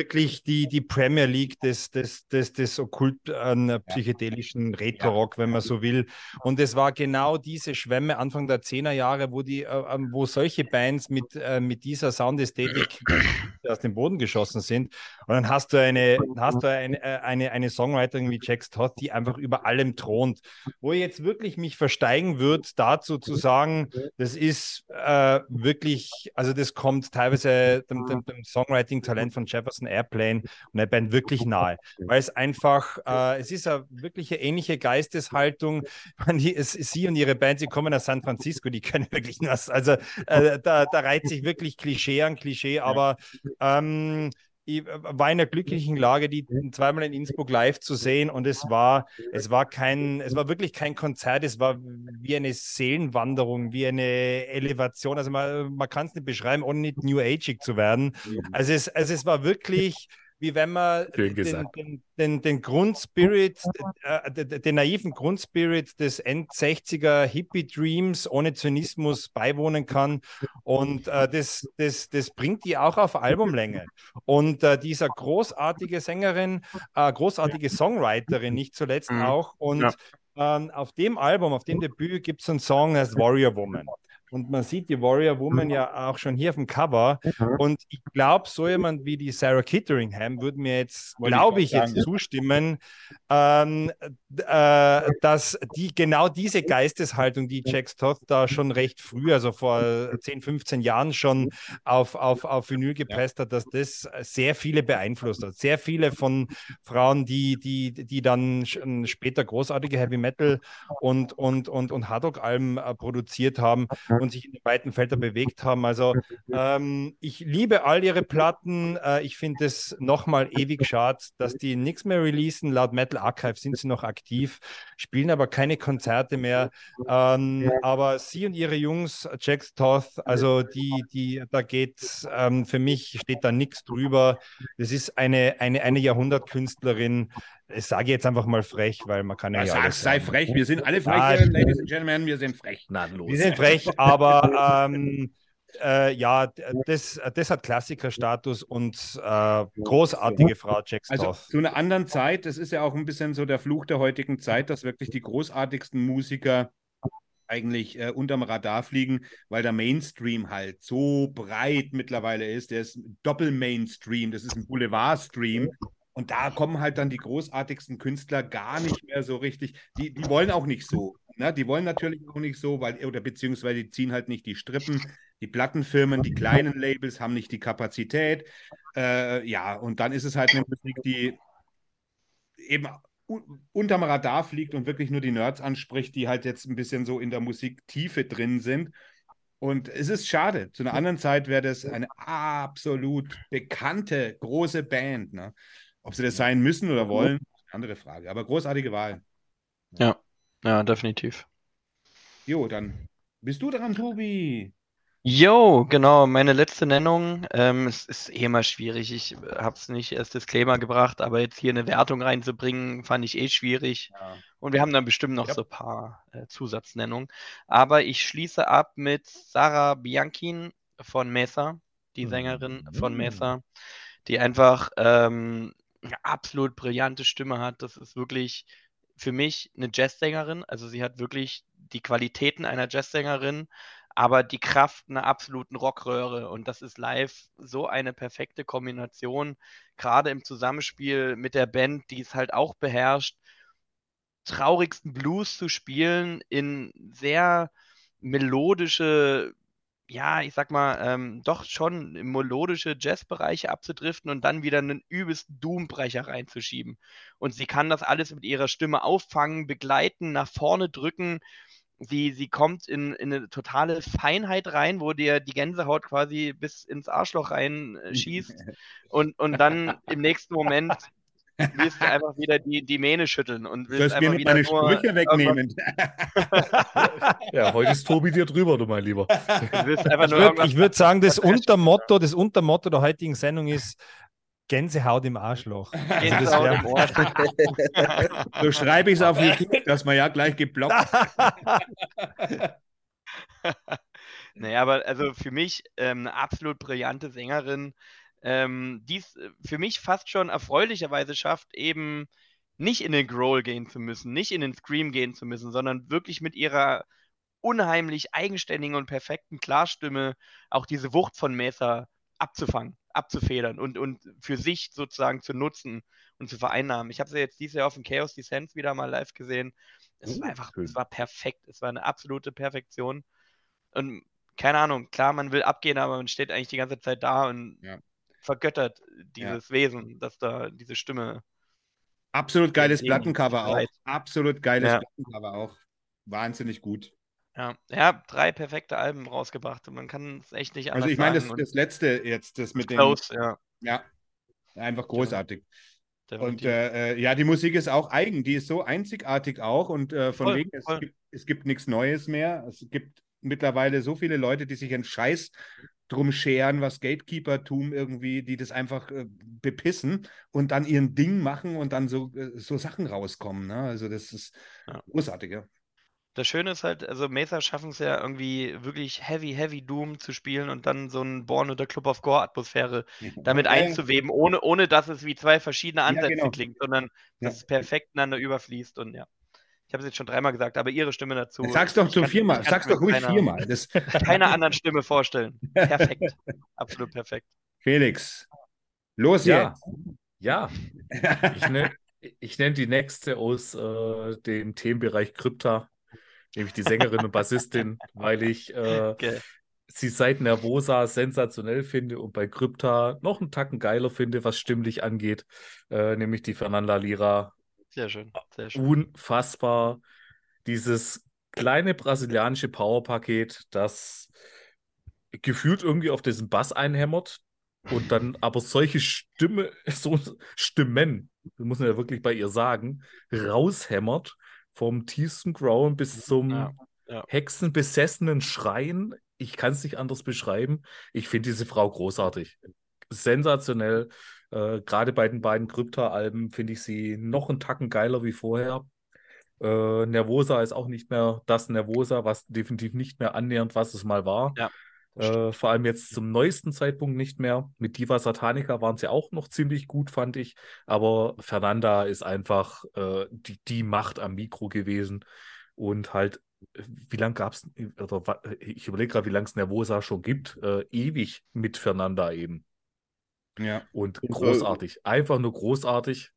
wirklich die, die Premier League des, des, des, des okkult äh, psychedelischen Retro-Rock, wenn man so will. Und es war genau diese Schwämme Anfang der 10er Jahre, wo, die, äh, ähm, wo solche Bands mit, äh, mit dieser Soundästhetik aus dem Boden geschossen sind. Und dann hast du eine, hast du eine, äh, eine, eine Songwriterin wie Jax Todd, die einfach über allem thront. Wo ich jetzt wirklich mich versteigen würde, dazu zu sagen, das ist äh, wirklich, also das kommt teilweise dem, dem, dem Songwriting-Talent von Jefferson Airplane und der Band wirklich nahe, weil es einfach, äh, es ist eine wirklich eine ähnliche Geisteshaltung. Man, die, es, sie und ihre Band, sie kommen aus San Francisco, die können wirklich nur, also äh, da, da reiht sich wirklich Klischee an Klischee, aber ähm, ich war in einer glücklichen Lage, die zweimal in Innsbruck live zu sehen und es war, es war kein, es war wirklich kein Konzert, es war wie eine Seelenwanderung, wie eine Elevation. Also man, man kann es nicht beschreiben, ohne nicht New Ageig zu werden. Also es, also es war wirklich wie wenn man den, den, den, den Grundspirit, äh, den, den naiven Grundspirit des End-60er Hippie-Dreams ohne Zynismus beiwohnen kann. Und äh, das, das, das bringt die auch auf Albumlänge. Und äh, dieser großartige Sängerin, äh, großartige Songwriterin, nicht zuletzt Mhm. auch. Und Ja. ähm, auf dem Album, auf dem Debüt, gibt es einen Song als Warrior Woman. Und man sieht die Warrior Woman ja auch schon hier auf dem Cover. Und ich glaube, so jemand wie die Sarah Kitteringham würde mir jetzt, glaube ich, jetzt zustimmen, ähm, äh, dass die genau diese Geisteshaltung, die Jack Toth da schon recht früh, also vor 10, 15 Jahren schon auf, auf, auf Vinyl gepresst hat, dass das sehr viele beeinflusst hat. Sehr viele von Frauen, die, die, die dann später großartige Heavy Metal und, und, und, und Hard Rock-Alben äh, produziert haben und sich in den weiten Feldern bewegt haben. Also ähm, ich liebe all ihre Platten. Äh, ich finde es nochmal ewig schade, dass die nichts mehr releasen. Laut Metal Archive sind sie noch aktiv, spielen aber keine Konzerte mehr. Ähm, aber sie und ihre Jungs, Jack Toth, also die, die, da geht ähm, für mich steht da nichts drüber. Das ist eine, eine, eine Jahrhundertkünstlerin. Ich sage jetzt einfach mal frech, weil man kann ja. ja sag, sei frech, wir sind alle frech, ah, Ladies and Gentlemen, wir sind frech. Na, los. Wir sind frech, aber ähm, äh, ja, das, das hat Klassikerstatus und äh, großartige Frau Jack Also zu einer anderen Zeit, das ist ja auch ein bisschen so der Fluch der heutigen Zeit, dass wirklich die großartigsten Musiker eigentlich äh, unterm Radar fliegen, weil der Mainstream halt so breit mittlerweile ist. Der ist Doppel-Mainstream, das ist ein Boulevard-Stream. Und da kommen halt dann die großartigsten Künstler gar nicht mehr so richtig. Die, die wollen auch nicht so. Ne? Die wollen natürlich auch nicht so, weil, oder beziehungsweise die ziehen halt nicht die Strippen. Die Plattenfirmen, die kleinen Labels haben nicht die Kapazität. Äh, ja, und dann ist es halt eine Musik, die eben unterm Radar fliegt und wirklich nur die Nerds anspricht, die halt jetzt ein bisschen so in der Musiktiefe drin sind. Und es ist schade. Zu einer anderen Zeit wäre das eine absolut bekannte, große Band. Ne? Ob sie das sein müssen oder wollen, eine andere Frage. Aber großartige Wahl. Ja, ja, definitiv. Jo, dann bist du dran, Tobi. Jo, genau, meine letzte Nennung. Ähm, es ist eh immer schwierig. Ich habe es nicht als Disclaimer gebracht, aber jetzt hier eine Wertung reinzubringen, fand ich eh schwierig. Ja. Und wir haben dann bestimmt noch ja. so ein paar äh, Zusatznennungen. Aber ich schließe ab mit Sarah Bianchin von Mesa, die Sängerin mhm. von Mesa, die einfach ähm, eine absolut brillante Stimme hat. Das ist wirklich für mich eine Jazzsängerin. Also sie hat wirklich die Qualitäten einer Jazzsängerin aber die Kraft einer absoluten Rockröhre. Und das ist live so eine perfekte Kombination, gerade im Zusammenspiel mit der Band, die es halt auch beherrscht, traurigsten Blues zu spielen in sehr melodische, ja, ich sag mal, ähm, doch schon melodische Jazzbereiche abzudriften und dann wieder einen übelsten Doombrecher reinzuschieben. Und sie kann das alles mit ihrer Stimme auffangen, begleiten, nach vorne drücken sie, sie kommt in, in eine totale Feinheit rein, wo dir die Gänsehaut quasi bis ins Arschloch rein äh, und, und dann im nächsten Moment willst du einfach wieder die, die Mähne schütteln und willst einfach mir wieder meine Sprüche wegnehmen. ja, heute ist Tobi dir drüber, du mein Lieber. ich würde würd sagen, das Untermotto, das Untermotto der heutigen Sendung ist Gänsehaut im Arschloch. Gänsehaut also im Arschloch. so schreibe ich es auf YouTube, dass man ja gleich geblockt. naja, aber also für mich ähm, eine absolut brillante Sängerin, ähm, die es äh, für mich fast schon erfreulicherweise schafft, eben nicht in den Growl gehen zu müssen, nicht in den Scream gehen zu müssen, sondern wirklich mit ihrer unheimlich eigenständigen und perfekten Klarstimme auch diese Wucht von Mesa abzufangen abzufedern und, und für sich sozusagen zu nutzen und zu vereinnahmen. Ich habe sie jetzt dieses Jahr auf dem Chaos Descent wieder mal live gesehen. Es oh, war einfach, schön. es war perfekt. Es war eine absolute Perfektion. Und keine Ahnung, klar, man will abgehen, aber man steht eigentlich die ganze Zeit da und ja. Vergöttert dieses ja. Wesen, dass da diese Stimme. Absolut geiles Plattencover auch. Absolut geiles ja. Plattencover auch. Wahnsinnig gut. Ja, ja, drei perfekte Alben rausgebracht und man kann es echt nicht anders Also ich meine, das, das letzte jetzt, das mit dem. Close, ja. Ja, einfach großartig. Und äh, äh, ja, die Musik ist auch eigen, die ist so einzigartig auch und äh, von voll, wegen, es gibt, es gibt nichts Neues mehr. Es gibt mittlerweile so viele Leute, die sich einen Scheiß drum scheren, was Gatekeeper-Tum irgendwie, die das einfach äh, bepissen und dann ihren Ding machen und dann so, äh, so Sachen rauskommen. Ne? Also das ist ja. großartig, ja. Das Schöne ist halt, also Mesa schaffen es ja irgendwie wirklich heavy, heavy Doom zu spielen und dann so ein Born oder Club of Gore Atmosphäre damit ja, einzuweben, ohne, ohne dass es wie zwei verschiedene Ansätze ja, genau. klingt, sondern dass es perfekt ineinander überfließt und ja. Ich habe es jetzt schon dreimal gesagt, aber ihre Stimme dazu. Sag's doch zum viermal. Sag's doch mir ruhig keiner- viermal. Das, Keiner anderen Stimme vorstellen. Perfekt. Absolut perfekt. Felix, los Ja, jetzt. ja. Ich nenne nenn die nächste aus äh, dem Themenbereich Krypta, nämlich die Sängerin und Bassistin, weil ich äh, Geil. sie seit Nervosa sensationell finde und bei Krypta noch einen Tacken geiler finde, was stimmlich angeht, äh, nämlich die Fernanda Lira. Sehr schön. Sehr schön. Unfassbar. Dieses kleine brasilianische Powerpaket, das gefühlt irgendwie auf diesen Bass einhämmert und dann aber solche Stimme, so Stimmen, das muss man ja wirklich bei ihr sagen, raushämmert vom tiefsten Growl bis zum Ja, ja. hexenbesessenen Schreien. Ich kann es nicht anders beschreiben. Ich finde diese Frau großartig. Sensationell. Äh, Gerade bei den beiden Krypta-Alben finde ich sie noch einen Tacken geiler wie vorher. Äh, Nervosa ist auch nicht mehr das Nervosa, was definitiv nicht mehr annähernd, was es mal war. Ja, Äh, vor allem jetzt zum neuesten Zeitpunkt nicht mehr. Mit Diva Satanica waren sie auch noch ziemlich gut, fand ich. Aber Fernanda ist einfach äh, die, die Macht am Mikro gewesen. Und halt, wie lange gab es, oder ich überlege gerade, wie lange es Nervosa schon gibt. Äh, ewig mit Fernanda eben. Ja. Und großartig. Einfach nur großartig.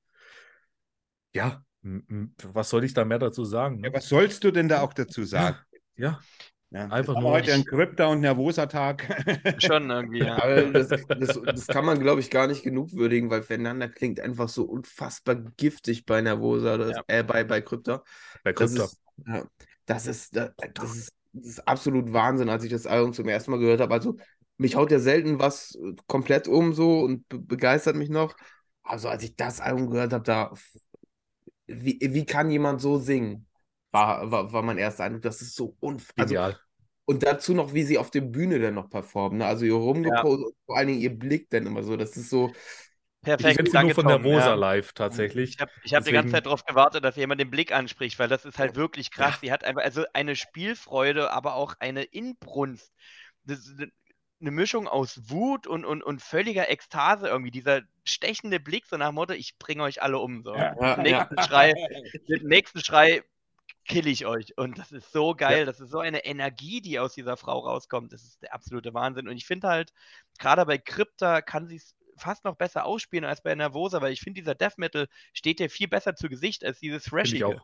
Ja, was soll ich da mehr dazu sagen? Ne? ja. Was sollst du denn da auch dazu sagen? Ja, Ja. Einfach nur- heute ein Krypta- und Nervosa-Tag. Schon irgendwie, ja. Aber das, das, das kann man, glaube ich, gar nicht genug würdigen, weil Fernanda klingt einfach so unfassbar giftig bei Nervosa, das, Ja. äh, bei, bei Krypta. bei Das Krypta. das ist, das, das ist, das ist absolut Wahnsinn, als ich das Album zum ersten Mal gehört habe. Also, mich haut ja selten was äh, komplett um so und be begeistert mich noch. Also, als ich das Album gehört habe, da, wie, wie kann jemand so singen? War, war, war mein erster Eindruck. Das ist so unfassbar. Also, und dazu noch, wie sie auf der Bühne dann noch performen. Ne? Also ihr rumgepostet, und vor allen Dingen ihr Blick dann immer so. Das ist so. Ich Perfekt. kenne sie nur von Tom. Nervosa Ja. live tatsächlich. Ich habe ich hab die ganze Zeit darauf gewartet, dass jemand den Blick anspricht, weil das ist halt wirklich krass. Sie hat einfach also eine Spielfreude, aber auch eine Inbrunst. Das ist eine Mischung aus Wut und, und, und völliger Ekstase irgendwie. Dieser stechende Blick, so nach dem Motto, ich bringe euch alle um. So. Ja. Ja, nächsten Schrei, mit dem nächsten Schrei kill ich euch. Und das ist so geil. Das ist so eine Energie, die aus dieser Frau rauskommt. Das ist der absolute Wahnsinn. Und ich finde halt, gerade bei Krypta kann sie es fast noch besser ausspielen als bei Nervosa, weil ich finde, dieser Death Metal steht ihr viel besser zu Gesicht als dieses Thrashige.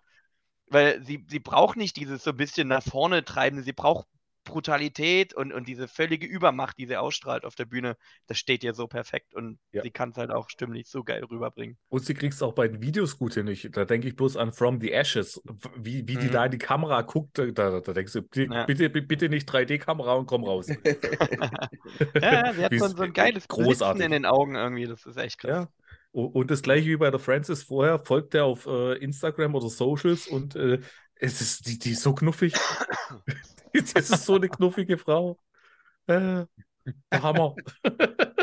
Weil sie, sie braucht nicht dieses so ein bisschen nach vorne treiben, sie braucht Brutalität und, und diese völlige Übermacht, die sie ausstrahlt auf der Bühne, das steht ihr so perfekt und Ja. sie kann es halt auch stimmlich so geil rüberbringen. Und sie kriegst auch bei den Videos gut hin. Ich, da denke ich bloß an From the Ashes. Wie, wie die Mhm. da in die Kamera guckt, da, da da denkst du, bitte, Ja. bitte, bitte nicht 3D-Kamera und komm raus. Ja, sie hat Wie so, es- ein- geiles Blitzen großartig. in den Augen irgendwie, das ist echt krass. Ja. Und das gleiche wie bei der Francis vorher, folgt er auf äh, Instagram oder Socials und äh, es ist, die, die ist so knuffig. das ist so eine knuffige Frau. Äh, der Hammer.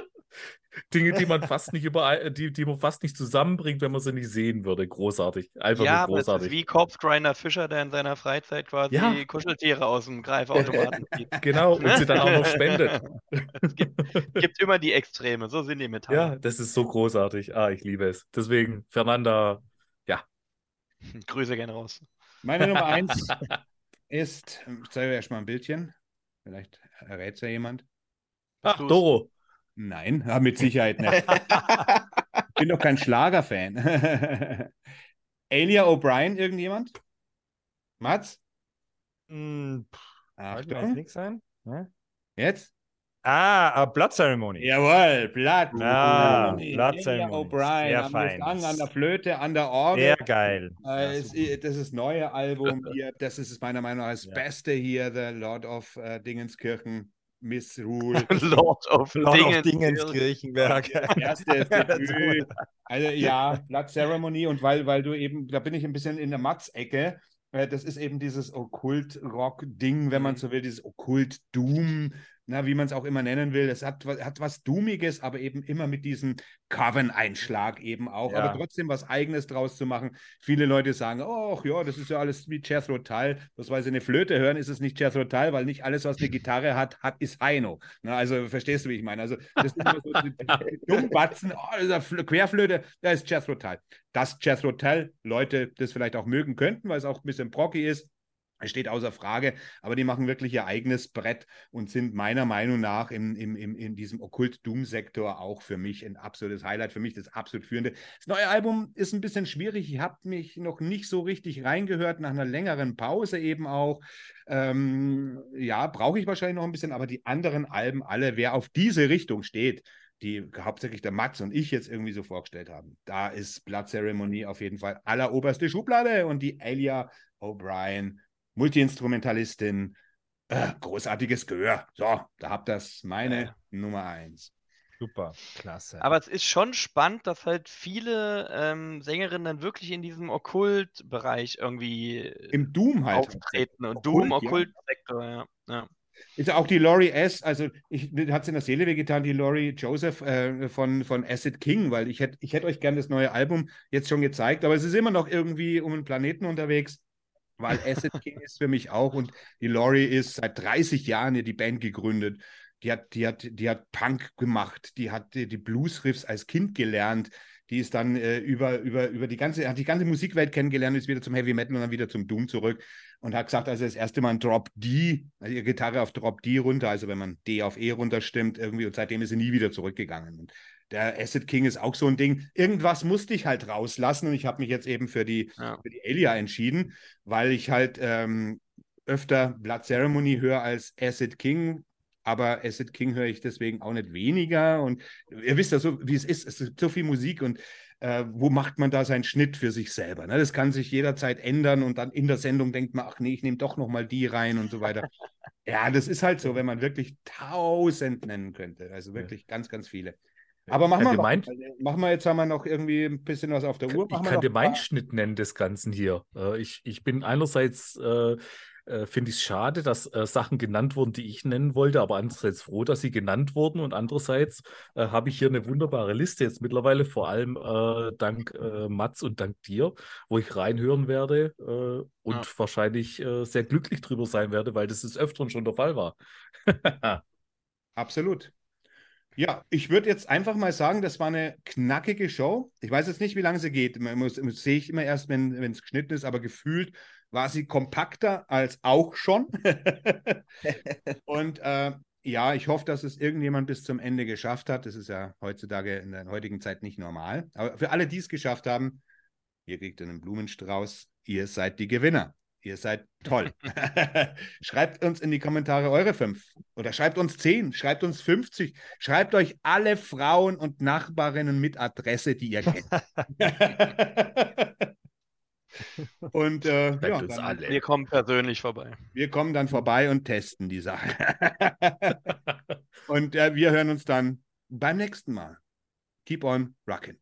Dinge, die man fast nicht überall, die, die man fast nicht zusammenbringt, wenn man sie nicht sehen würde. Großartig. Einfach Ja, nur aber es ist großartig. wie Corpse Grinder Fischer, der in seiner Freizeit quasi Ja. Kuscheltiere aus dem Greifautomaten zieht. Genau, und sie dann auch noch spendet. Gibt immer die Extreme, so sind die Metalle. Ja, das ist so großartig. Ah, ich liebe es. Deswegen, Fernanda, Grüße gerne raus. Meine Nummer eins ist, ich zeige euch erstmal ein Bildchen. Vielleicht errät es ja jemand. ach? Doro. Nein, mit Sicherheit nicht. Ich bin doch kein Schlagerfan. Alia O'Brien, irgendjemand? Mats? Pff, mir jetzt Achtung. Ne? Jetzt? Ah, a Blood Ceremony. Jawohl, Blatt. Ah, Blood Ceremony. O'Brien Sehr am fein. Gesang, an der Flöte, an der Orgel. Sehr geil. Äh, das ist das neue Album hier. Das ist es meiner Meinung nach das Ja. Beste hier, The Lord of äh, Dingenskirchen, Miss Rule. Lord of Lord of Dingen. Dingens Kirchenberg. Das erste Debüt. Also ja, Blood Ceremony und weil, weil du eben, da bin ich ein bisschen in der Matz-Ecke. Äh, Das ist eben dieses Okkult-Rock-Ding, wenn man Mhm. so will, dieses Okkult-Doom. Na, wie man es auch immer nennen will. Es hat, hat was Doomiges, aber eben immer mit diesem Coven-Einschlag eben auch, Ja. aber trotzdem was Eigenes draus zu machen. Viele Leute sagen, oh ja, das ist ja alles wie Jethro Tull. Bloß weil sie eine Flöte hören, ist es nicht Jethro Tull, weil nicht alles, was eine Gitarre hat, hat, ist Heino. Na, also verstehst du, wie ich meine? Also das ist immer so die Dummbatzen, oh, das ist Querflöte, da ist Jethro Tull. Dass Jethro Tull Leute das vielleicht auch mögen könnten, weil es auch ein bisschen brocky ist, steht außer Frage, aber die machen wirklich ihr eigenes Brett und sind meiner Meinung nach im, im, im, in diesem Okkult-Doom-Sektor auch für mich ein absolutes Highlight, für mich das absolut führende. Das neue Album ist ein bisschen schwierig. Ich habe mich noch nicht so richtig reingehört, nach einer längeren Pause eben auch. Ähm, ja, brauche ich wahrscheinlich noch ein bisschen, aber die anderen Alben alle, wer auf diese Richtung steht, die hauptsächlich der Mats und ich jetzt irgendwie so vorgestellt haben, da ist Blood Ceremony auf jeden Fall alleroberste Schublade und die Elia O'Brien Multiinstrumentalistin, äh, großartiges Gehör. So, da habt das meine Ja. Nummer eins. Super, klasse. Aber es ist schon spannend, dass halt viele ähm, Sängerinnen dann wirklich in diesem Okkult-Bereich irgendwie äh, Im Doom halt. auftreten und Okkult, Doom. Okkult-Sektor, ja. ja. Ist ja auch die Laurie S., also ich hat es in der Seele wehgetan, die Laurie Joseph äh, von, von Acid King, weil ich hätte ich hätt euch gern das neue Album jetzt schon gezeigt, aber es ist immer noch irgendwie um den Planeten unterwegs, weil Acid King ist für mich auch und die Laurie ist seit 30 Jahren hier die Band gegründet. Die hat, die hat, die hat Punk gemacht, die hat die, die Blues-Riffs als Kind gelernt, die ist dann äh, über, über, über die ganze, hat die ganze Musikwelt kennengelernt, ist wieder zum Heavy Metal und dann wieder zum Doom zurück und hat gesagt, also das erste Mal ein Drop D, also ihre Gitarre auf Drop D runter, also wenn man D auf E runterstimmt irgendwie und seitdem ist sie nie wieder zurückgegangen. Und der Acid King ist auch so ein Ding. Irgendwas musste ich halt rauslassen und ich habe mich jetzt eben für die, Ja. für die Elia entschieden, weil ich halt ähm, öfter Blood Ceremony höre als Acid King. Aber Acid King höre ich deswegen auch nicht weniger. Und ihr wisst ja so, wie es ist. Es gibt so viel Musik und äh, wo macht man da seinen Schnitt für sich selber? Ne? Das kann sich jederzeit ändern und dann in der Sendung denkt man, ach nee, ich nehme doch nochmal die rein und so weiter. ja, das ist halt so, wenn man wirklich tausend nennen könnte. Also wirklich ganz, ganz viele. Aber machen wir, mein- machen wir jetzt haben wir noch irgendwie ein bisschen was auf der Uhr. Ich Machen wir kann dir ein meinen paar- Schnitt nennen des Ganzen hier. Äh, ich, ich bin einerseits, äh, äh, finde ich es schade, dass äh, Sachen genannt wurden, die ich nennen wollte, aber andererseits froh, dass sie genannt wurden und andererseits äh, habe ich hier eine wunderbare Liste jetzt mittlerweile, vor allem äh, dank äh, Mats und dank dir, wo ich reinhören werde äh, und Ja. wahrscheinlich äh, sehr glücklich drüber sein werde, weil das des Öfteren schon der Fall war. Absolut. Ja, ich würde jetzt einfach mal sagen, das war eine knackige Show. Ich weiß jetzt nicht, wie lange sie geht. Sehe ich immer erst, wenn es geschnitten ist, aber gefühlt war sie kompakter als auch schon. Und äh, ja, ich hoffe, dass es irgendjemand bis zum Ende geschafft hat. Das ist ja heutzutage in der heutigen Zeit nicht normal. Aber für alle, die es geschafft haben, ihr kriegt einen Blumenstrauß. Ihr seid die Gewinner. Ihr seid toll. schreibt uns in die Kommentare eure fünf. Oder schreibt uns zehn, schreibt uns 50. Schreibt euch alle Frauen und Nachbarinnen mit Adresse, die ihr kennt. und äh, ja, uns dann, alle. Wir kommen persönlich vorbei. wir kommen dann vorbei und testen die Sache. und äh, wir hören uns dann beim nächsten Mal. Keep on rockin'.